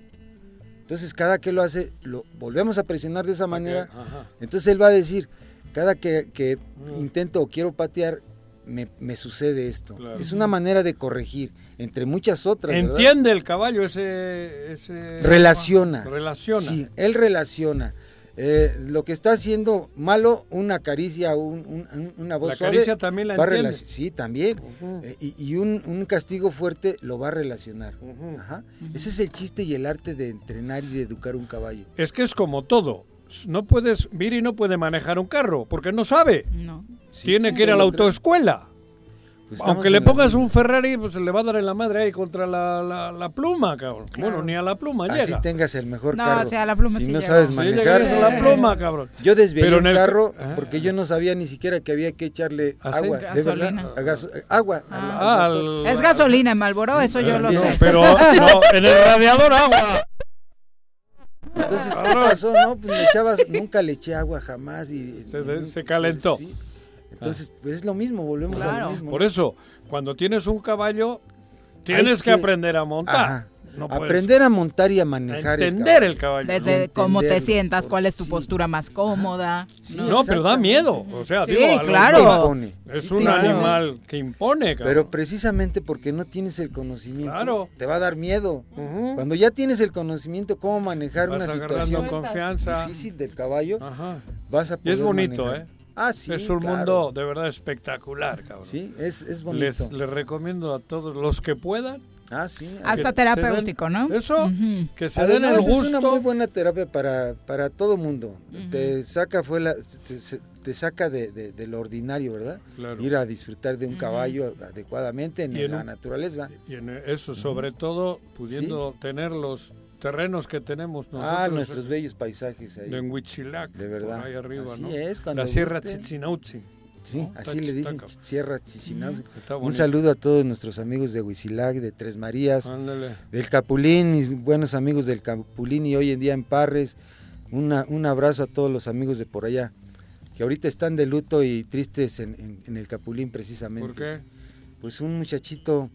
Entonces cada que lo hace, lo volvemos a presionar de esa manera. Entonces él va a decir, cada que, que intento o quiero patear, me, me sucede esto. Claro. Es una manera de corregir, entre muchas otras. ¿verdad? Entiende el caballo ese... ese Relaciona. Relaciona. Sí, él relaciona. Eh, lo que está haciendo malo, una caricia, un- un- un- una voz La suave, caricia también la va entiende. Sí, también. Eh, y y un, un castigo fuerte lo va a relacionar. Ajá. Ese es el chiste y el arte de entrenar y de educar un caballo. Es que es como todo. No puedes, Viri no puede manejar un carro porque no sabe. No. Tiene sí, que ir a la autoescuela. Pues Aunque le pongas un Ferrari, pues se le va a dar en la madre ahí contra la, la- la pluma, cabrón. Bueno, ni a la pluma Así llega. tengas el mejor No, carro. o sea, la pluma si sí no llega. sabes Sí, manejar. a la pluma, cabrón. Yo desvié el carro Ah. porque yo no sabía ni siquiera que había que echarle agua. De verdad. Gasolina. A gaso- agua. Ah, al al- Es gasolina en Malboro, eso yo lo sé. pero no, en el radiador agua. Entonces, ¿qué pasó? No, pues le echabas, nunca le eché agua jamás y Se, y- se calentó. sí. Entonces, pues es lo mismo, volvemos a lo mismo. Por eso, cuando tienes un caballo, tienes que, que- aprender a montar. Ajá. No puedes Aprender a montar y a manejar entender el caballo. Desde ¿no? cómo te sientas, cuál es tu postura más cómoda. Sí, No, pero da miedo. O sea, Sí, digo, claro. Es Sí un animal que impone, cabrón. Pero precisamente porque no tienes el conocimiento, Claro. te va a dar miedo. Cuando ya tienes el conocimiento cómo manejar Vas una situación confianza. difícil del caballo, Ajá. vas a Y poder es bonito, manejar. ¿eh? Ah, sí, es un claro. mundo de verdad espectacular, cabrón. Sí, es, es bonito. Les, les recomiendo a todos los que puedan. Ah, sí. Hasta den- terapéutico, ¿no? Eso, que se den Además, el es una muy gusto. buena terapia para, para todo mundo. Te saca fuera, te, te saca de, de- de lo ordinario, ¿verdad? Claro. Ir a disfrutar de un caballo adecuadamente en, Y en la un- naturaleza. Y en eso, sobre todo, pudiendo tener los terrenos que tenemos nosotros. ah, nuestros bellos paisajes ahí. En Huichilac, De verdad. por ahí arriba, Así ¿no? es, cuando La Sierra gusten. Chichinautzi. Sí, ¿no? así le dicen. Sierra Chichinauzi. Está Un saludo a todos nuestros amigos de Huizilac, de Tres Marías, Ándale. del Capulín, mis buenos amigos del Capulín y hoy en día en Parres. Una- un abrazo a todos los amigos de por allá, que ahorita están de luto y tristes en, en- en el Capulín precisamente. ¿Por qué? Pues un muchachito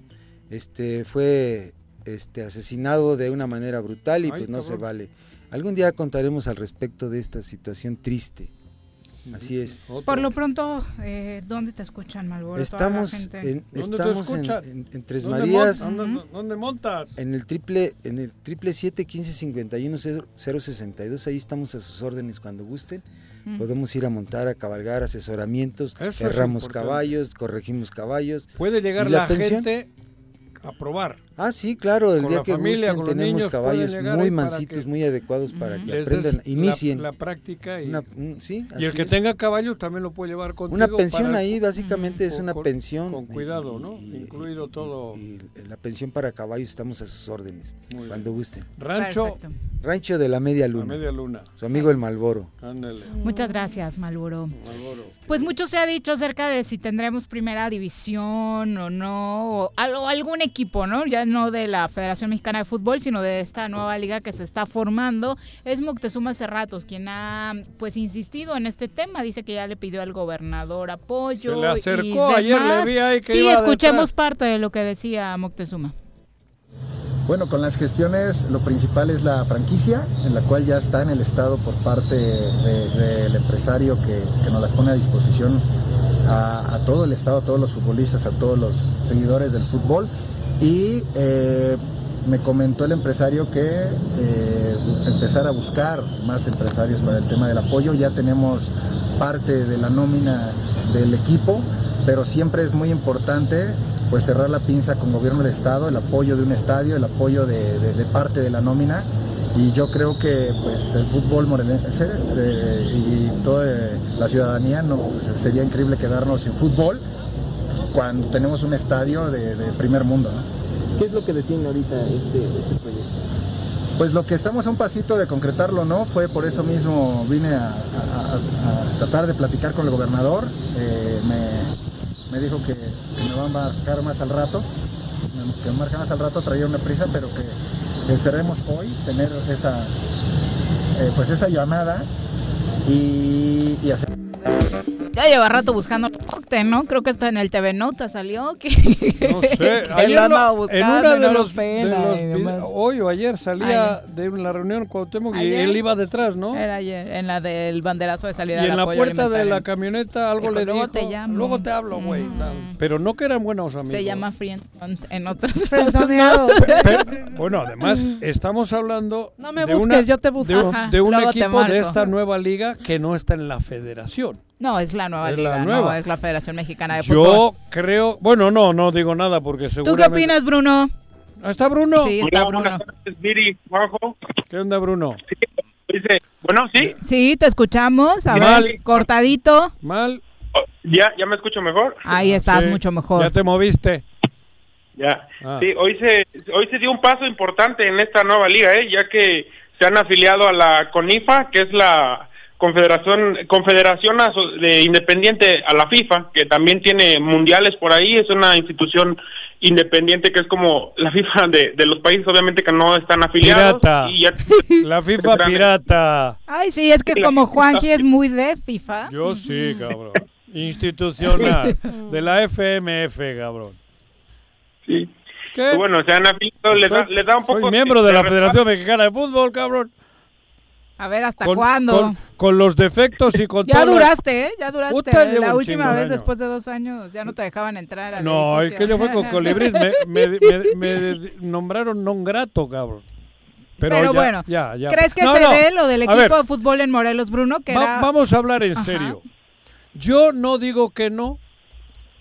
este, fue este, asesinado de una manera brutal y Ay, pues no se cabrón. vale. Algún día contaremos al respecto de esta situación triste. Así es. Por lo pronto, eh, ¿dónde te escuchan, Malboro? Estamos Toda la gente? en, ¿Dónde te estamos en, en- en Tres ¿Dónde Marías, mon- ¿Dónde, dónde montas? en el triple, en el triple siete quince cincuenta y uno cero- cero sesenta y dos, ahí estamos a sus órdenes cuando gusten. Mm. Podemos ir a montar, a cabalgar, asesoramientos, Eso es cerramos caballos, corregimos caballos. Puede llegar ¿Y la, pensión? gente a probar. Ah, sí, claro, el Con día la que familia, gusten tenemos niños, caballos muy mansitos, que muy adecuados para que aprendan, inicien. La, práctica y, Una- un- sí, y el que es. tenga caballo también lo puede llevar contigo. Una pensión para- ahí básicamente es con- una con- pensión. Con cuidado, ¿no? y- Incluido todo. y la pensión para caballos estamos a sus órdenes, Muy cuando gusten. Rancho Perfecto. Rancho de la Media Luna. media luna. Su amigo el Malboro. Ándale. Muchas gracias, Malboro. Malboro. Pues mucho se ha dicho acerca de si tendremos primera división o no, o o algún equipo, ¿no? Ya no de la Federación Mexicana de Fútbol, sino de esta nueva liga que se está formando. Es Moctezuma Cerratos quien ha pues insistido en este tema, dice que ya le pidió al gobernador apoyo. Se le acercó, y ayer le vi ahí que Sí, iba escuchemos detrás. parte de lo que decía Moctezuma. Bueno, con las gestiones lo principal es la franquicia, en la cual ya está en el Estado por parte de- del empresario que, que nos las pone a disposición a, a todo el Estado, a todos los futbolistas, a todos los seguidores del fútbol. Y eh, me comentó el empresario que eh, empezar a buscar más empresarios para el tema del apoyo. Ya tenemos parte de la nómina del equipo, pero siempre es muy importante pues cerrar la pinza con gobierno del estado, el apoyo de un estadio, el apoyo de, parte de la nómina y yo creo que pues el fútbol morelense eh, y toda la ciudadanía no, pues, sería increíble quedarnos sin fútbol cuando tenemos un estadio de, de primer mundo. ¿no? ¿Qué es lo que detiene ahorita este, este proyecto? Pues lo que estamos a un pasito de concretarlo, ¿no? Fue por eso mismo vine a, a- a- a tratar de platicar con el gobernador. Eh, me, me dijo que, que me va a marcar más al rato, que me marca más al rato, traía una prisa, pero que, que esperemos hoy tener esa, eh, pues esa llamada y, y hacer... Ya lleva rato buscando ¿no? Creo que está en el TV Nota, salió. Que, No sé, que ayer lo andaba en buscando una y de no los, de y hoy o ayer salía Ayer. de la reunión Cuauhtémoc y ¿Ayer? él iba detrás, ¿no? Era ayer, en la del banderazo de salida Y en del la puerta de la camioneta algo Dijo, le "Luego dijo. te llamo". Luego te hablo, güey. Pero no que eran buenos amigos. Se llama Friend en otros bueno, además, estamos hablando No me de, busques, una- yo te busco. de un, de luego equipo de esta nueva liga que no está en la federación. No, es la nueva Es liga, la no, nueva. es la Federación Mexicana de Yo Fútbol. creo, bueno, no, no digo nada porque ¿Tú seguramente... qué opinas, Bruno? ¿Está Bruno? Sí, está Bruno. Viri, Juanjo. ¿Qué onda, Bruno? Dice, bueno, sí. Sí, te escuchamos. A Mal. ver, cortadito. Mal. ¿Ya, ¿Ya me escucho mejor? Ahí estás Sí, mucho mejor. Ya te moviste. Ya. Ah. Sí, hoy se, hoy se dio un paso importante en esta nueva liga, ¿eh? ya que se han afiliado a la CONIFA, que es la Confederación Confederación de Independiente a la FIFA, que también tiene mundiales por ahí, es una institución independiente que es como la FIFA de, de los países obviamente que no están afiliados. Pirata. Y ya- La FIFA pirata. Ay, sí, es que como Juanji es muy de FIFA. Yo sí, cabrón. Institucional. De la FMF, cabrón. Sí. ¿Qué? Bueno, se han afiliado, le da, Soy- le da un Soy poco... miembro de la. Federación Mexicana de Fútbol, cabrón. A ver, ¿hasta Con, cuándo? con- con los defectos y con ya duraste, ¿eh? Ya duraste. Puta, la última vez, después de dos años, ya no te dejaban entrar. al No, el que yo fue con Colibrí. Me, me- me- me nombraron non grato, cabrón. Pero, Pero ya- bueno, ya, ya. ¿crees que No, se no. dé lo del A equipo ver, de fútbol en Morelos, Bruno? Que va- era... Vamos a hablar en Ajá. serio. Yo no digo que no.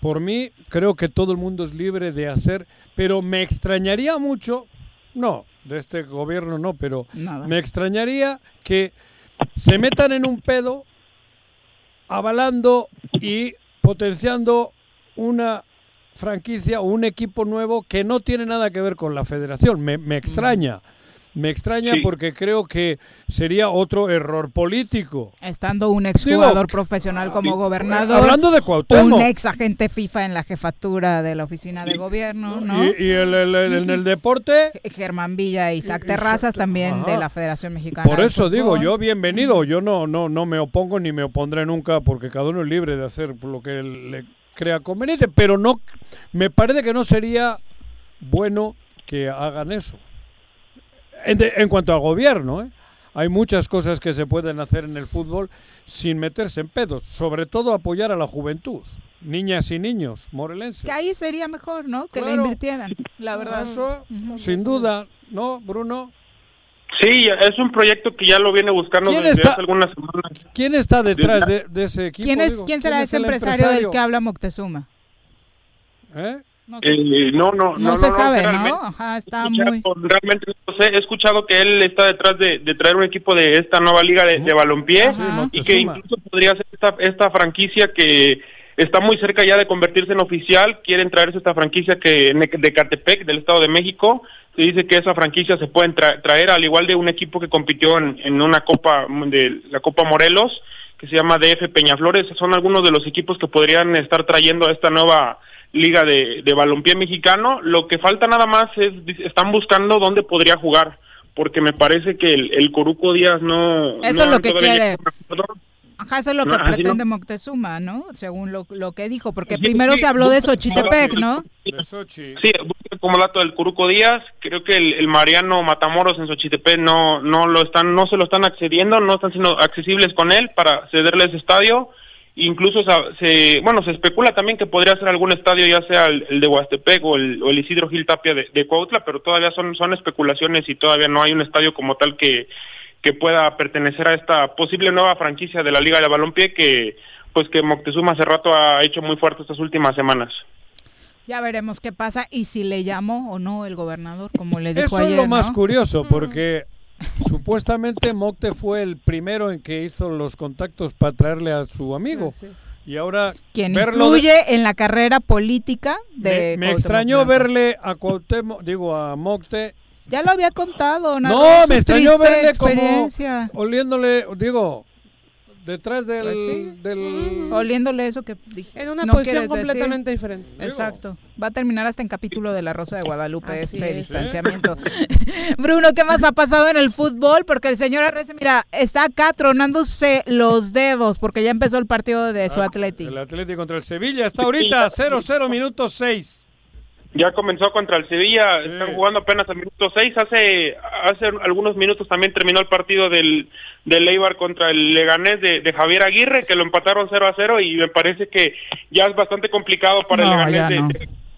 Por mí, creo que todo el mundo es libre de hacer. Pero me extrañaría mucho. No, de este gobierno no, pero Nada. me extrañaría que se metan en un pedo avalando y potenciando una franquicia o un equipo nuevo que no tiene nada que ver con la federación. Me, me extraña. Me extraña Sí. porque creo que sería otro error político. Estando un exjugador profesional como gobernador. hablando de Cuauhtémoc. Un ex agente FIFA en la jefatura de la oficina de gobierno, ¿no? Y, y el- el- el- en el deporte, Germán Villa y Isaac Terrazas también Ajá. de la Federación Mexicana. por eso digo, yo bienvenido. Yo no, no, no me opongo ni me opondré nunca porque cada uno es libre de hacer lo que le crea conveniente. Pero no, me parece que no sería bueno que hagan eso. En, de- en cuanto al gobierno, ¿eh? hay muchas cosas que se pueden hacer en el fútbol sin meterse en pedos. Sobre todo apoyar a la juventud, niñas y niños morelenses. Que ahí sería mejor, ¿no? Que le Claro. invirtieran, la verdad. Eso, sin duda, ¿no, Bruno? Sí, es un proyecto que ya lo viene buscando ¿Quién desde está- hace algunas semanas. ¿Quién está detrás de, de ese equipo? ¿Quién, es, digo? ¿Quién será es ese el empresario, del que habla Moctezuma? ¿Eh? No se, Eh, no, no, no, no se sabe, realmente- ¿no? Ajá, está escuchado- muy... Realmente no sé, he escuchado que él está detrás de, de traer un equipo de esta nueva liga de, de balompié Ajá. y que incluso podría ser esta, esta franquicia que está muy cerca ya de convertirse en oficial. Quieren traerse esta franquicia que de Catepec, del Estado de México. Se dice que esa franquicia se pueden tra- traer al igual de un equipo que compitió en, en una copa de la Copa Morelos que se llama DF Peñaflores. Son algunos de los equipos que podrían estar trayendo a esta nueva liga de, de balompié mexicano. Lo que falta nada más es, están buscando dónde podría jugar, porque me parece que el, el Coruco Díaz no... Eso no es lo que quiere. Ajá, eso es lo No, que pretende no. Moctezuma, ¿no? Según lo, lo que dijo, porque Sí, primero sí, se habló de Xochitepec, ¿no? Sí, busca como dato del Curuco Díaz, creo que el, el Mariano Matamoros en Xochitepec no no lo están no se lo están accediendo, no están siendo accesibles con él para cederle ese estadio. Incluso se bueno, se especula también que podría ser algún estadio ya sea el, el de Huastepec o el, o el Isidro Gil Tapia de, de Cuautla, pero todavía son son especulaciones y todavía no hay un estadio como tal que que pueda pertenecer a esta posible nueva franquicia de la Liga de Balompié que pues que Moctezuma hace rato ha hecho muy fuerte estas últimas semanas. Ya veremos qué pasa y si le llamó o no el gobernador, como le dijo Eso ayer, es lo más ¿no? curioso, porque supuestamente Mocte fue el primero en que hizo los contactos para traerle a su amigo. Y ahora Quien verlo de- influye en la carrera política de me, me extrañó Blanco. verle a Cuauhtémoc, digo a Mocte. Ya lo había contado, No, me extrañó verle como experiencia. oliéndole, digo, detrás del, Pues sí. del Oliéndole eso que dije. En una no posición decir. completamente diferente. Exacto. Va a terminar hasta en capítulo de La Rosa de Guadalupe Así este es. distanciamiento. Bruno, ¿qué más ha pasado en el fútbol? Porque el señor Arrece, mira, está acá tronándose los dedos porque ya empezó el partido de su Atleti. el Atlético contra el Sevilla. Está ahorita 0-0 minutos 6. Ya comenzó contra el Sevilla, están jugando apenas al minuto 6. Hace hace algunos minutos también terminó el partido del, del Eibar contra el Leganés de, de Javier Aguirre, que lo empataron 0 a 0 y me parece que ya es bastante complicado para No, el ya Leganés.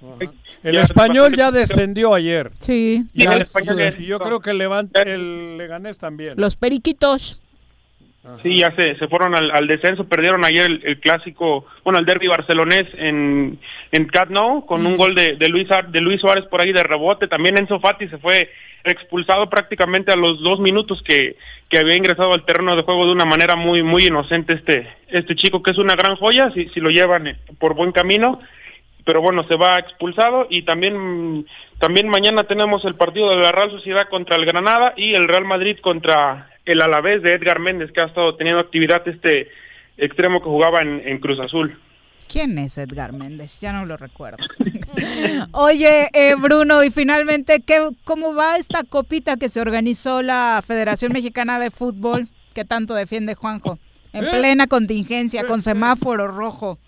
no. de- El ya español es ya descendió ayer. Sí, Sí, ya el es- español yo creo que el, Levante, el Leganés también. los periquitos. Sí, ya se, se fueron al, al descenso, perdieron ayer el, el clásico, bueno, el derby barcelonés en, en Nou con un gol de, de, Luis, Ar- de Luis Suárez por ahí de rebote. También Enzo Fati se fue expulsado prácticamente a los dos minutos que, que había ingresado al terreno de juego de una manera muy muy inocente este este chico que es una gran joya si, si lo llevan eh, por buen camino pero bueno, se va expulsado y también también mañana tenemos el partido de la Real Sociedad contra el Granada y el Real Madrid contra el Alavés de Edgar Méndez que ha estado teniendo actividad este extremo que jugaba en, en Cruz Azul. ¿Quién es Edgar Méndez? Ya no lo recuerdo. Oye, eh, Bruno, y finalmente, ¿qué, ¿cómo va esta copita que se organizó la Federación Mexicana de Fútbol que tanto defiende Juanjo? En ¿Eh? plena contingencia, con semáforo rojo.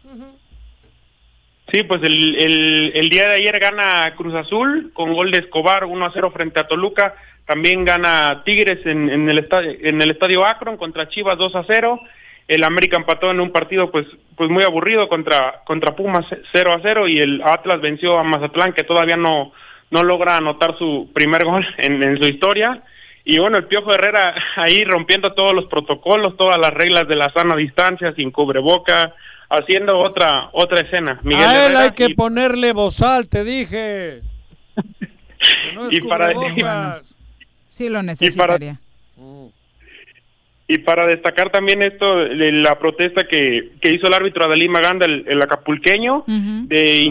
Sí, pues el, el, el día de ayer gana Cruz Azul con gol de Escobar 1 a 0 frente a Toluca. También gana Tigres en, en, el, estadio, en el estadio Akron contra Chivas 2 a 0. El América empató en un partido pues pues muy aburrido contra contra Pumas 0 a 0 y el Atlas venció a Mazatlán que todavía no no logra anotar su primer gol en, en su historia. Y bueno, el Piojo Herrera ahí rompiendo todos los protocolos, todas las reglas de la sana distancia, sin cubreboca, haciendo otra otra escena. Miguel a él Herrera hay que y- ponerle bozal, te dije. No Y para-. Sí lo necesitaría. Y para destacar también esto, de la protesta que, que hizo el árbitro Adalí Maganda, el, el acapulqueño, de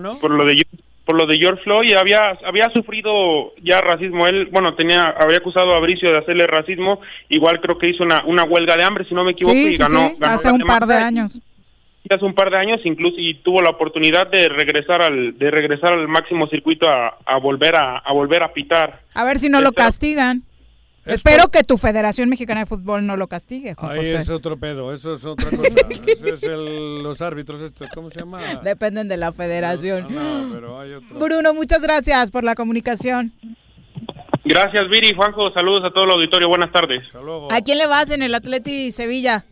¿no? por lo de por lo de George Floyd había había sufrido ya racismo él bueno tenía había acusado a Bricio de hacerle racismo igual creo que hizo una una huelga de hambre si no me equivoco Sí, y sí, ganó, sí, ganó hace un par de años. Hace un par de años incluso y tuvo la oportunidad de regresar al de regresar al máximo circuito a, a volver a, a volver a pitar A ver si no lo castigan. Espero que tu Federación Mexicana de Fútbol no lo castigue, Juan Ahí José. es otro pedo, eso es otra cosa. eso es el- los árbitros estos, ¿cómo se llama? Dependen de la federación. No, pero hay otro. Bruno, muchas gracias por la comunicación. gracias Viri Juanjo saludos a todo el auditorio buenas tardes ¿A quién le vas en el Atleti Sevilla?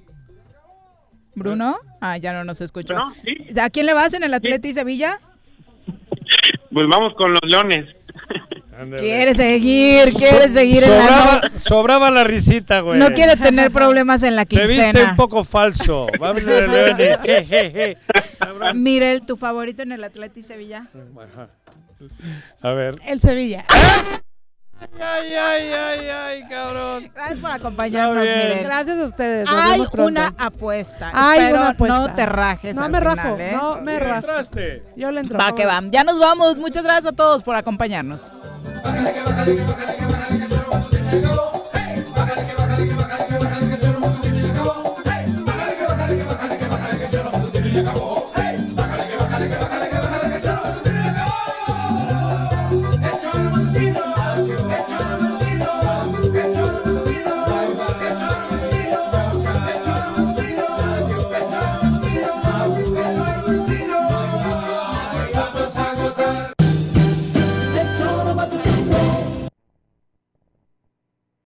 ¿Bruno? Ah, ya no nos escuchó. ¿A quién le vas en el Atleti Sevilla? pues vamos con los leones Quiere seguir, quiere seguir en la sobraba, sobraba la risita, güey. No quiere tener problemas en la Te viste un quincena. poco falso. Vamos a ver, Leone. Je, je, je. Mirel, ¿tu favorito en el Atleti Sevilla? Ajá. A ver. El Sevilla. Ay, ay, ay, ay, cabrón. Gracias por acompañarnos. Mirel. Gracias a ustedes. nos Hay una apuesta. Hay Espero una apuesta. no te rajes No al me final, rajo, ¿eh? no me rajo. entraste? Yo le entro. Va que va. Ya nos vamos. Muchas gracias a todos por acompañarnos. Hey,